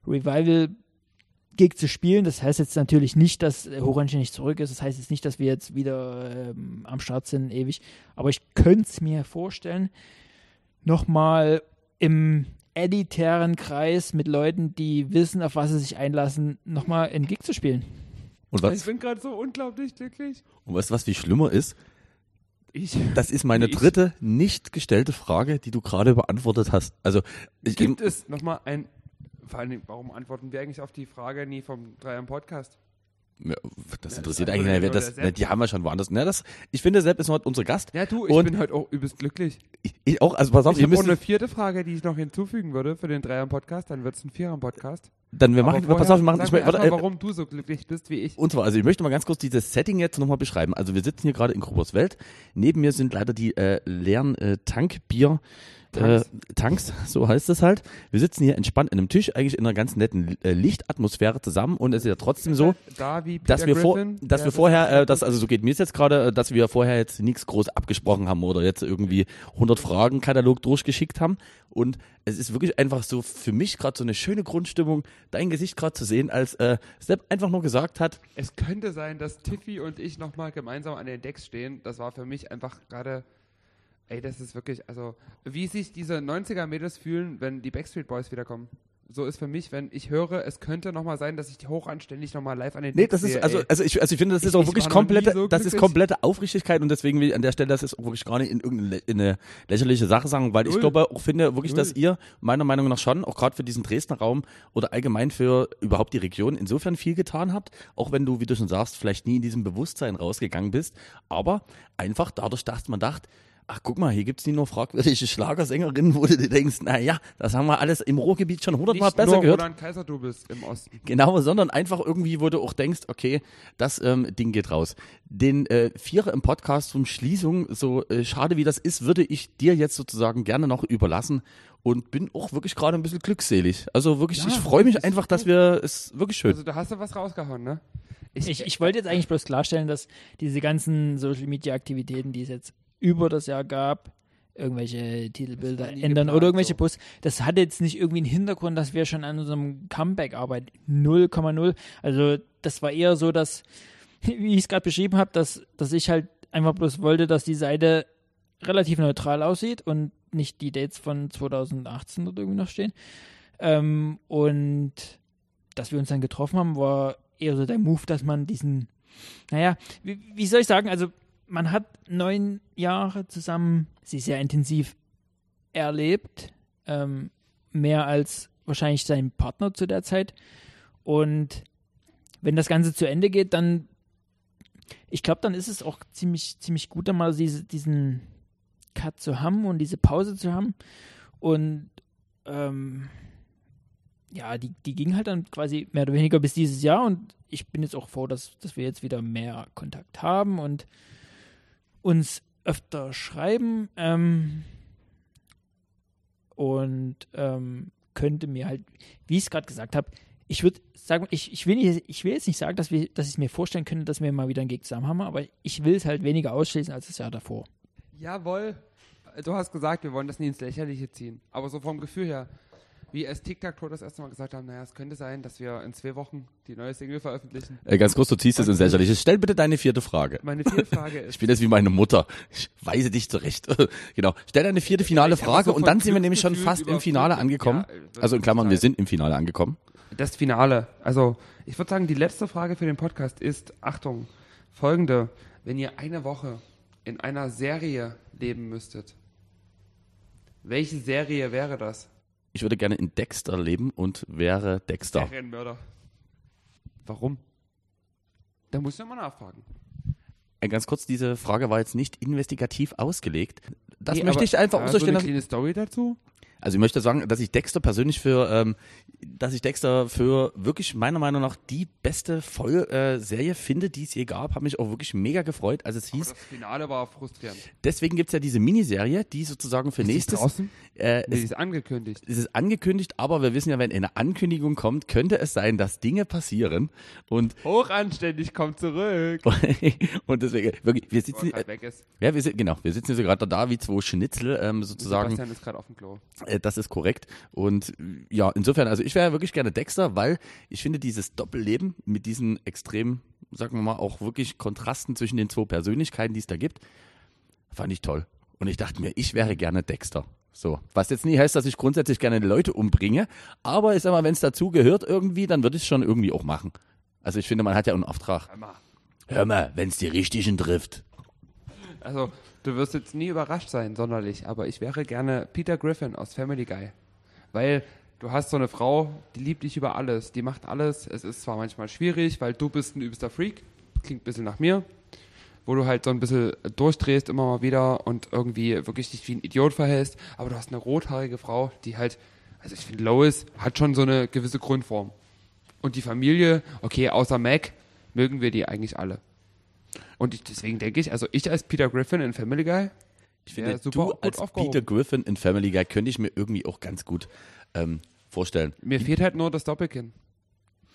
Revival Gig zu spielen. Das heißt jetzt natürlich nicht, dass äh, Hochanständig zurück ist. Das heißt jetzt nicht, dass wir jetzt wieder ähm, am Start sind, ewig. Aber ich könnte es mir vorstellen, nochmal im elitären Kreis mit Leuten, die wissen, auf was sie sich einlassen, nochmal einen Gig zu spielen. Und Ich was, bin gerade so unglaublich glücklich. und weißt du, was viel schlimmer ist? Ich. Das ist meine Ich- dritte nicht gestellte Frage, die du gerade beantwortet hast. Also, ich, Gibt es nochmal ein. Vor allem, warum antworten wir eigentlich auf die Frage nie vom Dreier Podcast? Ja, das interessiert das eigentlich nicht. Das, Sepp. die haben wir schon woanders. Ne, das, ich finde, Sepp ist heute unser Gast. Ja, du, ich Und- bin heute auch übelst glücklich. Ich, ich auch, also pass auf, ich habe eine vierte Frage, die ich noch hinzufügen würde für den Dreier-Podcast. Dann wird es ein Vierer-Podcast. dann wir Aber machen, vorher pass auf, wir machen, ich, mein, warte, mal, warum du so glücklich bist wie ich. Und zwar, also ich möchte mal ganz kurz dieses Setting jetzt nochmal beschreiben. Also wir sitzen hier gerade in Groberswelt. Neben mir sind leider die äh, leeren äh, Tankbier. Tanks. Äh, Tanks, so heißt es halt. Wir sitzen hier entspannt an einem Tisch, eigentlich in einer ganz netten äh, Lichtatmosphäre zusammen und es ist ja trotzdem so, da wie Peter dass wir vor, dass wir vorher, äh, das, also so geht mir es jetzt gerade, äh, dass wir vorher jetzt nichts groß abgesprochen haben oder jetzt irgendwie 100 Fragen Katalog durchgeschickt haben und es ist wirklich einfach so für mich gerade so eine schöne Grundstimmung, dein Gesicht gerade zu sehen, als äh, Sepp einfach nur gesagt hat, Es könnte sein, dass Tiffy und ich nochmal gemeinsam an den Decks stehen. Das war für mich einfach gerade. Ey, das ist wirklich, also, wie sich diese 90er-Mädels fühlen, wenn die Backstreet Boys wiederkommen. So ist für mich, wenn ich höre, es könnte nochmal sein, dass ich die hochanständig nochmal live an den Nee, das ist, sehe, also, ey. also ich, also ich finde, das ist Ich- auch ich wirklich war noch nie komplette, so das ist glücklich. komplette Aufrichtigkeit und deswegen will ich an der Stelle das ist auch wirklich gar nicht in irgendeine lä- in eine lächerliche Sache sagen, weil ich Null. glaube auch finde wirklich, Null. dass ihr meiner Meinung nach schon, auch gerade für diesen Dresdner Raum oder allgemein für überhaupt die Region insofern viel getan habt, auch wenn du, wie du schon sagst, vielleicht nie in diesem Bewusstsein rausgegangen bist, aber einfach dadurch, dass man dacht, ach guck mal, hier gibt's nie nur fragwürdige Schlagersängerinnen, wo du dir denkst, na ja, das haben wir alles im Ruhrgebiet schon hundertmal Nicht besser nur gehört. Roland Kaiser du bist im Osten. Genau, sondern einfach irgendwie, wo du auch denkst, okay, das ähm, Ding geht raus. Den äh, Vierer im Podcast zum Schließung, so äh, schade wie das ist, würde ich dir jetzt sozusagen gerne noch überlassen und bin auch wirklich gerade ein bisschen glückselig. Also wirklich, Ja, ich freue mich einfach, dass wir es wirklich schön. Also, da hast du was rausgehauen, ne? Ich, ich wollte jetzt eigentlich bloß klarstellen, dass diese ganzen Social Media Aktivitäten, die es jetzt über das Jahr gab, irgendwelche Titelbilder ändern geplant, oder irgendwelche so. Posts, das hatte jetzt nicht irgendwie einen Hintergrund, dass wir schon an unserem Comeback arbeiten. 0,0. Also das war eher so, dass, wie ich es gerade beschrieben habe, dass, dass ich halt einfach bloß wollte, dass die Seite relativ neutral aussieht und nicht die Dates von 2018 oder irgendwie noch stehen. Ähm, und dass wir uns dann getroffen haben, war eher so der Move, dass man diesen, naja, wie, wie soll ich sagen, also man hat neun Jahre zusammen sie sehr intensiv erlebt, ähm, mehr als wahrscheinlich sein Partner zu der Zeit. Und wenn das Ganze zu Ende geht, dann, ich glaube, dann ist es auch ziemlich, ziemlich gut, dann mal diese, diesen Cut zu haben und diese Pause zu haben. Und ähm, ja, die, die ging halt dann quasi mehr oder weniger bis dieses Jahr und ich bin jetzt auch froh, dass, dass wir jetzt wieder mehr Kontakt haben und uns öfter schreiben ähm, und ähm, könnte mir halt, wie ich es gerade gesagt habe, ich würde sagen, ich, ich, will nicht, ich will jetzt nicht sagen, dass, wir, dass ich mir vorstellen könnte, dass wir mal wieder einen Gig zusammen haben, aber ich will es halt weniger ausschließen als das Jahr davor. Jawohl. Du hast gesagt, wir wollen das nie ins Lächerliche ziehen. Aber so vom Gefühl her, wie als Tic-Tac-Toe das erste Mal gesagt haben, naja, es könnte sein, dass wir in zwei Wochen die neue Single veröffentlichen. Äh, ganz kurz, du ziehst es ins Lächerliche. Stell bitte deine vierte Frage. Meine vierte Frage ist, Ich bin jetzt wie meine Mutter. Ich weise dich zurecht. genau. Stell deine vierte finale Ich Frage so und dann sind wir nämlich schon fast im Finale angekommen. Ja, Also in Klammern, wir sind im Finale angekommen. das Finale. Also, ich würde sagen, die letzte Frage für den Podcast ist, Achtung, Folgende. Wenn ihr eine Woche in einer Serie leben müsstet, welche Serie wäre das? Ich würde gerne in Dexter leben und wäre Dexter. Serienmörder. Warum? Da muss ich mal nachfragen. Äh, Ganz kurz, diese Frage war jetzt nicht investigativ ausgelegt. Das Nee, möchte ich einfach Ja, so eine stehen lassen. kleine Story dazu? Also ich möchte sagen, dass ich Dexter persönlich für, ähm, dass ich Dexter für wirklich meiner Meinung nach die beste Voll äh, Serie finde, die es je gab. Habe mich auch wirklich mega gefreut, als es Aber hieß. das Finale war frustrierend. Deswegen gibt's ja diese Miniserie, die sozusagen für Ist nächstes. draußen? Äh, Nee, es, ist angekündigt. es ist angekündigt, aber wir wissen ja, wenn eine Ankündigung kommt, könnte es sein, dass Dinge passieren. Und, Hochanständig, kommt zurück. und deswegen, wirklich, wir sitzen, er grad weg ist. ja, wir sind, genau, wir sitzen jetzt gerade da wie zwei Schnitzel, ähm, sozusagen. Sebastian ist gerade auf dem Klo. Äh, Das ist korrekt. Und ja, insofern, also ich wäre wirklich gerne Dexter, weil ich finde dieses Doppelleben mit diesen extremen, sagen wir mal, auch wirklich Kontrasten zwischen den zwei Persönlichkeiten, die es da gibt, fand ich toll. Und ich dachte mir, ich wäre gerne Dexter. So, was jetzt nie heißt, dass ich grundsätzlich gerne Leute umbringe, aber ich sag mal, wenn es dazu gehört irgendwie, dann würde ich es schon irgendwie auch machen. Also ich finde, man hat ja einen Auftrag. Hör mal. Hör mal, wenn es die Richtigen trifft. Also, du wirst jetzt nie überrascht sein, sonderlich, aber ich wäre gerne Peter Griffin aus Family Guy. Weil du hast so eine Frau, die liebt dich über alles, die macht alles. Es ist zwar manchmal schwierig, weil du bist ein übelster Freak, klingt ein bisschen nach mir, wo du halt so ein bisschen durchdrehst immer mal wieder und irgendwie wirklich dich wie ein Idiot verhältst, aber du hast eine rothaarige Frau, die halt, also ich finde Lois hat schon so eine gewisse Grundform. Und die Familie, okay, außer Mac, mögen wir die eigentlich alle. Und ich, deswegen denke ich, also ich als Peter Griffin in Family Guy, Ich finde, super du gut als aufgehoben. Peter Griffin in Family Guy könnte ich mir irgendwie auch ganz gut ähm, vorstellen. mir fehlt halt nur das Doppelkinn.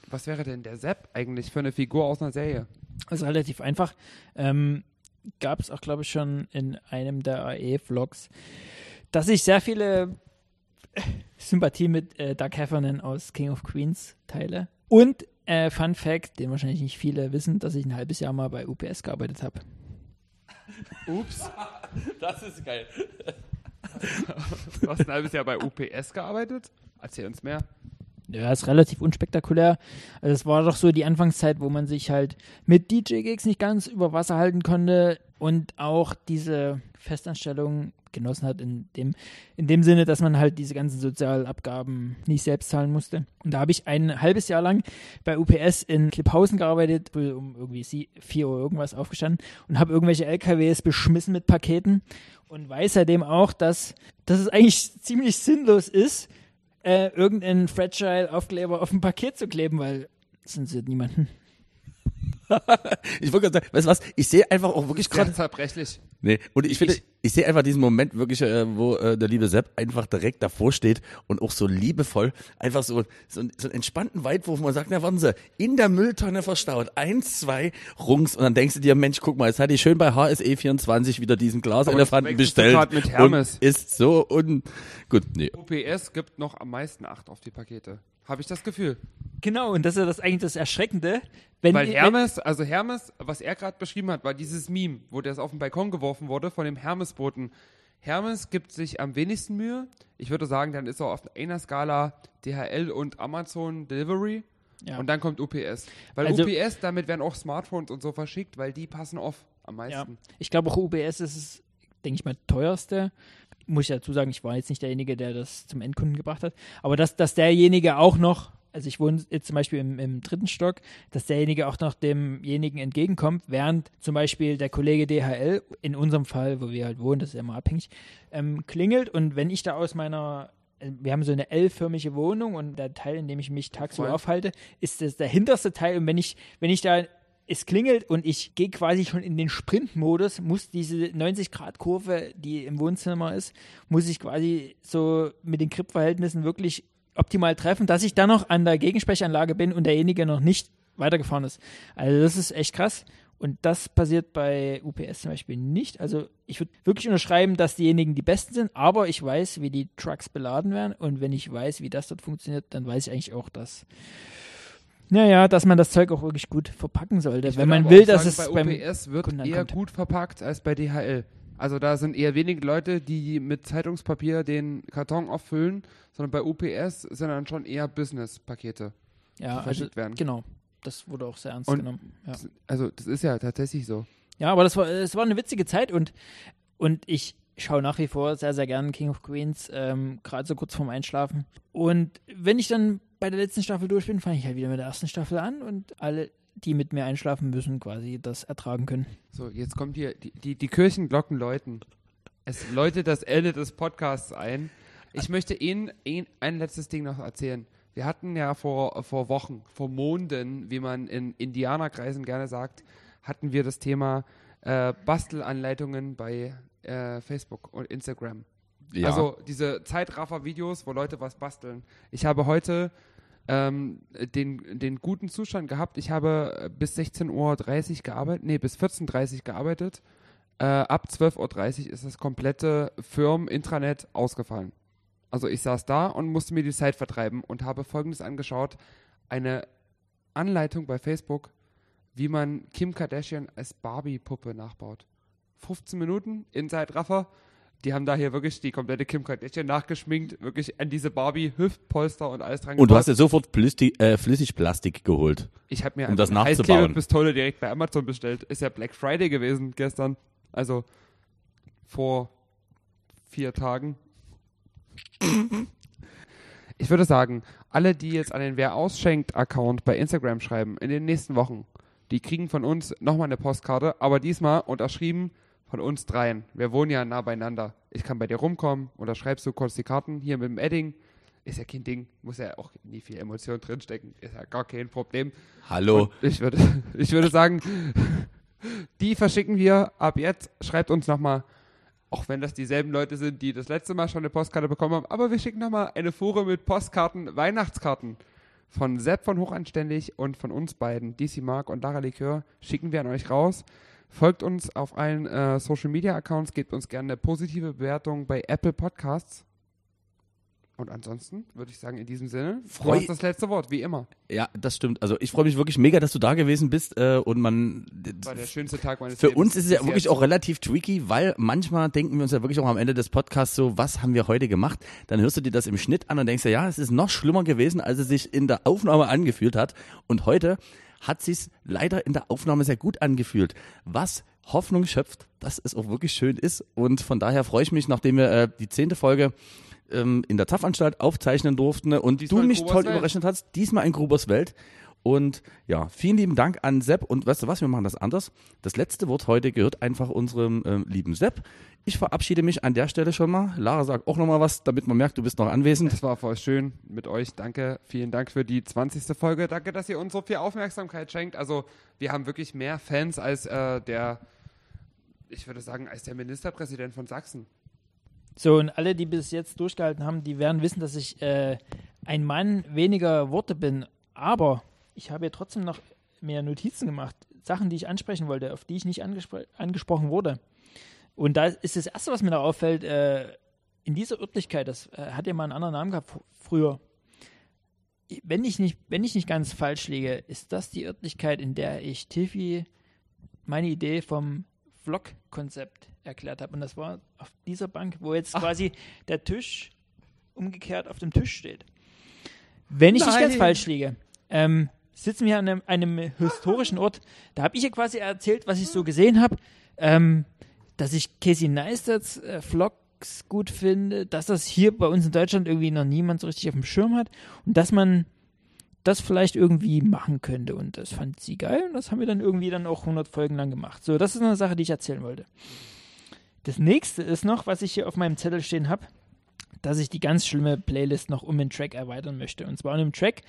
Was wäre denn der Sepp eigentlich für eine Figur aus einer Serie? Also relativ einfach. Ähm, Gab es auch, glaube ich, schon in einem der AE-Vlogs, dass ich sehr viele Sympathie mit äh, Doug Heffernan aus King of Queens teile. Und äh, Fun Fact, den wahrscheinlich nicht viele wissen, dass ich ein halbes Jahr mal bei UPS gearbeitet habe. Ups. Das ist geil. Du hast ein halbes Jahr bei UPS gearbeitet? Erzähl uns mehr. Ja, ist relativ unspektakulär. Also es war doch so die Anfangszeit, wo man sich halt mit DJ-Gigs nicht ganz über Wasser halten konnte und auch diese Festanstellung genossen hat in dem, in dem Sinne, dass man halt diese ganzen Sozialabgaben nicht selbst zahlen musste. Und da habe ich ein halbes Jahr lang bei UPS in Klipphausen gearbeitet, um irgendwie sie- 4 Uhr irgendwas aufgestanden und habe irgendwelche LKWs beschmissen mit Paketen und weiß seitdem auch, dass, dass es eigentlich ziemlich sinnlos ist, äh, irgendeinen Fragile-Aufkleber auf ein Paket zu kleben, weil es interessiert niemanden. Ich wollte gerade sagen, weißt du was? Ich sehe einfach auch wirklich gerade. zerbrechlich. Nee, und ich finde, Ich- ich sehe einfach diesen Moment wirklich, äh, wo äh, der liebe Sepp einfach direkt davor steht und auch so liebevoll einfach so, so, einen- so einen entspannten Weitwurf, wo man sagt, na warten Sie, in der Mülltonne verstaut, eins, zwei, Rungs und dann denkst du dir, Mensch, guck mal, jetzt hat die schön bei HSE24 wieder diesen Glaselefanten bestellt mit Hermes. und ist so un... Gut, nee. UPS gibt noch am meisten Acht auf die Pakete. Habe ich das Gefühl. Genau, und das ist ja das eigentlich das Erschreckende. Wenn, Weil Hermes, also Hermes, was er gerade beschrieben hat, war dieses Meme, wo das auf den Balkon geworfen wurde von dem Hermes-Boten. Hermes gibt sich am wenigsten Mühe. Ich würde sagen, dann ist er auf einer Skala DHL und Amazon Delivery. Ja. Und dann kommt UPS. Weil Also- UPS, damit werden auch Smartphones und so verschickt, weil die passen auf am Ja, meisten. ich glaube auch UBS ist denke ich mal, teuerste. Muss ich dazu sagen, ich war jetzt nicht derjenige, der das zum Endkunden gebracht hat. Aber dass, dass derjenige auch noch, also ich wohne jetzt zum Beispiel im, im dritten Stock, dass derjenige auch noch demjenigen entgegenkommt, während zum Beispiel der Kollege DHL, in unserem Fall, wo wir halt wohnen, das ist ja immer abhängig, ähm, klingelt und wenn ich da aus meiner äh, wir haben so eine L-förmige Wohnung und der Teil, in dem ich mich tagsüber Voll. aufhalte, ist das der hinterste Teil. Und wenn ich, wenn ich da es klingelt und ich gehe quasi schon in den Sprintmodus, muss diese 90-Grad-Kurve, die im Wohnzimmer ist, muss ich quasi so mit den Grip-Verhältnissen wirklich optimal treffen, dass ich dann noch an der Gegensprechanlage bin und derjenige noch nicht weitergefahren ist. Also das ist echt krass. Und das passiert bei UPS zum Beispiel nicht. Also ich würde wirklich unterschreiben, dass diejenigen die Besten sind, aber ich weiß, wie die Trucks beladen werden. Und wenn ich weiß, wie das dort funktioniert, dann weiß ich eigentlich auch, dass naja, dass man das Zeug auch wirklich gut verpacken sollte. Ich wenn man will, dass sagen, es bei UPS wird Kunden eher ankommt. gut verpackt als bei DHL. Also da sind eher wenige Leute, die mit Zeitungspapier den Karton auffüllen, sondern bei UPS sind dann schon eher Business-Pakete. ja, also, verschickt werden. Genau. das wurde auch sehr ernst Und- genommen. Ja. Das, also, das ist ja tatsächlich so. Ja, aber das war, es war eine witzige Zeit und, und ich schaue nach wie vor sehr, sehr gern King of Queens, ähm, gerade so kurz vorm Einschlafen. Und wenn ich dann bei der letzten Staffel durch bin, fange ich halt wieder mit der ersten Staffel an und alle, die mit mir einschlafen müssen, quasi das ertragen können. So, jetzt kommt hier, die, die, die Kirchenglocken läuten. Es läutet das Ende des Podcasts ein. Ich möchte Ihnen, Ihnen ein letztes Ding noch erzählen. Wir hatten ja vor, vor Wochen, vor Monden, wie man in Indianerkreisen gerne sagt, hatten wir das Thema äh, Bastelanleitungen bei äh, Facebook und Instagram. Ja. Also diese Zeitraffer-Videos, wo Leute was basteln. Ich habe heute ähm, den, den guten Zustand gehabt. Ich habe äh, bis 16.30 Uhr gearbeitet, nee, bis 14.30 Uhr gearbeitet. Äh, ab 12.30 Uhr ist das komplette Firmen-Intranet ausgefallen. Also ich saß da und musste mir die Zeit vertreiben und habe folgendes angeschaut. Eine Anleitung bei Facebook, wie man Kim Kardashian als Barbie-Puppe nachbaut. 15 Minuten in Zeitraffer. Die haben da hier wirklich die komplette Kim Kardashian nachgeschminkt, wirklich an diese Barbie, Hüftpolster und alles dran Und du hast dir sofort Plasti äh, Flüssigplastik geholt. Ich habe mir um das eine. Heißklebepistole direkt bei Amazon bestellt. Ist ja Black Friday gewesen gestern. Also vor vier Tagen. Ich würde sagen, alle, die jetzt an den Wer ausschenkt-Account bei Instagram schreiben, in den nächsten Wochen, die kriegen von uns nochmal eine Postkarte, aber diesmal unterschrieben von uns dreien. Wir wohnen ja nah beieinander. Ich kann bei dir rumkommen, unterschreibst du kurz die Karten hier mit dem Edding. Ist ja kein Ding, muss ja auch nie viel Emotion drinstecken, ist ja gar kein Problem. Hallo. Und ich würde, ich würde sagen, die verschicken wir ab jetzt. Schreibt uns nochmal, auch wenn das dieselben Leute sind, die das letzte Mal schon eine Postkarte bekommen haben, aber wir schicken nochmal eine Fuhre mit Postkarten, Weihnachtskarten von Sepp von Hochanständig und von uns beiden, DC Mark und Lara Likör, schicken wir an euch raus. Folgt uns auf allen äh, Social Media Accounts, gebt uns gerne eine positive Bewertung bei Apple Podcasts. Und ansonsten würde ich sagen, in diesem Sinne, Freu- du das letzte Wort, wie immer. Ja, das stimmt. Also ich freue mich wirklich mega, dass du da gewesen bist äh, und man War der schönste Tag meines Für Lebens. uns ist es ja wirklich jetzt. auch relativ tricky, weil manchmal denken wir uns ja wirklich auch am Ende des Podcasts so, was haben wir heute gemacht? Dann hörst du dir das im Schnitt an und denkst dir, ja, es ist noch schlimmer gewesen, als es sich in der Aufnahme angefühlt hat. Und heute hat sich's leider in der Aufnahme sehr gut angefühlt. Was Hoffnung schöpft, dass es auch wirklich schön ist. Und von daher freue ich mich, nachdem wir äh, die zehnte Folge ähm, in der TAF-Anstalt aufzeichnen durften und Diesmal du mich toll überrechnet hast, diesmal in Gruberswelt. Und ja, vielen lieben Dank an Sepp. Und weißt du was, wir machen das anders. Das letzte Wort heute gehört einfach unserem ähm, lieben Sepp. Ich verabschiede mich an der Stelle schon mal. Lara sagt auch noch mal was, damit man merkt, du bist noch anwesend. Es war voll schön mit euch. Danke. Vielen Dank für die 20. Folge. Danke, dass ihr uns so viel Aufmerksamkeit schenkt. Also, wir haben wirklich mehr Fans als äh, der, ich würde sagen, als der Ministerpräsident von Sachsen. So, und alle, die bis jetzt durchgehalten haben, die werden wissen, dass ich äh, ein Mann weniger Worte bin. Aber ich habe ja trotzdem noch mehr Notizen gemacht. Sachen, die ich ansprechen wollte, auf die ich nicht angespr angesprochen wurde. Und da ist das Erste, was mir da auffällt, äh, in dieser Örtlichkeit, das äh, hat ja mal einen anderen Namen gehabt fr- früher. Wenn ich, nicht, wenn ich nicht ganz falsch liege, ist das die Örtlichkeit, in der ich Tiffy meine Idee vom Vlog-Konzept erklärt habe. Und das war auf dieser Bank, wo jetzt quasi der Tisch umgekehrt auf dem Tisch steht. Wenn ich nicht ganz Nein. falsch liege, ähm, sitzen wir an einem, einem historischen Ort. Da habe ich ja quasi erzählt, was ich so gesehen habe. Ähm, dass ich Casey Neistat's äh, Vlogs gut finde, dass das hier bei uns in Deutschland irgendwie noch niemand so richtig auf dem Schirm hat und dass man das vielleicht irgendwie machen könnte. Und das fand sie geil und das haben wir dann irgendwie dann auch 100 Folgen lang gemacht. So, das ist eine Sache, die ich erzählen wollte. Das nächste ist noch, was ich hier auf meinem Zettel stehen habe, dass ich die ganz schlimme Playlist noch um den Track erweitern möchte. Und zwar um den Track,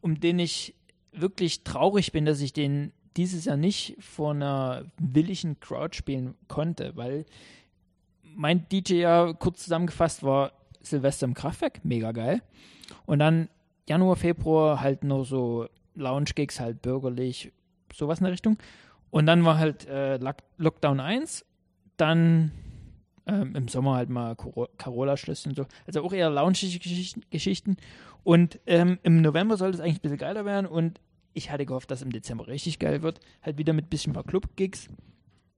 um den ich wirklich traurig bin, dass ich den dieses Jahr nicht vor einer willigen Crowd spielen konnte, weil mein DJ-Jahr kurz zusammengefasst war Silvester im Kraftwerk, mega geil. Und dann Januar, Februar halt nur so Lounge-Gigs, halt bürgerlich, sowas in der Richtung. Und dann war halt äh, Lock Lockdown 1, dann ähm, im Sommer halt mal Carola-Schlösschen und so. Also auch eher Geschichten. Geschichten. Und ähm, im November sollte es eigentlich ein bisschen geiler werden und ich hatte gehofft, dass im Dezember richtig geil wird. Halt wieder mit ein bisschen paar Club-Gigs.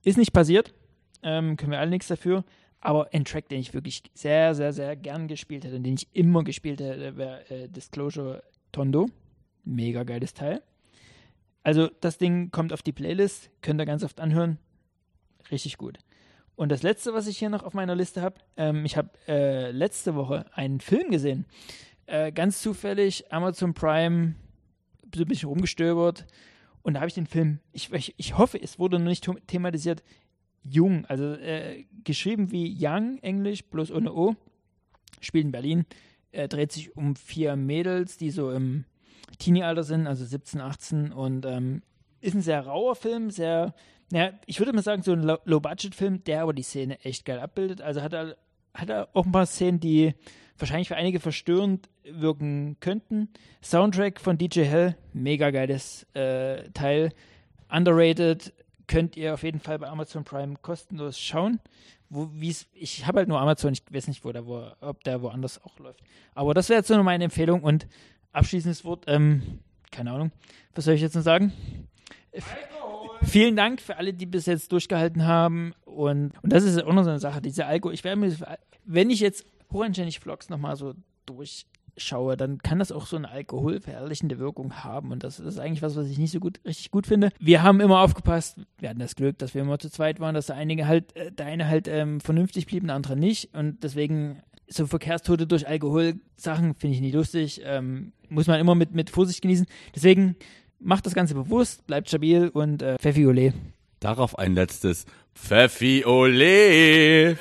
Ist nicht passiert. Ähm, können wir alle nichts dafür. Aber ein Track, den ich wirklich sehr, sehr, sehr gern gespielt hätte und den ich immer gespielt hätte, wäre äh, Disclosure Tondo. Mega geiles Teil. Also das Ding kommt auf die Playlist, könnt ihr ganz oft anhören. Richtig gut. Und das letzte, was ich hier noch auf meiner Liste habe, ähm, ich habe äh, letzte Woche einen Film gesehen. Äh, ganz zufällig Amazon Prime, ein bisschen rumgestöbert. Und da habe ich den Film, ich, ich, ich hoffe, es wurde noch nicht thematisiert, Jung, also äh, geschrieben wie Young, Englisch, bloß ohne O, spielt in Berlin, äh, dreht sich um vier Mädels, die so im Teenie-Alter sind, also 17, 18 und ähm, ist ein sehr rauer Film, sehr ja, ich würde mal sagen, so ein Low-Budget-Film, der aber die Szene echt geil abbildet. Also hat er, hat er auch ein paar Szenen, die wahrscheinlich für einige verstörend wirken könnten. Soundtrack von DJ Hell, mega geiles äh, Teil. Underrated, könnt ihr auf jeden Fall bei Amazon Prime kostenlos schauen. Wo, ich habe halt nur Amazon, ich weiß nicht, wo der, wo, ob der woanders auch läuft. Aber das wäre jetzt so meine Empfehlung und abschließendes Wort, ähm, keine Ahnung, was soll ich jetzt noch sagen? Vielen Dank für alle, die bis jetzt durchgehalten haben. Und, und das ist auch noch so eine Sache, diese Alkohol. Ich werde mir, wenn ich jetzt hochanständig Vlogs nochmal so durchschaue, dann kann das auch so eine alkoholverherrlichende Wirkung haben. Und das ist eigentlich was, was ich nicht so gut, richtig gut finde. Wir haben immer aufgepasst, wir hatten das Glück, dass wir immer zu zweit waren, dass der einige halt, äh, der eine halt ähm, vernünftig blieb, der andere nicht. Und deswegen so Verkehrstote durch Alkoholsachen finde ich nicht lustig. Ähm, muss man immer mit, mit Vorsicht genießen. Deswegen macht das Ganze bewusst, bleibt stabil und äh, Pfeffi Ole. Darauf ein letztes Pfeffi Ole.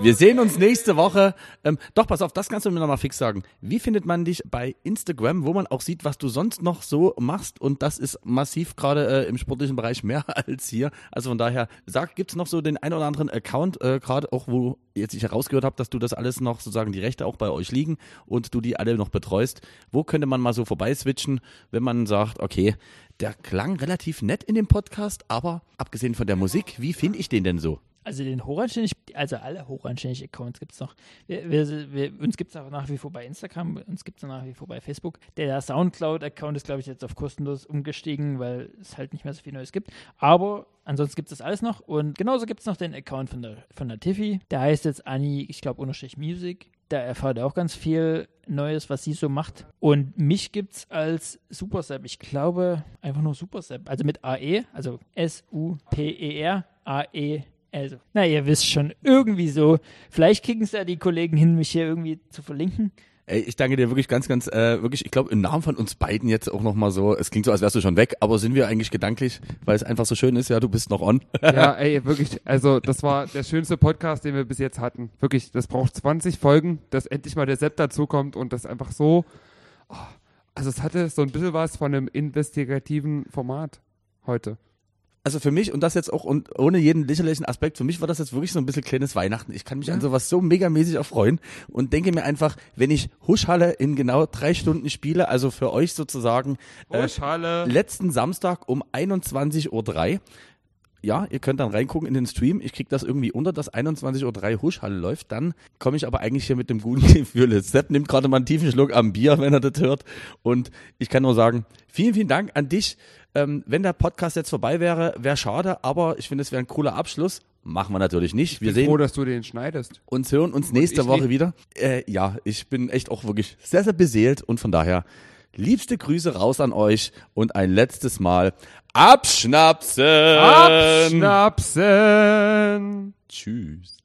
Wir sehen uns nächste Woche. Ähm, doch, pass auf, das kannst du mir nochmal fix sagen. Wie findet man dich bei Instagram, wo man auch sieht, was du sonst noch so machst? Und das ist massiv gerade äh, im sportlichen Bereich mehr als hier. Also von daher, sag, gibt's noch so den ein oder anderen Account, äh, gerade auch, wo jetzt ich herausgehört habe, dass du das alles noch sozusagen die Rechte auch bei euch liegen und du die alle noch betreust. Wo könnte man mal so vorbeiswitchen, wenn man sagt, okay, der klang relativ nett in dem Podcast, aber abgesehen von der Musik, wie finde ich den denn so? Also den hochanständig, also alle hochanständig Accounts gibt es noch. Wir, wir, wir, uns gibt es auch nach wie vor bei Instagram, uns gibt es nach wie vor bei Facebook. Der Soundcloud-Account ist, glaube ich, jetzt auf kostenlos umgestiegen, weil es halt nicht mehr so viel Neues gibt. Aber ansonsten gibt es das alles noch. Und genauso gibt es noch den Account von der, von der Tiffy. Der heißt jetzt Anni, ich glaube, Unterstrich Music. Da erfahrt ihr auch ganz viel Neues, was sie so macht. Und mich gibt es als Supersep. Ich glaube, einfach nur Supersep. Also mit AE, also S-U-P-E-R, A-E also, na, ihr wisst schon, irgendwie so. Vielleicht kriegen es ja die Kollegen hin, mich hier irgendwie zu verlinken. Ey, ich danke dir wirklich ganz, ganz, äh, wirklich, ich glaube, im Namen von uns beiden jetzt auch nochmal so, es klingt so, als wärst du schon weg, aber sind wir eigentlich gedanklich, weil es einfach so schön ist, ja, du bist noch on. ja, ey, wirklich, also das war der schönste Podcast, den wir bis jetzt hatten. Wirklich, das braucht 20 Folgen, dass endlich mal der Sepp dazukommt und das einfach so, oh, also es hatte so ein bisschen was von einem investigativen Format heute also für mich und das jetzt auch und ohne jeden lächerlichen Aspekt, für mich war das jetzt wirklich so ein bisschen kleines Weihnachten. Ich kann mich ja. an sowas so megamäßig erfreuen und denke mir einfach, wenn ich Huschhalle in genau drei Stunden spiele, also für euch sozusagen äh, letzten Samstag um 21.03 Uhr, ja, ihr könnt dann reingucken in den Stream. Ich krieg das irgendwie unter, dass 21.03 Uhr Huschhalle läuft. Dann komme ich aber eigentlich hier mit dem guten Gefühl. Sepp nimmt gerade mal einen tiefen Schluck am Bier, wenn er das hört. Und ich kann nur sagen, vielen, vielen Dank an dich. Ähm, wenn der Podcast jetzt vorbei wäre, wäre schade, aber ich finde, es wäre ein cooler Abschluss. Machen wir natürlich nicht. Wir ich bin sehen froh, dass du den schneidest. Uns hören uns nächste Woche wieder. Äh, ja, ich bin echt auch wirklich sehr, sehr beseelt und von daher liebste Grüße raus an euch und ein letztes Mal abschnapsen. Abschnapsen. Tschüss.